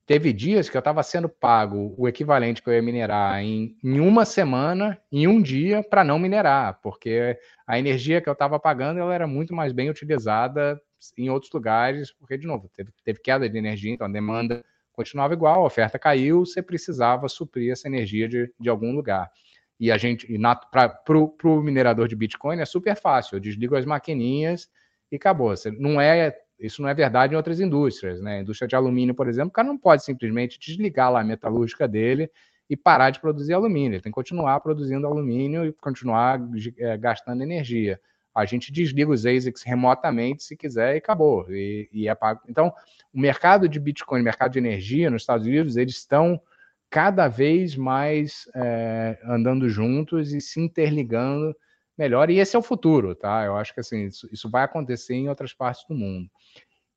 Teve dias que eu estava sendo pago o equivalente que eu ia minerar em, em uma semana, em um dia, para não minerar, porque a energia que eu estava pagando ela era muito mais bem utilizada em outros lugares, porque, de novo, teve, teve queda de energia, então a demanda continuava igual, a oferta caiu, você precisava suprir essa energia de, de algum lugar. E a gente, para o minerador de Bitcoin é super fácil, eu desligo as maquininhas e acabou. Não é, isso não é verdade em outras indústrias, né? A indústria de alumínio, por exemplo, o cara não pode simplesmente desligar lá a metalúrgica dele e parar de produzir alumínio. Ele tem que continuar produzindo alumínio e continuar é, gastando energia a gente desliga os ASICs remotamente se quiser e acabou. E, e é pago. Então, o mercado de Bitcoin, o mercado de energia nos Estados Unidos, eles estão cada vez mais é, andando juntos e se interligando melhor. E esse é o futuro, tá? Eu acho que assim, isso, isso vai acontecer em outras partes do mundo.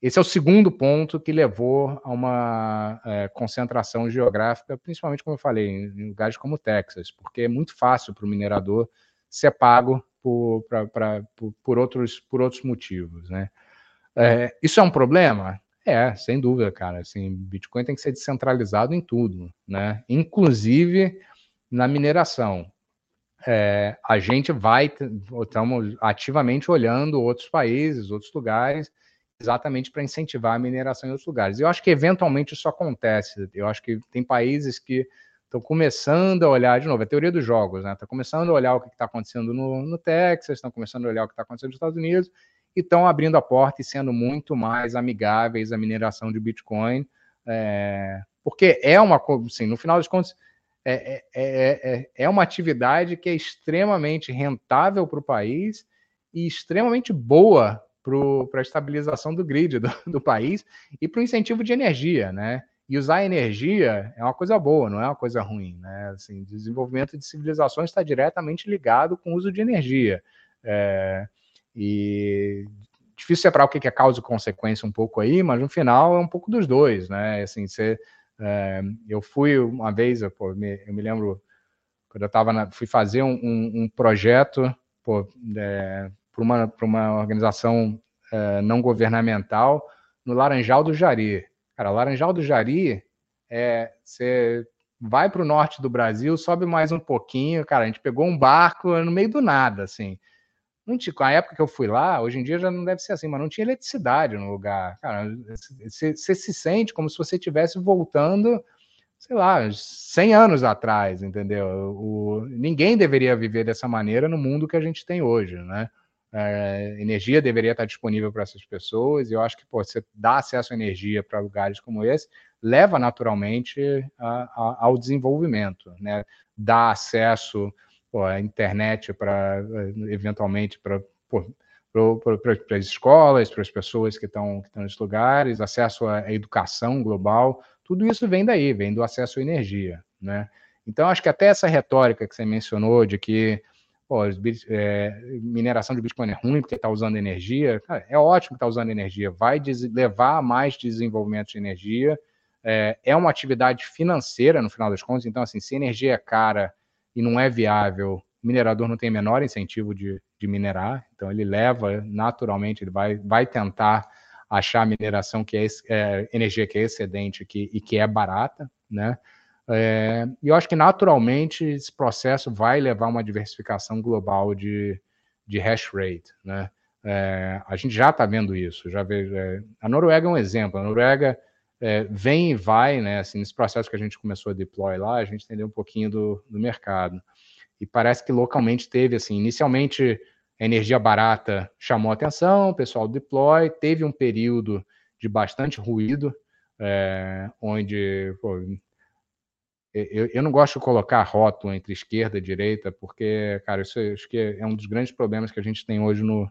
Esse é o segundo ponto que levou a uma é, concentração geográfica, principalmente, como eu falei, em lugares como Texas, porque é muito fácil para o minerador ser pago por, pra, pra, por, por, outros, por outros motivos, né? É, isso é um problema? É, sem dúvida, cara. Assim, Bitcoin tem que ser descentralizado em tudo, né? Inclusive na mineração. É, a gente vai, estamos ativamente olhando outros países, outros lugares, exatamente para incentivar a mineração em outros lugares. Eu acho que eventualmente isso acontece. Eu acho que tem países que estão começando a olhar, de novo, a teoria dos jogos, né? Estão começando a olhar o que está acontecendo no, no Texas, estão começando a olhar o que está acontecendo nos Estados Unidos e estão abrindo a porta e sendo muito mais amigáveis à mineração de Bitcoin, é, porque é uma, assim, no final das contas, é, é, é, é uma atividade que é extremamente rentável para o país e extremamente boa para a estabilização do grid do, do país e para o incentivo de energia, né? E usar energia é uma coisa boa, não é uma coisa ruim, né? Assim, desenvolvimento de civilizações está diretamente ligado com o uso de energia. É, e difícil separar o que é causa e consequência um pouco aí, mas no final é um pouco dos dois, né? Assim, você, é, eu fui uma vez, eu, pô, me, eu me lembro quando eu estava fui fazer um, um, um projeto é, uma, uma organização é, não governamental no Laranjal do Jari. Cara, Laranjal do Jari é você vai para o norte do Brasil, sobe mais um pouquinho, cara, a gente pegou um barco no meio do nada, assim. Não tinha, a época que eu fui lá, hoje em dia já não deve ser assim, mas não tinha eletricidade no lugar. Cara, você, se sente como se você estivesse voltando, sei lá, 100 anos atrás, entendeu? O, ninguém deveria viver dessa maneira no mundo que a gente tem hoje, né? É, energia deveria estar disponível para essas pessoas, e eu acho que pô, você dá acesso à energia para lugares como esse, leva naturalmente a, a, ao desenvolvimento, né? Dá acesso à internet para, eventualmente, para para as escolas, para as pessoas que estão, que estão nesses lugares, acesso à educação global, tudo isso vem daí, vem do acesso à energia, né? Então, acho que até essa retórica que você mencionou de que pô, é, mineração de Bitcoin é ruim porque está usando energia. Cara, é ótimo que está usando energia, vai levar a mais desenvolvimento de energia. É, é, uma atividade financeira, no final das contas. Então, assim, se energia é cara e não é viável, o minerador não tem menor incentivo de, de minerar. Então, ele leva, naturalmente, ele vai, vai tentar achar mineração que é, é energia que é excedente que, e que é barata, né? É, e eu acho que naturalmente esse processo vai levar a uma diversificação global de, de hash rate. Né? É, a gente já está vendo isso. Já vejo, é, a Noruega é um exemplo. A Noruega é, vem e vai, né? Assim, nesse processo que a gente começou a deploy lá, a gente entendeu um pouquinho do, do mercado. E parece que localmente teve, assim, inicialmente a energia barata chamou atenção, o pessoal deploy, teve um período de bastante ruído, é, onde pô, eu, eu, não gosto de colocar rótulo entre esquerda e direita, porque, cara, isso acho que é um dos grandes problemas que a gente tem hoje no,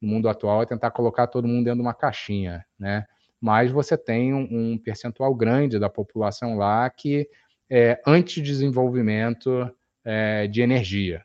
no mundo atual, é tentar colocar todo mundo dentro de uma caixinha, né? Mas você tem um, um percentual grande da população lá que é anti-desenvolvimento é, de energia.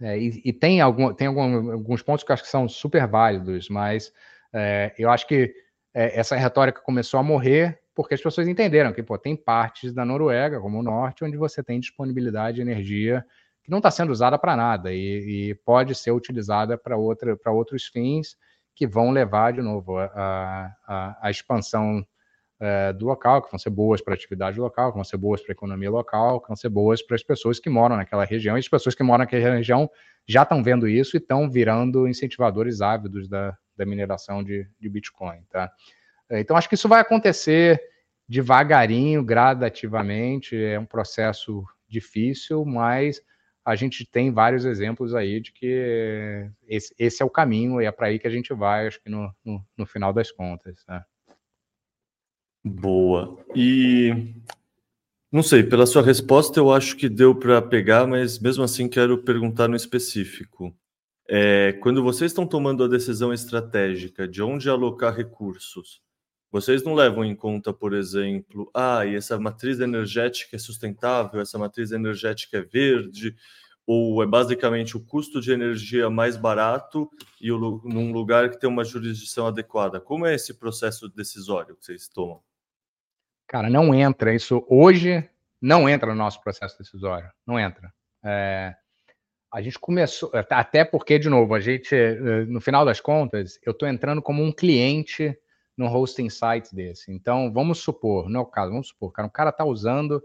É, e, e, tem, algum, tem alguns pontos que eu acho que são super válidos, mas é, eu acho que é, essa retórica começou a morrer porque as pessoas entenderam que pô, tem partes da Noruega, como o norte, onde você tem disponibilidade de energia que não está sendo usada para nada e, e, pode ser utilizada para outros fins que vão levar, de novo, a, a, a expansão é, do local, que vão ser boas para a atividade local, que vão ser boas para a economia local, que vão ser boas para as pessoas que moram naquela região. E as pessoas que moram naquela região já estão vendo isso e estão virando incentivadores ávidos da, da mineração de, de Bitcoin. Tá? É, então, acho que isso vai acontecer devagarinho, gradativamente, é um processo difícil, mas a gente tem vários exemplos aí de que esse, esse é o caminho e é para aí que a gente vai, acho que no, no, no final das contas. Né? Boa. E não sei, pela sua resposta eu acho que deu para pegar, mas mesmo assim quero perguntar no específico. É, quando vocês estão tomando a decisão estratégica de onde alocar recursos, vocês não levam em conta, por exemplo, ah, e essa matriz energética é sustentável, essa matriz energética é verde, ou é basicamente o custo de energia mais barato e o, num lugar que tem uma jurisdição adequada? Como é esse processo decisório que vocês tomam? Cara, não entra. Isso hoje não entra no nosso processo decisório. Não entra. É, a gente começou, até porque, de novo, a gente, eh, no final das contas, eu estou entrando como um cliente no hosting site desse. Então, vamos supor, não é o caso, vamos supor, cara, um cara está usando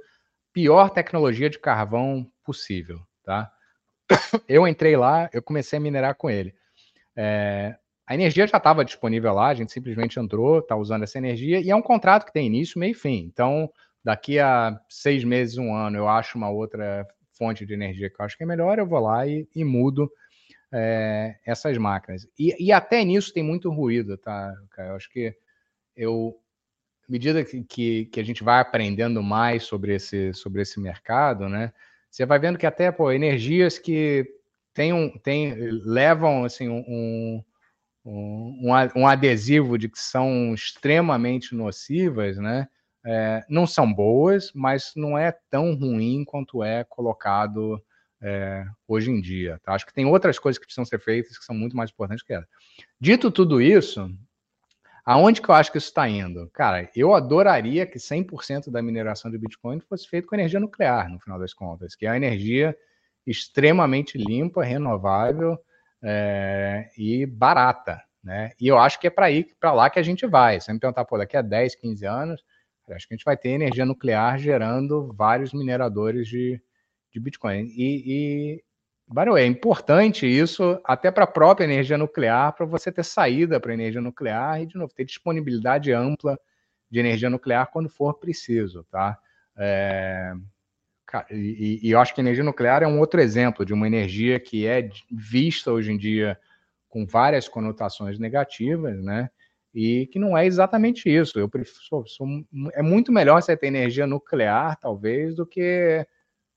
pior tecnologia de carvão possível, tá? Eu entrei lá, eu comecei a minerar com ele. É, a energia já estava disponível lá, a gente simplesmente entrou, está usando essa energia, e é um contrato que tem início, meio e fim. Então, daqui a seis meses, um ano, eu acho uma outra fonte de energia que eu acho que é melhor, eu vou lá e, e mudo é, essas máquinas. E, e, até nisso tem muito ruído, tá? Eu acho que eu, à medida que, que, que, a gente vai aprendendo mais sobre esse, sobre esse mercado, né? Você vai vendo que até pô, energias que tem um, tem, levam assim, um, um, um adesivo de que são extremamente nocivas, né? É, não são boas, mas não é tão ruim quanto é colocado é, hoje em dia. Tá? Acho que tem outras coisas que precisam ser feitas que são muito mais importantes que essa. Dito tudo isso, aonde que eu acho que isso está indo? Cara, eu adoraria que 100% da mineração de Bitcoin fosse feito com energia nuclear, no final das contas, que é uma energia extremamente limpa, renovável é, e barata. Né? E eu acho que é para para lá que a gente vai. Você me perguntar, pô, daqui a 10, 15 anos, acho que a gente vai ter energia nuclear gerando vários mineradores de, de Bitcoin. E, e Barô, é importante isso até para a própria energia nuclear, para você ter saída para a energia nuclear e, de novo, ter disponibilidade ampla de energia nuclear quando for preciso, tá? É, e, e, eu acho que a energia nuclear é um outro exemplo de uma energia que é vista hoje em dia com várias conotações negativas, né? E que não é exatamente isso. Eu prefiro, sou, sou, é muito melhor você ter energia nuclear, talvez, do que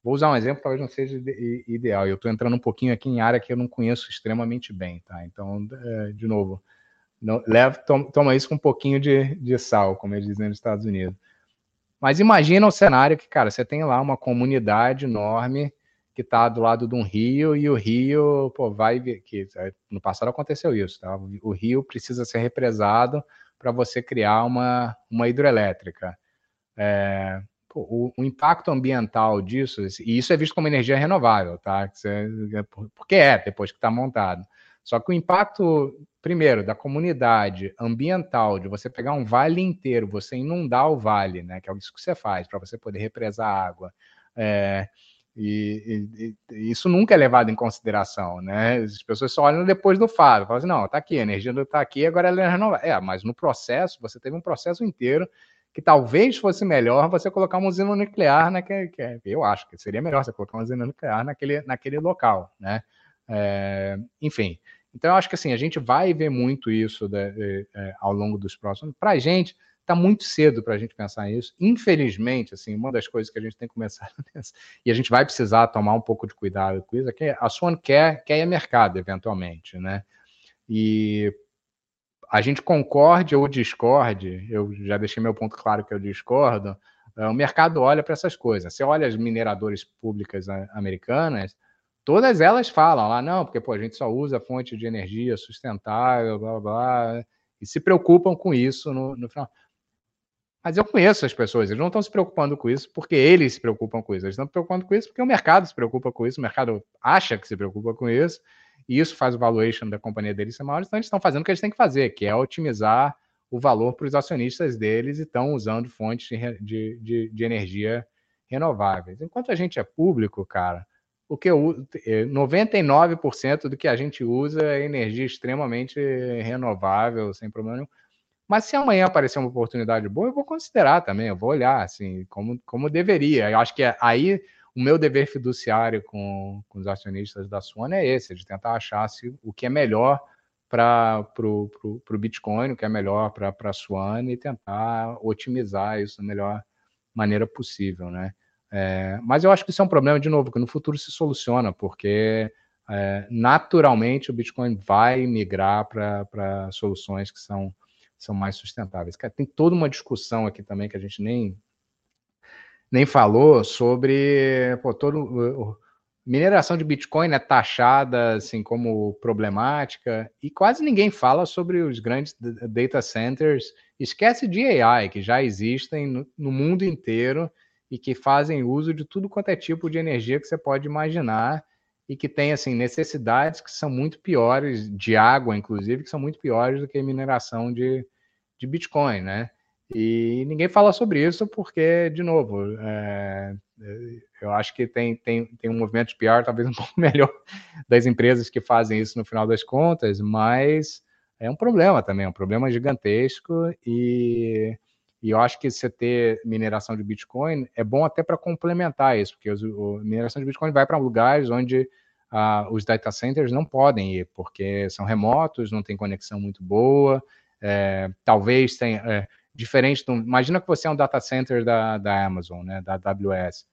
Vou usar um exemplo, talvez não seja ideal. Eu estou entrando um pouquinho aqui em área que eu não conheço extremamente bem, tá? Então, é, de novo, não, leva, toma, isso com um pouquinho de, de sal, como eles dizem nos Estados Unidos. Mas imagina o cenário que, cara, você tem lá uma comunidade enorme que está do lado de um rio e o rio, pô, vai que é, no passado aconteceu isso, tá? O rio precisa ser represado para você criar uma, uma hidrelétrica. É, o, o, impacto ambiental disso, e isso é visto como energia renovável, tá? É, porque é, depois que está montado. Só que o impacto, primeiro, da comunidade ambiental, de você pegar um vale inteiro, você inundar o vale, né? Que é isso que você faz, para você poder represar água. É, e, e, e, isso nunca é levado em consideração, né? As pessoas só olham depois do faro, falam assim, não, tá aqui, a energia está aqui, agora ela é renovável. É, mas no processo, você teve um processo inteiro que talvez fosse melhor você colocar uma usina nuclear naquele. Que, eu acho que seria melhor você colocar uma usina nuclear naquele, naquele local, né? É, enfim. Então, eu acho que assim, a gente vai ver muito isso de, de, é, ao longo dos próximos. Para a gente, está muito cedo para a gente pensar nisso. Infelizmente, assim, uma das coisas que a gente tem que começar e a gente vai precisar tomar um pouco de cuidado com isso, é que a Swan quer, quer ir mercado, eventualmente, né? E a gente concorde ou discorde, eu já deixei meu ponto claro que eu discordo, é, o mercado olha para essas coisas. Você olha as mineradoras públicas americanas, todas elas falam lá, não, porque pô, a gente só usa fonte de energia sustentável, blá, blá, blá, e se preocupam com isso no, no final. Mas eu conheço as pessoas, eles não estão se preocupando com isso porque eles se preocupam com isso, eles estão se preocupando com isso porque o mercado se preocupa com isso, o mercado acha que se preocupa com isso, e isso faz o valuation da companhia deles ser maior, então eles estão fazendo o que eles têm que fazer, que é otimizar o valor para os acionistas deles e estão usando fontes de, de, de, energia renováveis. Enquanto a gente é público, cara, o que eu 99% é, do que a gente usa é energia extremamente renovável, sem problema nenhum. Mas se amanhã aparecer uma oportunidade boa, eu vou considerar também, eu vou olhar assim, como, como deveria. Eu acho que aí o meu dever fiduciário com, com os acionistas da Swan é esse, de tentar achar se, o que é melhor para o Bitcoin, o que é melhor para a Swan e tentar otimizar isso da melhor maneira possível, né? É, mas eu acho que isso é um problema, de novo, que no futuro se soluciona, porque é, naturalmente o Bitcoin vai migrar para soluções que são, são mais sustentáveis. Tem toda uma discussão aqui também que a gente nem nem falou sobre pô, todo mineração de Bitcoin é taxada assim como problemática e quase ninguém fala sobre os grandes data centers. Esquece de AI que já existem no, no mundo inteiro e que fazem uso de tudo quanto é tipo de energia que você pode imaginar e que tem assim necessidades que são muito piores de água, inclusive, que são muito piores do que a mineração de, de Bitcoin, né? E ninguém fala sobre isso porque, de novo, é, eu acho que tem, tem, tem um movimento de PR talvez um pouco melhor das empresas que fazem isso no final das contas, mas é um problema também, é um problema gigantesco e, e eu acho que você ter mineração de Bitcoin é bom até para complementar isso, porque os, o, a mineração de Bitcoin vai para lugares onde ah, os data centers não podem ir, porque são remotos, não tem conexão muito boa, é, talvez tenha... É, diferente do. Imagina que você é um data center da, da Amazon, né? Da AWS.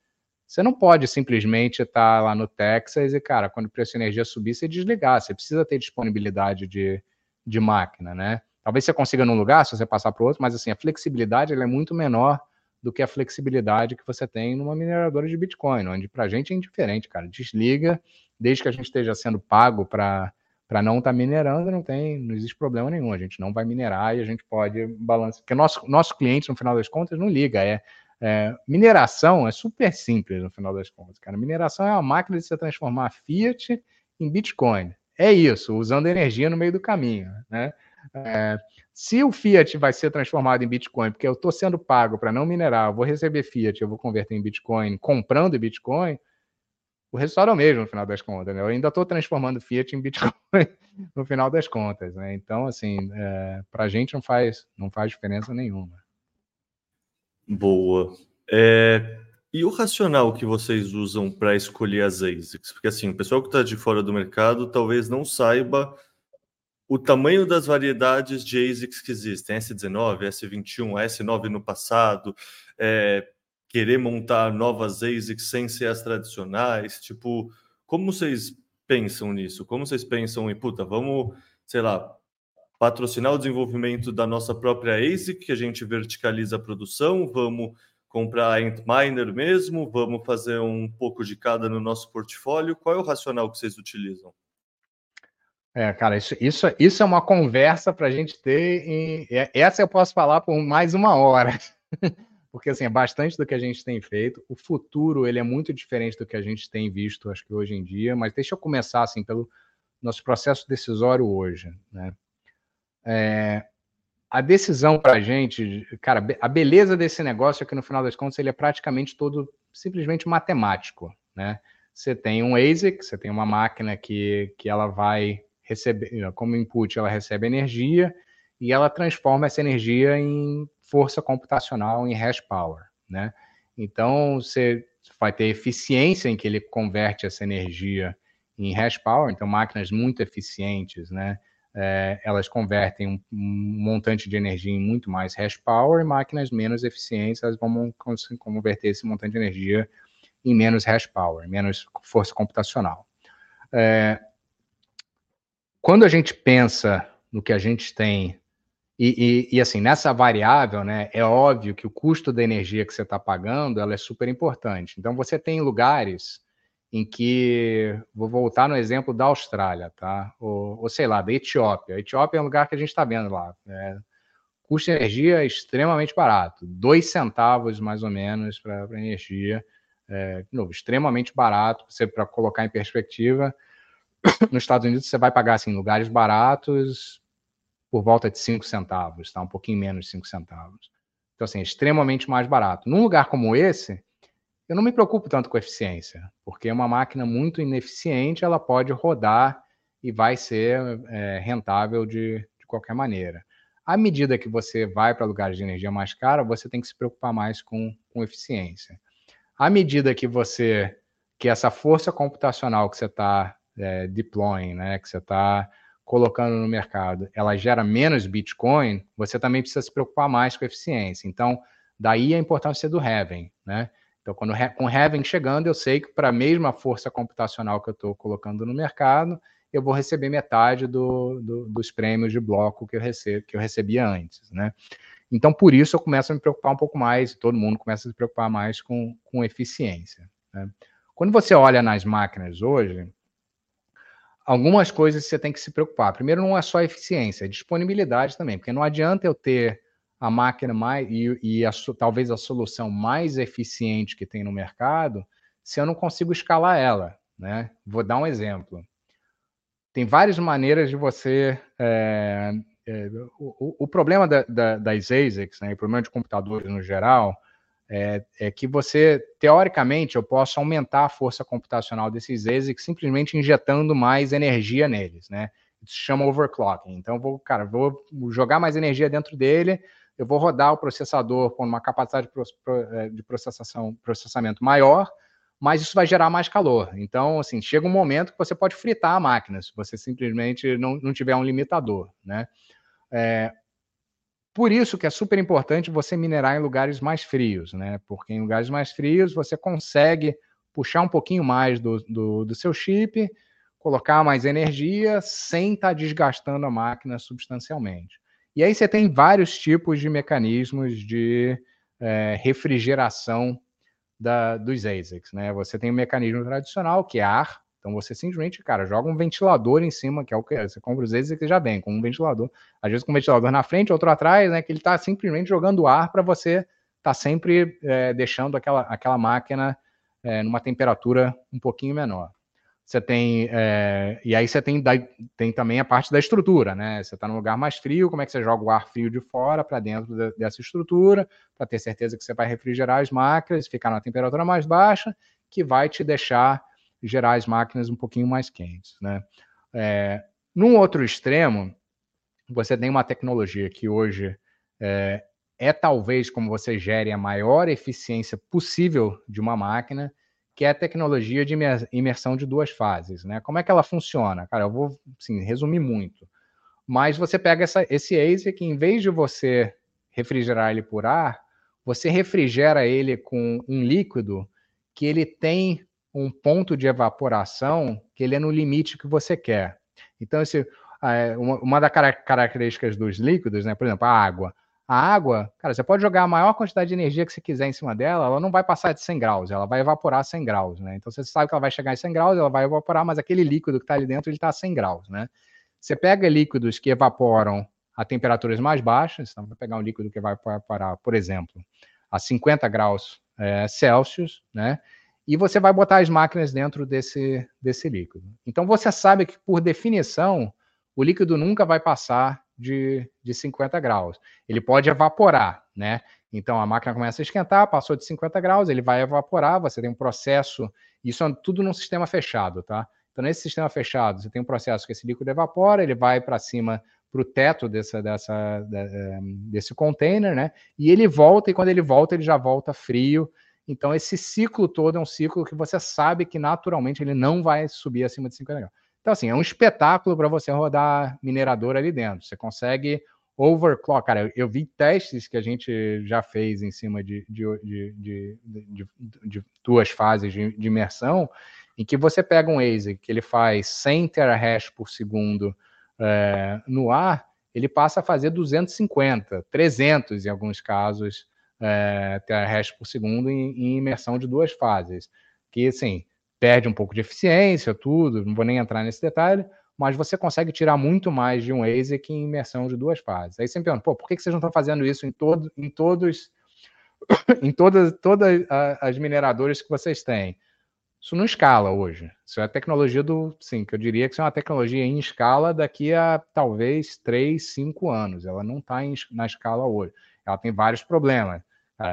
Você não pode simplesmente estar lá no Texas e, cara, quando o preço de energia subir, você desligar. Você precisa ter disponibilidade de, de máquina, né? Talvez você consiga num lugar, se você passar para outro, mas assim, a flexibilidade é muito menor do que a flexibilidade que você tem numa mineradora de Bitcoin, onde para a gente é indiferente, cara. Desliga, desde que a gente esteja sendo pago para para não estar tá minerando, não tem, não existe problema nenhum. A gente não vai minerar e a gente pode balançar. Porque nosso, nosso cliente, no final das contas, não liga. É, é, mineração é super simples no final das contas, cara. Mineração é uma máquina de você transformar Fiat em Bitcoin. É isso, usando energia no meio do caminho, né? É, se o Fiat vai ser transformado em Bitcoin, porque eu estou sendo pago para não minerar, eu vou receber Fiat, eu vou converter em Bitcoin, comprando Bitcoin, o resultado é o mesmo no final das contas. Né? Eu ainda estou transformando Fiat em Bitcoin no final das contas. Né? Então, assim, é, para a gente não faz, não faz diferença nenhuma. Boa. É, e o racional que vocês usam para escolher as ASICs? Porque assim, o pessoal que está de fora do mercado talvez não saiba o tamanho das variedades de ASICs que existem, S19, S21, S9 no passado, é, querer montar novas ASICs sem ser as tradicionais, tipo, como vocês pensam nisso? Como vocês pensam em, puta, vamos, sei lá, patrocinar o desenvolvimento da nossa própria ASIC, que a gente verticaliza a produção, vamos comprar Antminer mesmo, vamos fazer um pouco de cada no nosso portfólio. Qual é o racional que vocês utilizam? É, cara, isso, isso, isso é uma conversa para a gente ter. É, essa eu posso falar por mais uma hora, porque assim é bastante do que a gente tem feito. O futuro ele é muito diferente do que a gente tem visto, acho que hoje em dia. Mas deixa eu começar assim pelo nosso processo decisório hoje, né? É, a decisão para a gente, cara, a beleza desse negócio é que no final das contas ele é praticamente todo simplesmente matemático, né? Você tem um ASIC, você tem uma máquina que, que ela vai receber, como input, ela recebe energia e ela transforma essa energia em força computacional, em hash power, né? Então, você vai ter eficiência em que ele converte essa energia em hash power, então máquinas muito eficientes, né? é, elas convertem um, um, montante de energia em muito mais hash power, e máquinas menos eficientes elas vão converter esse montante de energia em menos hash power, menos força computacional. É, quando a gente pensa no que a gente tem, e, e, e, assim, nessa variável, né, é óbvio que o custo da energia que você está pagando ela é super importante. Então, você tem lugares em que vou voltar no exemplo da Austrália, tá? Ou, ou sei lá, da Etiópia. A Etiópia é um lugar que a gente está vendo lá. Né? Custo de energia é extremamente barato, dois centavos mais ou menos para energia. É, de novo, extremamente barato. Você para colocar em perspectiva, nos Estados Unidos você vai pagar assim lugares baratos por volta de cinco centavos, tá? Um pouquinho menos de cinco centavos. Então assim, é extremamente mais barato. Num lugar como esse, eu não me preocupo tanto com eficiência, porque é uma máquina muito ineficiente, ela pode rodar e vai ser é, rentável de, de qualquer maneira. À medida que você vai para lugares de energia mais cara, você tem que se preocupar mais com, com eficiência. À medida que você que essa força computacional que você está é, deploying, né, que você está colocando no mercado, ela gera menos Bitcoin, você também precisa se preocupar mais com eficiência. Então, daí a importância do Heaven, né? Então, quando com Heaven chegando, eu sei que para a mesma força computacional que eu estou colocando no mercado, eu vou receber metade do, do, dos prêmios de bloco que eu, recebo, que eu recebia antes, né? Então, por isso, eu começo a me preocupar um pouco mais, todo mundo começa a se preocupar mais com, com eficiência. Né? Quando você olha nas máquinas hoje, algumas coisas você tem que se preocupar. Primeiro, não é só eficiência, é disponibilidade também, porque não adianta eu ter a máquina mais e, e a, talvez a solução mais eficiente que tem no mercado, se eu não consigo escalar ela, né? Vou dar um exemplo. Tem várias maneiras de você. É, é, o, o, problema da, da, das ASICs, né, o problema de computadores no geral, é, é, que você, teoricamente, eu posso aumentar a força computacional desses ASICs simplesmente injetando mais energia neles, né? Isso se chama overclocking. Então, vou, cara, vou jogar mais energia dentro dele, eu vou rodar o processador com uma capacidade é, de processação, processamento maior, mas isso vai gerar mais calor. Então, assim, chega um momento que você pode fritar a máquina, se você simplesmente não, não tiver um limitador, né? É, por isso que é super importante você minerar em lugares mais frios, né? Porque em lugares mais frios você consegue puxar um pouquinho mais do, do, do seu chip, colocar mais energia sem estar tá desgastando a máquina substancialmente. E aí você tem vários tipos de mecanismos de é, refrigeração da, dos ASICs, né? Você tem o mecanismo tradicional, que é ar, então você simplesmente, cara, joga um ventilador em cima, que é o que você compra os ASICs e já vem com um ventilador, às vezes com um ventilador na frente, outro atrás, né? Que ele está simplesmente jogando ar para você tá sempre é, deixando aquela, aquela máquina é, numa temperatura um pouquinho menor. você tem. É, e aí você tem, tem também a parte da estrutura, né? Você está num lugar mais frio, como é que você joga o ar frio de fora para dentro de, dessa estrutura, para ter certeza que você vai refrigerar as máquinas, ficar na temperatura mais baixa, que vai te deixar gerar as máquinas um pouquinho mais quentes, né? É, num outro extremo, você tem uma tecnologia que hoje é, é talvez como você gere a maior eficiência possível de uma máquina, que é a tecnologia de imersão de duas fases, né? Como é que ela funciona? Cara, eu vou, assim, resumir muito. Mas você pega essa, esse ASIC, em vez de você refrigerar ele por ar, você refrigera ele com um líquido que ele tem um ponto de evaporação que ele é no limite que você quer. Então, esse, uma das características dos líquidos, né? Por exemplo, a água. A água, cara, você pode jogar a maior quantidade de energia que você quiser em cima dela, ela não vai passar de 100 graus, ela vai evaporar a 100 graus, né? Então você sabe que ela vai chegar em 100 graus, ela vai evaporar, mas aquele líquido que está ali dentro, ele está a 100 graus, né? Você pega líquidos que evaporam a temperaturas mais baixas, então vai pegar um líquido que vai evaporar, por exemplo, a 50 graus é, Celsius, né? E você vai botar as máquinas dentro desse, desse líquido. Então você sabe que, por definição, o líquido nunca vai passar de, de 50 graus. Ele pode evaporar, né? Então a máquina começa a esquentar, passou de 50 graus, ele vai evaporar, você tem um processo, isso é tudo num sistema fechado, tá? Então, nesse sistema fechado, você tem um processo que esse líquido evapora, ele vai para cima para o teto dessa, dessa, eh, desse container, né? E ele volta, e quando ele volta, ele já volta frio. Então, esse ciclo todo é um ciclo que você sabe que naturalmente ele não vai subir acima de 50 graus. Então, assim, é um espetáculo para você rodar minerador ali dentro. Você consegue overclock. Cara, eu vi testes que a gente já fez em cima de, de, de, de, duas fases de, imersão, em que você pega um ASIC que ele faz 100 terahash por segundo é, no ar, ele passa a fazer 250, 300 em alguns casos, é, terahash por segundo em, em imersão de duas fases. Que, assim, perde um pouco de eficiência, tudo, não vou nem entrar nesse detalhe, mas você consegue tirar muito mais de um ASIC em imersão de duas fases. Aí você me pergunta, pô, por que vocês não estão fazendo isso em, todo, em todos, em todas, todas as mineradoras que vocês têm? Isso não escala hoje. Isso é a tecnologia do, sim, que eu diria que isso é uma tecnologia em escala daqui a talvez 3, 5 anos. Ela não está na escala hoje. Ela tem vários problemas.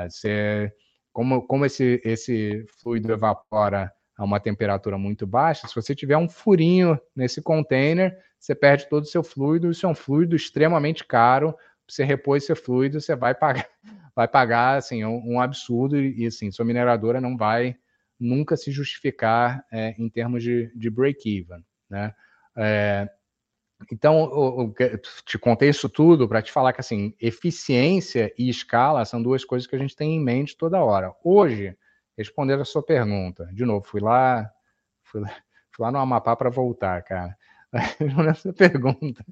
Você, como, como esse, esse fluido evapora a uma temperatura muito baixa, se você tiver um furinho nesse container, você perde todo o seu fluido, isso é um fluido extremamente caro, você repor esse fluido, você vai pagar, vai pagar assim, um, um absurdo, e assim, sua mineradora não vai nunca se justificar é, em termos de, de break-even, né? É, então, eu, eu, te contei isso tudo para te falar que assim, eficiência e escala são duas coisas que a gente tem em mente toda hora. Hoje, responder a sua pergunta. De novo, fui lá, fui lá, fui lá no Amapá para voltar, cara. Nessa pergunta.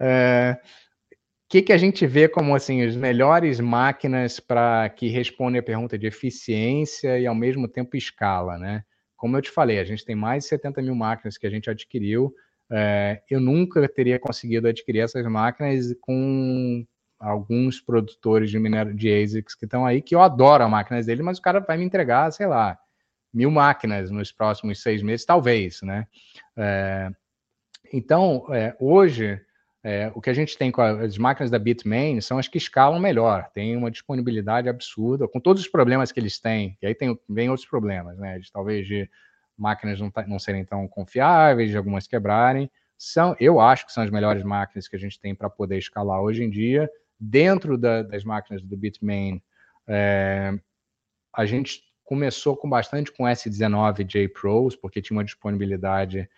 É, o que, que a gente vê como assim as melhores máquinas para que respondem a pergunta de eficiência e ao mesmo tempo escala, né? Como eu te falei, a gente tem mais de 70 mil máquinas que a gente adquiriu. É, eu nunca teria conseguido adquirir essas máquinas com alguns produtores de minério de ASICs que estão aí, que eu adoro as máquinas dele, mas o cara vai me entregar, sei lá, mil máquinas nos próximos seis meses, talvez, né? É, então, é, hoje, é, o que a gente tem com as máquinas da Bitmain são as que escalam melhor, tem uma disponibilidade absurda, com todos os problemas que eles têm, e aí tem, vem outros problemas, né? De, talvez de máquinas não, não serem tão confiáveis, de algumas quebrarem, são, eu acho que são as melhores máquinas que a gente tem para poder escalar hoje em dia, dentro da, das máquinas do Bitmain, é, a gente começou com bastante com S19 J Pros, porque tinha uma disponibilidade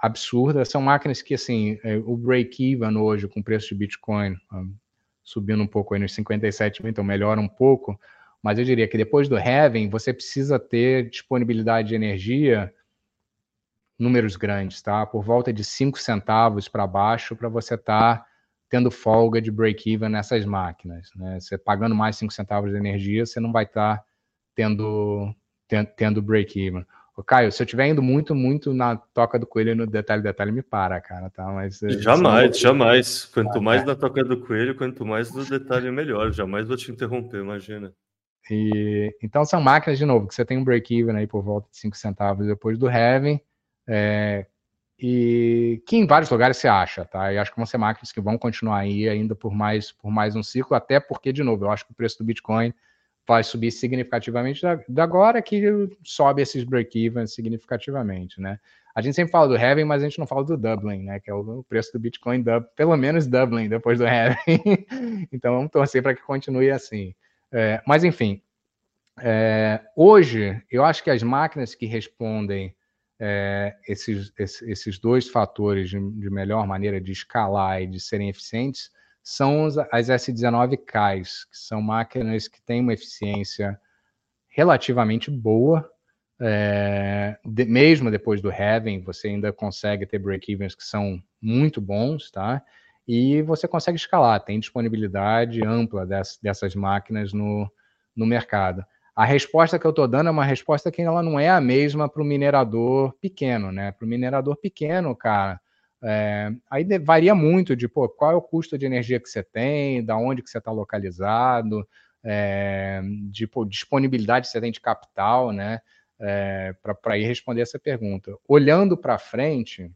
absurda. São máquinas que, assim, é, o break-even hoje com o preço de Bitcoin um, subindo um pouco aí nos 57 mil, então melhora um pouco, mas eu diria que depois do halving, você precisa ter disponibilidade de energia números grandes, tá? Por volta de 5 centavos para baixo para você estar tá tendo folga de break-even nessas máquinas. Né? Você pagando mais 5 centavos de energia, você não vai estar tá tendo, tendo, break-even. Caio, se eu estiver indo muito, muito na toca do coelho no detalhe, detalhe, me para, cara, tá? Mas eh, jamais, jamais. Quanto ah, mais é. na toca do coelho, quanto mais do detalhe, melhor. Jamais vou te interromper, imagina. E, então são máquinas, de novo, que você tem um break-even aí por volta de 5 centavos depois do heaven, é, e que em vários lugares você acha, tá? E acho que vão ser máquinas que vão continuar aí ainda por mais, por mais um ciclo, até porque, de novo, eu acho que o preço do Bitcoin vai subir significativamente da, da agora que sobe esses break-evens significativamente, né? A gente sempre fala do Heaven, mas a gente não fala do Dublin, né? Que é o preço do Bitcoin, pelo menos Dublin depois do Heaven. então vamos torcer para que continue assim. É, mas enfim, é, hoje eu acho que as máquinas que respondem é, esses, esses, dois fatores de, de, melhor maneira de escalar e de serem eficientes são as S19Ks, que são máquinas que têm uma eficiência relativamente boa, é, de, mesmo depois do Heaven, você ainda consegue ter break-evens que são muito bons, tá? E você consegue escalar, tem disponibilidade ampla dessas, dessas máquinas no, no mercado. A resposta que eu estou dando é uma resposta que ela não é a mesma para o minerador pequeno, né? Para o minerador pequeno, cara, é, aí varia muito de pô, qual é o custo de energia que você tem, da onde que você está localizado, é, de pô, disponibilidade que você tem de capital, né? é, para ir responder essa pergunta. Olhando para frente,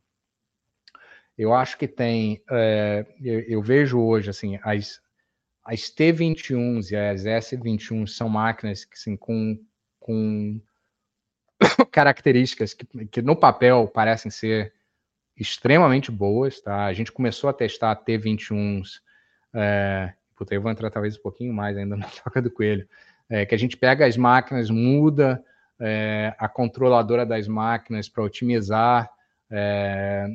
eu acho que tem, é, eu, eu, vejo hoje assim, as, as T21s e as S21 são máquinas que assim, com, com características que, que no papel parecem ser extremamente boas, tá? A gente começou a testar T21s, é, puta, eu vou entrar talvez um pouquinho mais ainda na toca do coelho, é, que a gente pega as máquinas, muda é, a controladora das máquinas para otimizar é,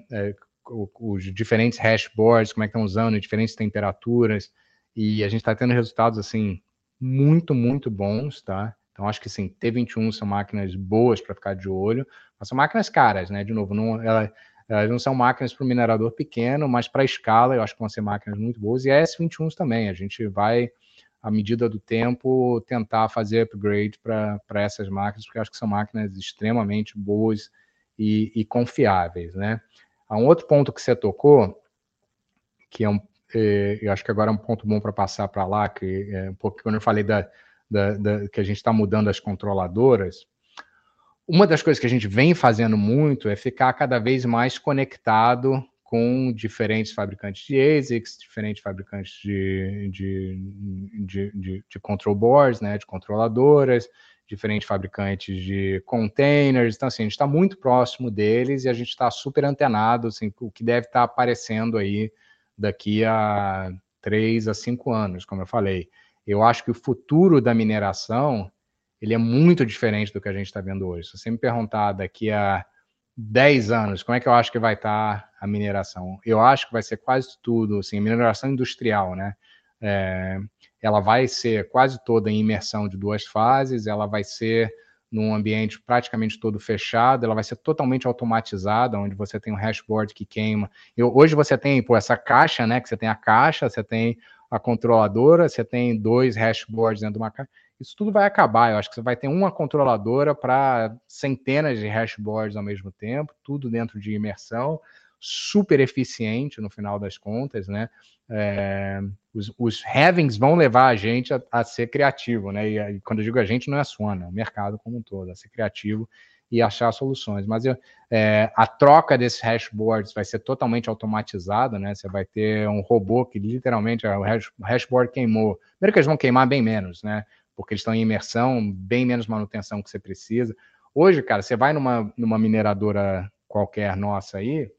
os diferentes hashboards, como é que estão usando, diferentes temperaturas, e a gente está tendo resultados assim muito, muito bons, tá? Então acho que sim, T21 são máquinas boas para ficar de olho, mas são máquinas caras, né? De novo, não, ela, elas não são máquinas para o minerador pequeno, mas para escala eu acho que vão ser máquinas muito boas, e a S21 também, a gente vai à medida do tempo, tentar fazer upgrade para essas máquinas, porque acho que são máquinas extremamente boas e, e, confiáveis, né? Há um outro ponto que você tocou, que é um, é, eu acho que agora é um ponto bom para passar para lá, que é um pouco quando eu falei da, da, da que a gente está mudando as controladoras, uma das coisas que a gente vem fazendo muito é ficar cada vez mais conectado com diferentes fabricantes de ASICs, diferentes fabricantes de, de, de, de, de control boards, né, de controladoras, diferentes fabricantes de containers. Então, assim, a gente está muito próximo deles e a gente está super antenado, assim, o que deve estar tá aparecendo aí daqui a três a cinco anos, como eu falei. Eu acho que o futuro da mineração ele é muito diferente do que a gente está vendo hoje. Se você me perguntar daqui a 10 anos, como é que eu acho que vai estar tá a mineração? Eu acho que vai ser quase tudo, assim, mineração industrial, né? É, ela vai ser quase toda em imersão de duas fases, ela vai ser num ambiente praticamente todo fechado, ela vai ser totalmente automatizada, onde você tem um hashboard que queima. Eu, hoje você tem pô, essa caixa, né? Que você tem a caixa, você tem a controladora, você tem dois hashboards dentro de uma caixa isso tudo vai acabar. Eu acho que você vai ter uma controladora para centenas de hashboards ao mesmo tempo, tudo dentro de imersão, super eficiente no final das contas, né? É, os, os vão levar a gente a, a ser criativo, né? E, e, quando eu digo a gente, não é a Suana, é o mercado como um todo, a ser criativo e achar soluções. Mas eu, é, a troca desses hashboards vai ser totalmente automatizada, né? Você vai ter um robô que literalmente o, hash, o hashboard queimou. Primeiro que eles vão queimar bem menos, né? porque eles estão em imersão, bem menos manutenção que você precisa. Hoje, cara, você vai numa, numa mineradora qualquer nossa aí,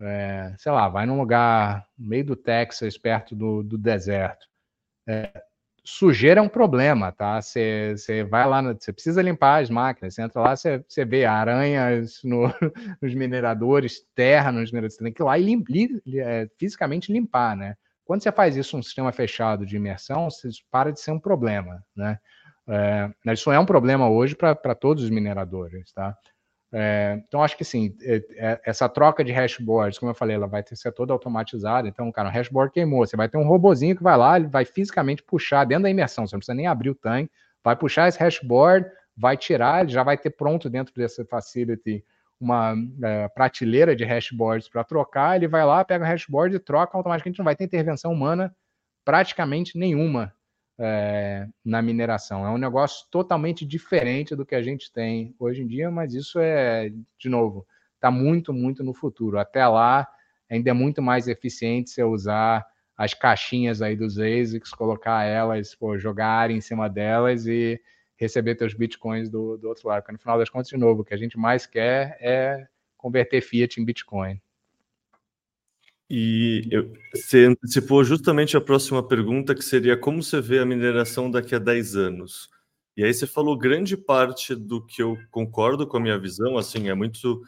é, sei lá, vai num lugar no meio do Texas, perto do, do deserto. É, sujeira é um problema, tá? Você, vai lá, você precisa limpar as máquinas, você entra lá, você, vê aranhas no, nos mineradores, terra nos mineradores, você tem que ir lá e lim, li, é, fisicamente limpar, né? Quando você faz isso um sistema fechado de imersão, isso para de ser um problema, né? É, isso é um problema hoje para todos os mineradores, tá? É, então, acho que sim, é, é, essa troca de hashboards, como eu falei, ela vai ter, ser toda automatizada. Então, cara, o hashboard queimou, você vai ter um robozinho que vai lá, ele vai fisicamente puxar dentro da imersão, você não precisa nem abrir o tanque, vai puxar esse hashboard, vai tirar, ele já vai ter pronto dentro dessa facility uma é, prateleira de hashboards para trocar, ele vai lá, pega o hashboard e troca automaticamente, não vai ter intervenção humana praticamente nenhuma é, na mineração. É um negócio totalmente diferente do que a gente tem hoje em dia, mas isso é, de novo, está muito, muito no futuro. Até lá, ainda é muito mais eficiente você usar as caixinhas aí dos ASICs, colocar elas, pô, jogar em cima delas e receber teus bitcoins do, do outro lado. Porque no final das contas, de novo, o que a gente mais quer é converter fiat em bitcoin. E eu, você antecipou justamente a próxima pergunta, que seria como você vê a mineração daqui a 10 anos? E aí você falou grande parte do que eu concordo com a minha visão, assim, é muito...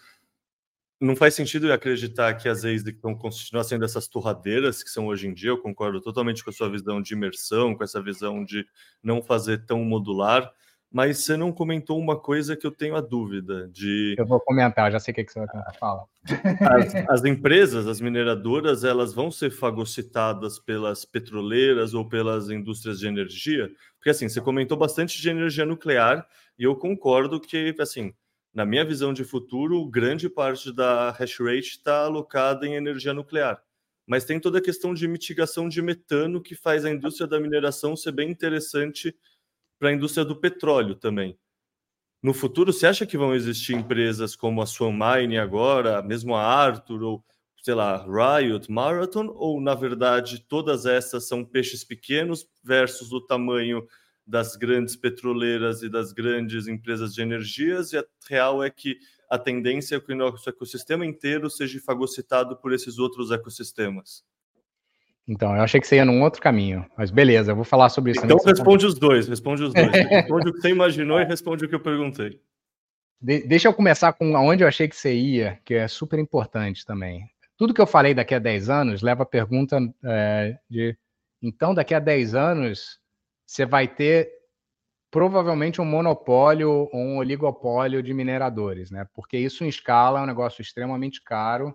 Não faz sentido acreditar que as ASIC vão continuar sendo essas torradeiras que são hoje em dia, eu concordo totalmente com a sua visão de imersão, com essa visão de não fazer tão modular, mas você não comentou uma coisa que eu tenho a dúvida de. Eu vou comentar, já sei o que, você vai tentar falar. As, as, empresas, as mineradoras, elas vão ser fagocitadas pelas petroleiras ou pelas indústrias de energia? Porque assim, você comentou bastante de energia nuclear e eu concordo que, assim, na minha visão de futuro, grande parte da hash rate está alocada em energia nuclear. Mas tem toda a questão de mitigação de metano que faz a indústria da mineração ser bem interessante para a indústria do petróleo também. No futuro, você acha que vão existir empresas como a Swan Mine agora, mesmo a Arthur, ou sei lá, Riot, Marathon, ou na verdade todas essas são peixes pequenos versus o tamanho das grandes petroleiras e das grandes empresas de energias, e a real é que a tendência é que o nosso ecossistema inteiro seja fagocitado por esses outros ecossistemas. Então, eu achei que você ia num outro caminho, mas beleza, eu vou falar sobre isso. Então responde os dois, responde os dois. responde o que você imaginou e responde o que eu perguntei. De deixa eu começar com aonde eu achei que você ia, que é super importante também. Tudo que eu falei daqui a 10 anos leva a pergunta é, de então daqui a 10 anos você vai ter provavelmente um monopólio ou um oligopólio de mineradores, né? Porque isso em escala é um negócio extremamente caro.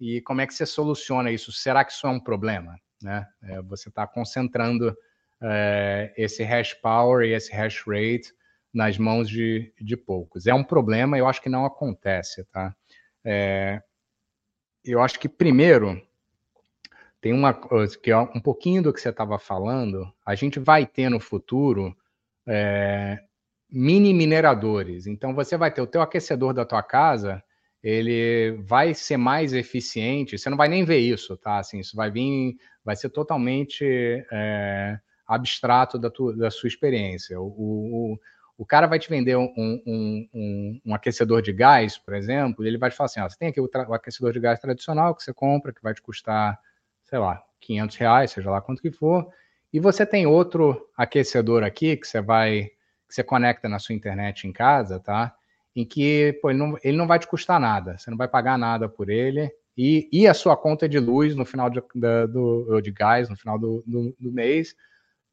E como é que você soluciona isso? Será que isso é um problema? Né? É, você está concentrando é, esse hash power e esse hash rate nas mãos de, de poucos. É um problema, eu acho que não acontece, tá? É, eu acho que primeiro tem uma coisa que é um pouquinho do que você estava falando. A gente vai ter no futuro é, mini mineradores. Então você vai ter o teu aquecedor da tua casa ele vai ser mais eficiente. Você não vai nem ver isso, tá? Assim, isso vai vir, vai ser totalmente é, abstrato da, da sua experiência. O, o, o, cara vai te vender um, um, um, um, aquecedor de gás, por exemplo, e ele vai te falar assim: ó, você tem aqui o, o, aquecedor de gás tradicional que você compra, que vai te custar, sei lá, 500 reais, seja lá quanto que for, e você tem outro aquecedor aqui que você vai, que você conecta na sua internet em casa, tá? Em que pô, ele, não, ele não vai te custar nada, você não vai pagar nada por ele, e, e a sua conta de luz no final de, da, do, de gás no final do, do, do, mês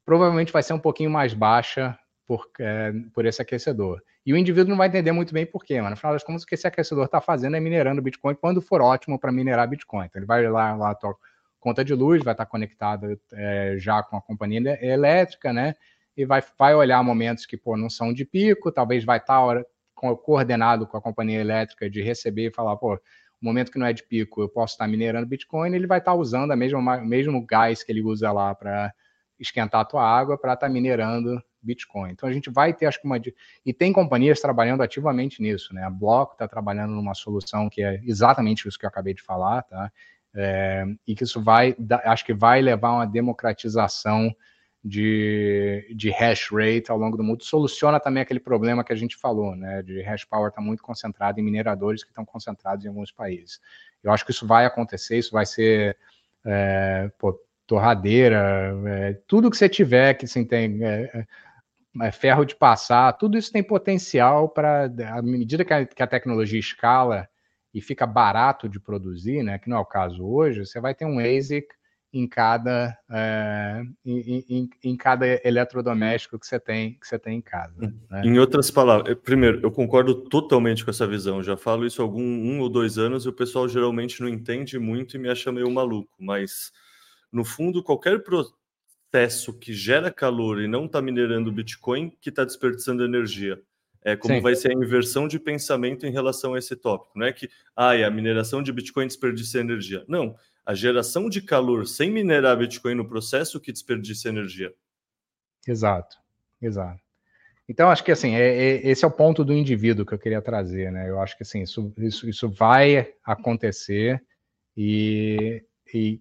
provavelmente vai ser um pouquinho mais baixa por, é, por esse aquecedor. E o indivíduo não vai entender muito bem por quê, mas no final das contas o que esse aquecedor está fazendo é minerando Bitcoin quando for ótimo para minerar Bitcoin. Então ele vai lá, lá a tua conta de luz, vai estar tá conectado é, já com a companhia elétrica, né? E vai, vai olhar momentos que pô, não são de pico, talvez vai estar tá coordenado com a companhia elétrica de receber e falar, pô, o momento que não é de pico, eu posso estar minerando Bitcoin, ele vai estar usando a mesma mesmo gás que ele usa lá para esquentar a tua água para estar minerando Bitcoin. Então a gente vai ter, acho que uma e tem companhias trabalhando ativamente nisso, né? A Block está trabalhando numa solução que é exatamente isso que eu acabei de falar, tá? É, e que isso vai, acho que vai levar a uma democratização de, de hash rate ao longo do mundo, soluciona também aquele problema que a gente falou, né? De hash power estar tá muito concentrado em mineradores que estão concentrados em alguns países. Eu acho que isso vai acontecer, isso vai ser é, pô, torradeira, é, tudo que você tiver que assim, tem é, é ferro de passar, tudo isso tem potencial para, à medida que a, que a tecnologia escala e fica barato de produzir, né? Que não é o caso hoje, você vai ter um ASIC em cada, é, em, em, em, cada eletrodoméstico que você tem que você tem em casa. Né? Em outras palavras, primeiro, eu concordo totalmente com essa visão. Já falo isso há algum um ou dois anos e o pessoal geralmente não entende muito e me acha meio maluco. Mas no fundo, qualquer processo que gera calor e não está minerando Bitcoin, que está desperdiçando energia. É como Sim. vai ser a inversão de pensamento em relação a esse tópico. Não é que ah, a mineração de Bitcoin desperdiça energia. Não a geração de calor sem minerar Bitcoin no processo que desperdiça energia. Exato, exato. Então, acho que assim, é, é, esse é o ponto do indivíduo que eu queria trazer, né? Eu acho que assim, isso, isso, isso vai acontecer e, e,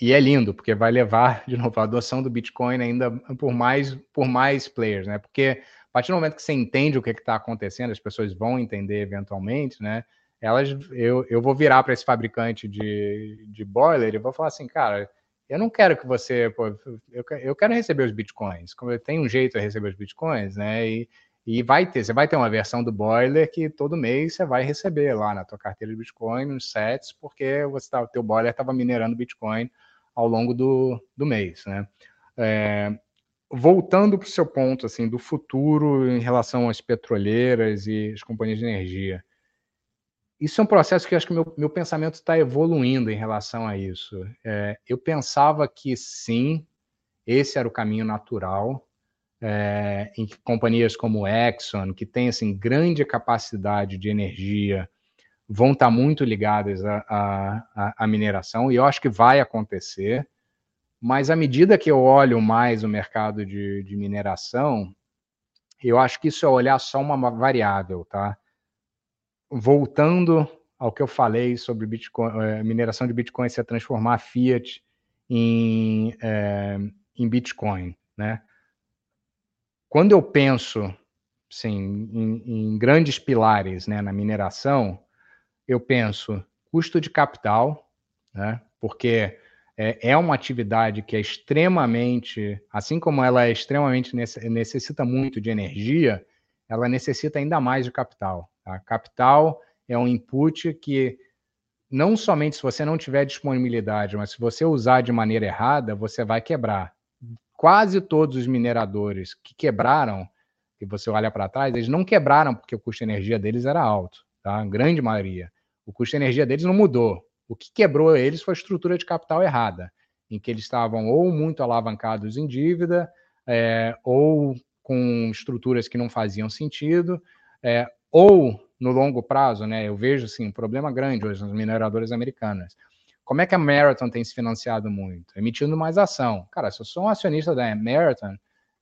e, é lindo, porque vai levar, de novo, a adoção do Bitcoin ainda por mais, por mais players, né? Porque a partir do momento que você entende o que está acontecendo, as pessoas vão entender eventualmente, né? Elas, eu, eu vou virar para esse fabricante de, de boiler e vou falar assim, cara, eu não quero que você, pô, eu, eu quero receber os bitcoins, como tem um jeito de receber os bitcoins, né? E, e vai ter, você vai ter uma versão do boiler que todo mês você vai receber lá na tua carteira de Bitcoin, nos sets, porque tá, o teu boiler estava minerando Bitcoin ao longo do, do mês, né? É, voltando para o seu ponto assim do futuro em relação às petroleiras e as companhias de energia, isso é um processo que eu acho que meu, meu pensamento está evoluindo em relação a isso. É, eu pensava que sim, esse era o caminho natural, é, em companhias como Exxon, que tem assim, grande capacidade de energia, vão estar tá muito ligadas à mineração, e eu acho que vai acontecer. Mas à medida que eu olho mais o mercado de, de mineração, eu acho que isso é olhar só uma variável, tá? Voltando ao que eu falei sobre Bitcoin, é, mineração de Bitcoin se transformar fiat em, é, em Bitcoin, né? Quando eu penso, em, em grandes pilares, né, na mineração, eu penso custo de capital, né? Porque é, é uma atividade que é extremamente, assim como ela é extremamente necessita muito de energia, ela necessita ainda mais de capital. Tá? Capital é um input que não somente se você não tiver disponibilidade, mas se você usar de maneira errada, você vai quebrar. Quase todos os mineradores que quebraram, que você olha para trás, eles não quebraram porque o custo de energia deles era alto, tá? A grande maioria. O custo de energia deles não mudou. O que quebrou eles foi a estrutura de capital errada, em que eles estavam ou muito alavancados em dívida, é, ou com estruturas que não faziam sentido, é, ou no longo prazo, né? Eu vejo assim, um problema grande hoje nas mineradoras americanas. Como é que a Marathon tem se financiado muito? Emitindo mais ação. Cara, se eu sou um acionista da Marathon,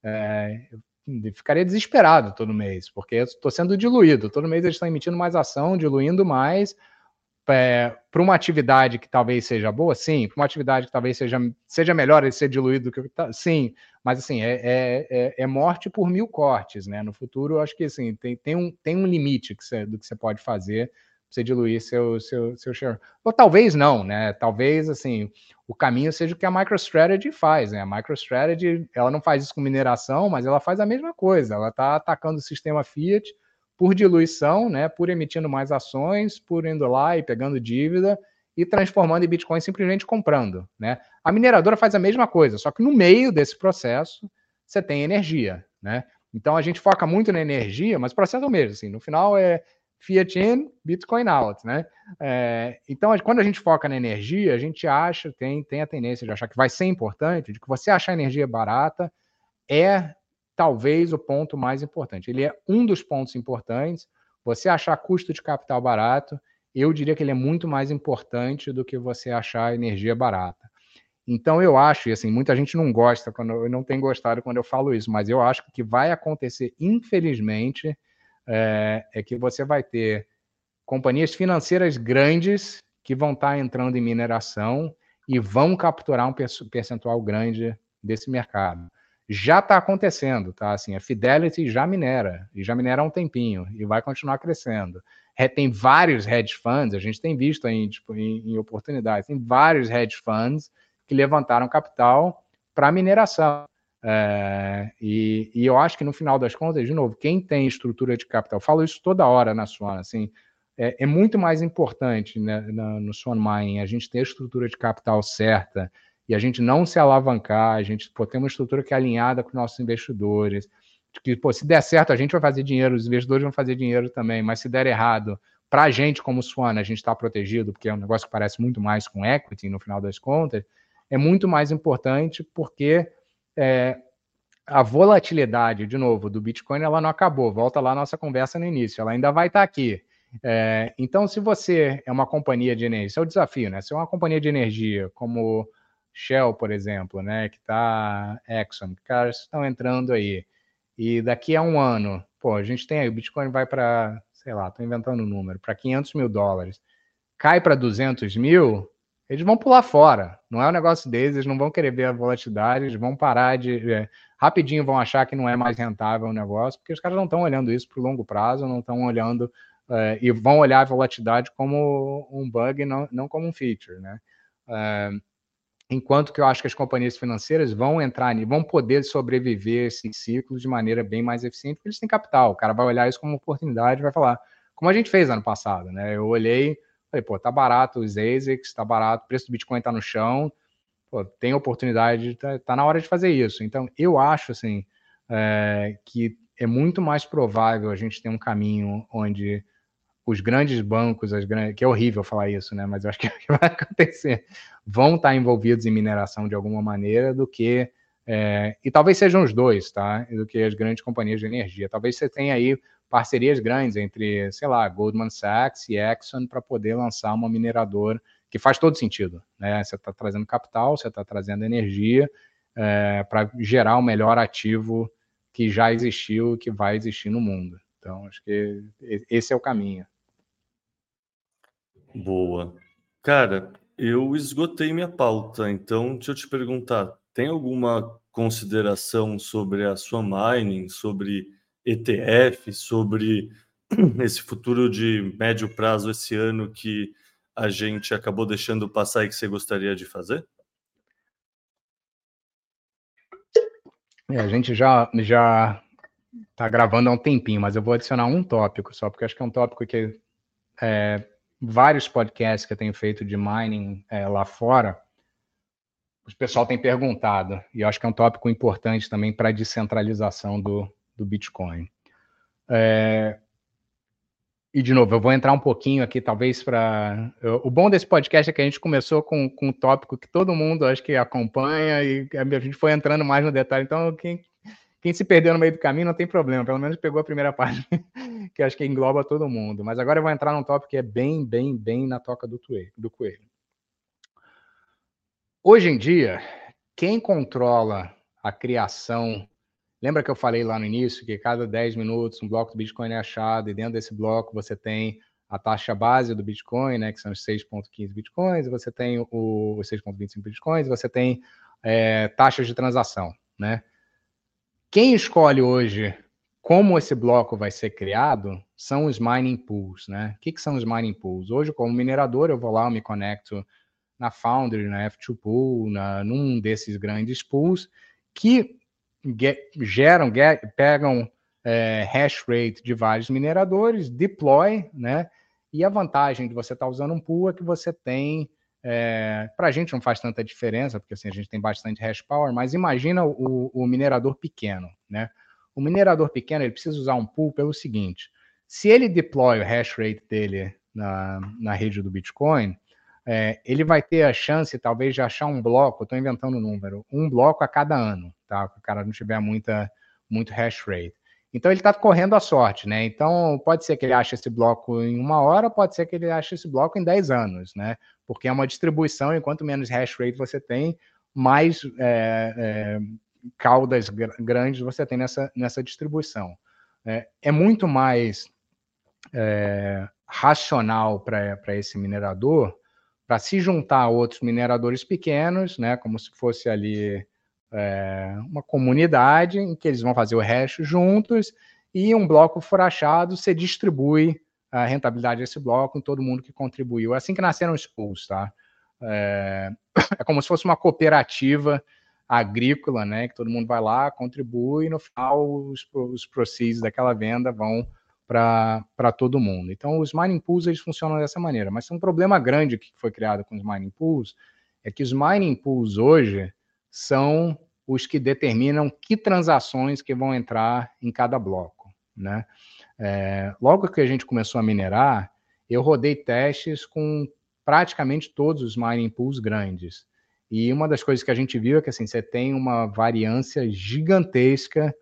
é, eu ficaria desesperado todo mês, porque estou sendo diluído. Todo mês eles estão emitindo mais ação, diluindo mais, é, para uma atividade que talvez seja boa, sim. Para uma atividade que talvez seja, seja melhor ele ser diluído do que tá, sim. Mas assim, é, é, é, é, morte por mil cortes, né? No futuro, eu acho que assim, tem, tem, um, tem um limite que do que você pode fazer para você diluir seu, seu, seu share. Ou talvez não, né? Talvez assim, o caminho seja o que a MicroStrategy faz, né? A MicroStrategy, ela não faz isso com mineração, mas ela faz a mesma coisa. Ela está atacando o sistema Fiat por diluição, né, por emitindo mais ações, por indo lá e pegando dívida e transformando em Bitcoin simplesmente comprando, né? A mineradora faz a mesma coisa, só que no meio desse processo você tem energia, né? Então a gente foca muito na energia, mas o processo é o mesmo, assim, no final é fiat in, Bitcoin out, né? É, então quando a gente foca na energia, a gente acha, tem, tem a tendência de achar que vai ser importante, de que você achar energia barata é talvez o ponto mais importante. Ele é um dos pontos importantes. Você achar custo de capital barato, eu diria que ele é muito mais importante do que você achar energia barata. Então eu acho, e assim, muita gente não gosta quando eu não tem gostado quando eu falo isso, mas eu acho que o que vai acontecer, infelizmente, é, é que você vai ter companhias financeiras grandes que vão estar entrando em mineração e vão capturar um percentual grande desse mercado já está acontecendo, tá? Assim, a Fidelity já minera, e já minera há um tempinho, e vai continuar crescendo. Tem vários hedge funds, a gente tem visto aí, tipo, em, em oportunidades, tem vários hedge funds que levantaram capital para mineração. É, e, e, eu acho que no final das contas, de novo, quem tem estrutura de capital, falo isso toda hora na Swan, assim, é, é muito mais importante né, no Swan Mining a gente ter a estrutura de capital certa, e a gente não se alavancar, a gente pô, ter uma estrutura que é alinhada com nossos investidores, que pô, se der certo a gente vai fazer dinheiro, os investidores vão fazer dinheiro também, mas se der errado, para a gente como Swan, a gente está protegido, porque é um negócio que parece muito mais com equity no final das contas, é muito mais importante porque é, a volatilidade, de novo, do Bitcoin, ela não acabou. Volta lá a nossa conversa no início, ela ainda vai estar tá aqui. É, então, se você é uma companhia de energia, esse é o desafio, né? Se é uma companhia de energia como Shell, por exemplo, né, que está Exxon, caras estão entrando aí. e daqui a um ano, pô, a gente tem aí, o Bitcoin vai para, sei lá, estou inventando um número, para 500 mil dólares, cai para 200 mil, eles vão pular fora. Não é um negócio deles, eles não vão querer ver a volatilidade, eles vão parar de. É, rapidinho vão achar que não é mais rentável o negócio, porque os caras não estão olhando isso para o longo prazo, não estão olhando. É, e vão olhar a volatilidade como um bug, não, não como um feature, né? É, enquanto que eu acho que as companhias financeiras vão entrar, vão poder sobreviver esses ciclos de maneira bem mais eficiente, porque eles têm capital. O cara vai olhar isso como oportunidade e vai falar, como a gente fez ano passado, né? Eu olhei, falei, pô, tá barato os ASICs, tá barato, o preço do Bitcoin tá no chão, pô, tem oportunidade, tá, tá, na hora de fazer isso. Então, eu acho, assim, é, que é muito mais provável a gente ter um caminho onde os grandes bancos, as grandes, que é horrível falar isso, né? Mas eu acho que vai acontecer, vão estar envolvidos em mineração de alguma maneira do que é, e talvez sejam os dois, tá? Do que as grandes companhias de energia. Talvez você tenha aí parcerias grandes entre, sei lá, Goldman Sachs e Exxon para poder lançar uma mineradora que faz todo sentido, né? Você está trazendo capital, você está trazendo energia é, para gerar o melhor ativo que já existiu que vai existir no mundo. Então, acho que esse é o caminho. Boa. Cara, eu esgotei minha pauta, então deixa eu te perguntar, tem alguma consideração sobre a sua mining, sobre ETF, sobre esse futuro de médio prazo esse ano que a gente acabou deixando passar e que você gostaria de fazer? É, a gente já já está gravando há um tempinho, mas eu vou adicionar um tópico só, porque acho que é um tópico que é, vários podcasts que eu tenho feito de mining é, lá fora, o pessoal tem perguntado, e eu acho que é um tópico importante também para a descentralização do, do Bitcoin. É, e, de novo, eu vou entrar um pouquinho aqui, talvez, para. O bom desse podcast é que a gente começou com, com um tópico que todo mundo acho que acompanha, e a gente foi entrando mais no detalhe. Então, quem, quem se perdeu no meio do caminho não tem problema, pelo menos pegou a primeira parte, que acho que engloba todo mundo. Mas agora eu vou entrar num tópico que é bem, bem, bem na toca do, tuê, do coelho. Hoje em dia, quem controla a criação. Lembra que eu falei lá no início que cada 10 minutos um bloco do Bitcoin é achado, e dentro desse bloco você tem a taxa base do Bitcoin, né, que são os 6,15 Bitcoins, você tem os 6,25 Bitcoins, você tem é, taxas de transação, né? Quem escolhe hoje como esse bloco vai ser criado são os mining pools, né? O que, que são os mining pools? Hoje, como minerador, eu vou lá, eu me conecto na Foundry, na F2 Pool, na, num desses grandes pools, que get, geram, get, pegam é, hash rate de vários mineradores, deploy, né? E a vantagem de você estar tá usando um pool é que você tem é, para a gente não faz tanta diferença, porque assim, a gente tem bastante hash power, mas imagina o, o, minerador pequeno, né? O minerador pequeno ele precisa usar um pool pelo seguinte: se ele deploy o hash rate dele na, na rede do Bitcoin, é, ele vai ter a chance, talvez, de achar um bloco, estou inventando um número, um bloco a cada ano, tá? O cara não tiver muita, muito hash rate. Então ele está correndo a sorte, né? Então pode ser que ele ache esse bloco em uma hora, pode ser que ele ache esse bloco em 10 anos, né? Porque é uma distribuição e quanto menos hash rate você tem, mais é, é, caudas gr grandes você tem nessa, nessa distribuição. É, é muito mais é, racional para esse minerador para se juntar a outros mineradores pequenos, né? Como se fosse ali é, uma comunidade em que eles vão fazer o hash juntos e um bloco for achado, você distribui a rentabilidade desse bloco todo mundo que contribuiu. É assim que nasceram os pools, tá? É, é como se fosse uma cooperativa agrícola, né? Que todo mundo vai lá, contribui e no final os, os proceeds daquela venda vão para todo mundo. Então, os mining pools eles funcionam dessa maneira, mas um problema grande que foi criado com os mining pools é que os mining pools hoje são os que determinam que transações que vão entrar em cada bloco, né? É, logo que a gente começou a minerar, eu rodei testes com praticamente todos os mining pools grandes. E uma das coisas que a gente viu é que assim, você tem uma variância gigantesca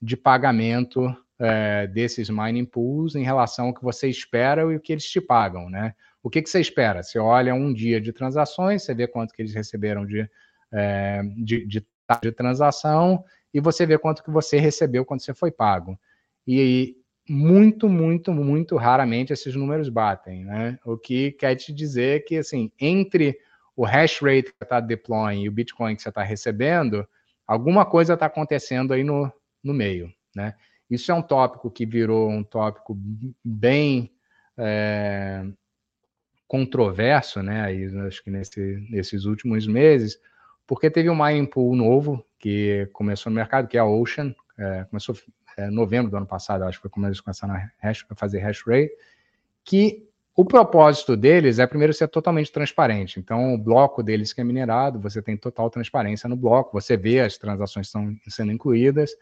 de pagamento é, desses mining pools em relação ao que você espera e o que eles te pagam, né? O que, que você espera? Você olha um dia de transações, você vê quanto que eles receberam de, é, de, de, de transação e você vê quanto que você recebeu quando você foi pago. E muito, muito, muito raramente esses números batem, né? O que quer te dizer que, assim, entre o hash rate que você está deploying e o Bitcoin que você está recebendo, alguma coisa está acontecendo aí no, no meio, né? Isso é um tópico que virou um tópico bem é, controverso, né? Aí, acho que nesse, nesses últimos meses, porque teve um mining pool novo que começou no mercado, que é a Ocean, é, começou é, novembro do ano passado, acho que foi quando eles começaram a, hash, a fazer hash rate, que o propósito deles é primeiro ser totalmente transparente. Então, o bloco deles que é minerado, você tem total transparência no bloco, você vê as transações estão sendo incluídas.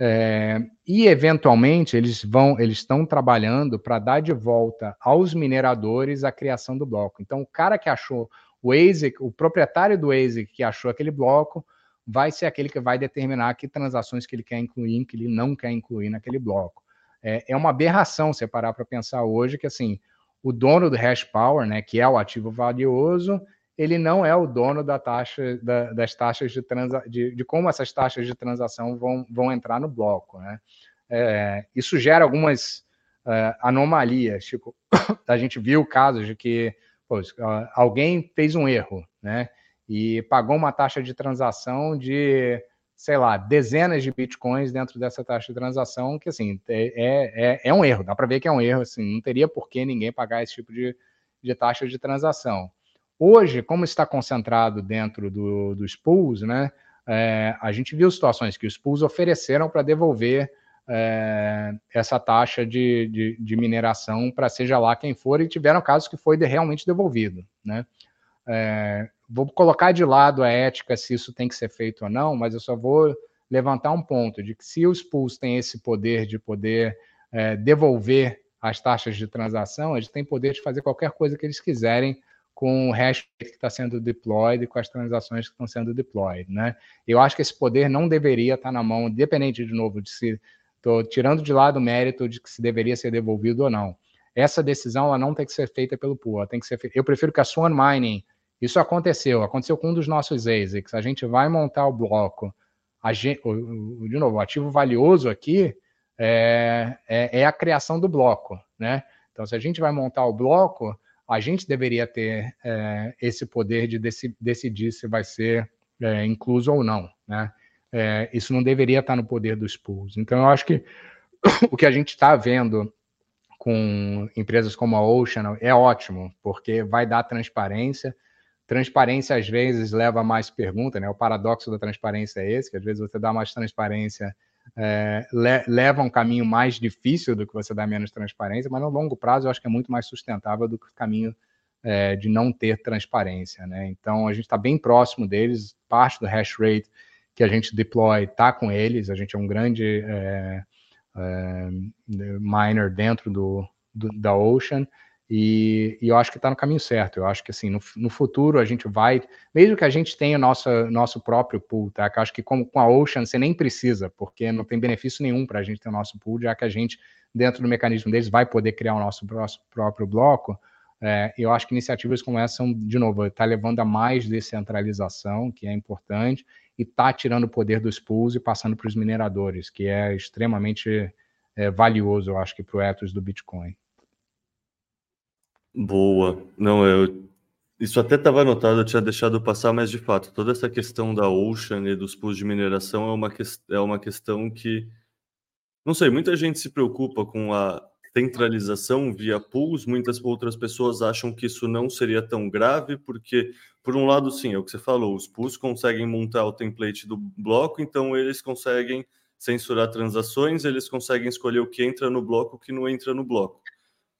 É, e eventualmente eles vão, eles estão trabalhando para dar de volta aos mineradores a criação do bloco. Então, o cara que achou o ASIC, o proprietário do ASIC que achou aquele bloco, vai ser aquele que vai determinar que transações que ele quer incluir, que ele não quer incluir naquele bloco. É, é uma aberração você parar para pensar hoje que assim o dono do hash power, né, que é o ativo valioso, ele não é o dono da taxa, da, das taxas de, transa, de, de, como essas taxas de transação vão, vão entrar no bloco. Né? É, isso gera algumas uh, anomalias. Tipo, a gente viu casos de que pô, alguém fez um erro, né? E pagou uma taxa de transação de sei lá, dezenas de bitcoins dentro dessa taxa de transação, que assim, é, é, é um erro, dá para ver que é um erro, assim, não teria por que ninguém pagar esse tipo de, de taxa de transação. Hoje, como está concentrado dentro do, dos pools, né, é, a gente viu situações que os pools ofereceram para devolver é, essa taxa de, de, de mineração para seja lá quem for, e tiveram casos que foi de, realmente devolvido, né? É, vou colocar de lado a ética se isso tem que ser feito ou não, mas eu só vou levantar um ponto de que se os pools têm esse poder de poder é, devolver as taxas de transação, eles têm poder de fazer qualquer coisa que eles quiserem com o hash que está sendo deployed e com as transações que estão sendo deployed, né? Eu acho que esse poder não deveria estar na mão, independente de novo de se estou tirando de lado o mérito de que se deveria ser devolvido ou não. Essa decisão ela não tem que ser feita pelo pool, tem que ser. Eu prefiro que a Swan Mining isso aconteceu, aconteceu com um dos nossos ASICs. A gente vai montar o bloco. Gente, de novo, o ativo valioso aqui é, é, é, a criação do bloco, né? Então, se a gente vai montar o bloco, a gente deveria ter é, esse poder de dec decidir se vai ser é, incluso ou não, né? É, isso não deveria estar no poder dos pools. Então, eu acho que o que a gente está vendo com empresas como a Ocean é ótimo, porque vai dar transparência, Transparência, às vezes, leva a mais pergunta, né? O paradoxo da transparência é esse, que às vezes você dá mais transparência, é, le leva um caminho mais difícil do que você dá menos transparência, mas no longo prazo eu acho que é muito mais sustentável do que o caminho é, de não ter transparência, né? Então, a gente está bem próximo deles, parte do hash rate que a gente deploy está com eles, a gente é um grande é, é miner dentro do, do da Ocean, e, e, eu acho que está no caminho certo. Eu acho que assim, no, no, futuro a gente vai, mesmo que a gente tenha nosso, nosso próprio pool, tá? Que eu acho que como com a Ocean você nem precisa, porque não tem benefício nenhum para a gente ter o nosso pool, já que a gente, dentro do mecanismo deles, vai poder criar o nosso próprio bloco. É, eu acho que iniciativas como essa são, de novo, está levando a mais descentralização, que é importante, e está tirando o poder dos pools e passando para os mineradores, que é extremamente é, valioso, eu acho que, para o ethos do Bitcoin. Boa. Não, eu. Isso até estava anotado, eu tinha deixado passar, mas de fato, toda essa questão da Ocean e dos pools de mineração é uma, que... é uma questão que. Não sei, muita gente se preocupa com a centralização via pools, muitas outras pessoas acham que isso não seria tão grave, porque, por um lado, sim, é o que você falou, os pools conseguem montar o template do bloco, então eles conseguem censurar transações, eles conseguem escolher o que entra no bloco e o que não entra no bloco.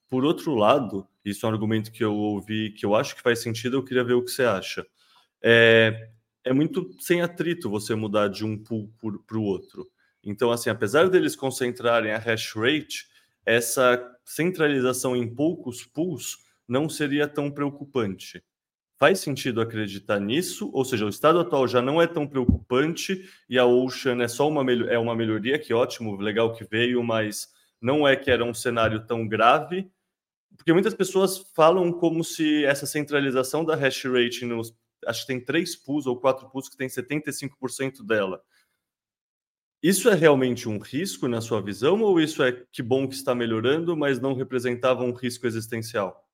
Por outro lado, isso é um argumento que eu ouvi que eu acho que faz sentido, eu queria ver o que você acha. É, é muito sem atrito você mudar de um pool para o outro. Então, assim, apesar deles concentrarem a hash rate, essa centralização em poucos pools não seria tão preocupante. Faz sentido acreditar nisso? Ou seja, o estado atual já não é tão preocupante e a Ocean é só uma, é uma melhoria, que ótimo, legal que veio, mas não é que era um cenário tão grave porque muitas pessoas falam como se essa centralização da hash rate nos acho que tem três pools ou quatro pools que tem 75% dela. Isso é realmente um risco na sua visão, ou isso é que bom que está melhorando, mas não representava um risco existencial?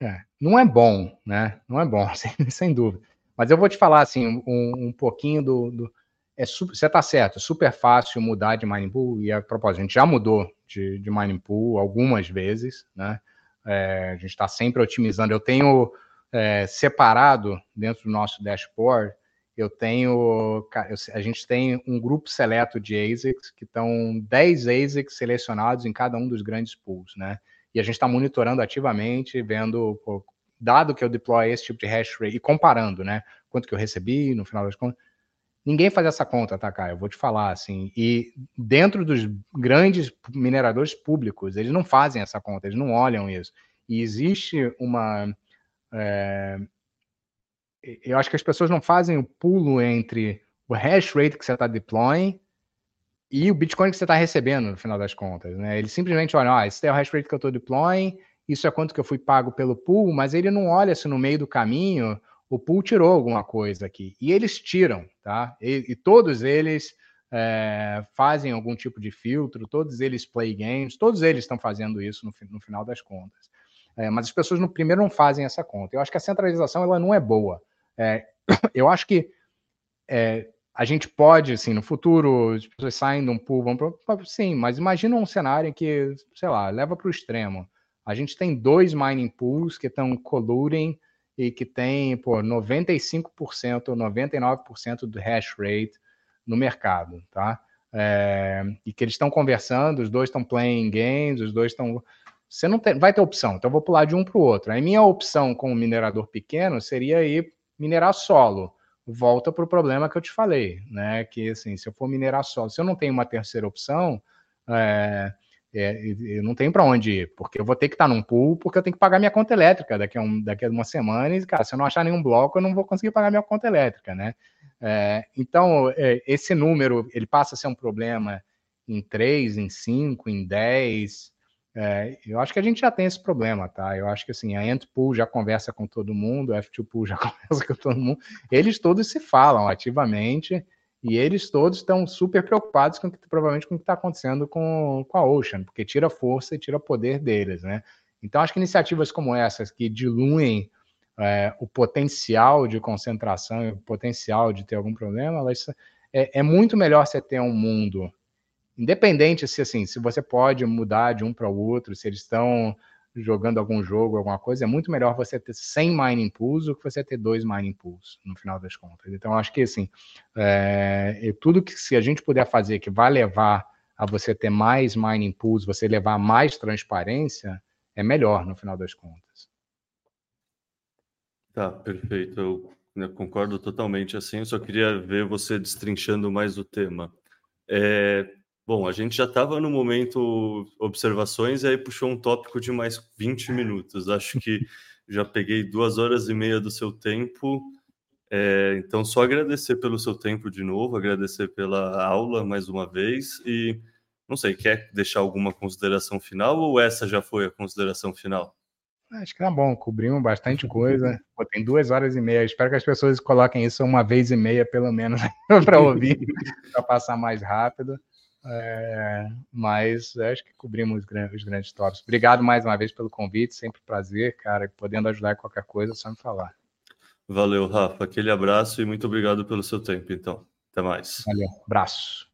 É, não é bom, né? Não é bom, sem, sem dúvida. Mas eu vou te falar assim um, um pouquinho do, do é você está certo, é super fácil mudar de mining pool, e a propósito, a gente já mudou de, de mining pool algumas vezes, né? É, a gente está sempre otimizando. Eu tenho é, separado dentro do nosso dashboard, eu tenho, a gente tem um grupo seleto de ASICs, que estão 10 ASICs selecionados em cada um dos grandes pools, né? E a gente está monitorando ativamente, vendo, pô, dado que eu deploy esse tipo de hash rate, e comparando, né? Quanto que eu recebi no final das contas Ninguém faz essa conta, tá, Caio? Eu vou te falar, assim. E dentro dos grandes mineradores públicos, eles não fazem essa conta, eles não olham isso. E existe uma. É, eu acho que as pessoas não fazem o pulo entre o hash rate que você está deploying e o Bitcoin que você está recebendo, no final das contas. Né? Eles simplesmente olham, ah, esse é o hash rate que eu estou deploying, isso é quanto que eu fui pago pelo pool, mas ele não olha se no meio do caminho o pool tirou alguma coisa aqui. E eles tiram, tá? E, e todos eles é, fazem algum tipo de filtro, todos eles play games, todos eles estão fazendo isso no, no final das contas. É, mas as pessoas no primeiro não fazem essa conta. Eu acho que a centralização ela não é boa. É, eu acho que é, a gente pode, assim, no futuro, as pessoas saem de um pool, vão para. Sim, mas imagina um cenário que, sei lá, leva para o extremo. A gente tem dois mining pools que estão colluding e que tem pô, 95% ou 99% do hash rate no mercado, tá? É, e que eles estão conversando, os dois estão playing games, os dois estão. Você não tem, vai ter opção, então eu vou pular de um para o outro. A minha opção como minerador pequeno seria ir minerar solo. Volta para o problema que eu te falei, né? Que assim, se eu for minerar solo, se eu não tenho uma terceira opção, é, é, eu não tenho para onde ir, porque eu vou ter que estar num pool, porque eu tenho que pagar minha conta elétrica daqui a, um, daqui a uma semana, e, cara, se eu não achar nenhum bloco, eu não vou conseguir pagar minha conta elétrica, né? É, então, é, esse número, ele passa a ser um problema em 3, em 5, em 10, é, eu acho que a gente já tem esse problema, tá? Eu acho que, assim, a Pool já conversa com todo mundo, a F2 Pool já conversa com todo mundo, eles todos se falam ativamente, e eles todos estão super preocupados com provavelmente com o que está acontecendo com, com a Ocean, porque tira força e tira poder deles, né? Então, acho que iniciativas como essas, que diluem é, o potencial de concentração o potencial de ter algum problema, elas, é, é, muito melhor você ter um mundo, independente se assim, se você pode mudar de um para o outro, se eles estão jogando algum jogo, alguma coisa, é muito melhor você ter 100 mining pools do que você ter dois mining pools, no final das contas. Então, acho que, assim, é, tudo que se a gente puder fazer que vai levar a você ter mais mining pools, você levar mais transparência, é melhor, no final das contas. Tá, perfeito. Eu né, concordo totalmente assim. Eu só queria ver você destrinchando mais o tema. É, Bom, a gente já estava no momento observações e aí puxou um tópico de mais 20 minutos. Acho que já peguei duas horas e meia do seu tempo. É, então, só agradecer pelo seu tempo de novo, agradecer pela aula mais uma vez e não sei, quer deixar alguma consideração final ou essa já foi a consideração final? Acho que tá bom, cobrimos bastante coisa. Pô, tem duas horas e meia. Espero que as pessoas coloquem isso uma vez e meia, pelo menos, para ouvir, para passar mais rápido. É, mas acho que cobrimos os grandes, os grandes tópicos. Obrigado mais uma vez pelo convite, sempre prazer, cara. Podendo ajudar em qualquer coisa, é só me falar. Valeu, Rafa. Aquele abraço e muito obrigado pelo seu tempo, então. Até mais. Valeu, abraço.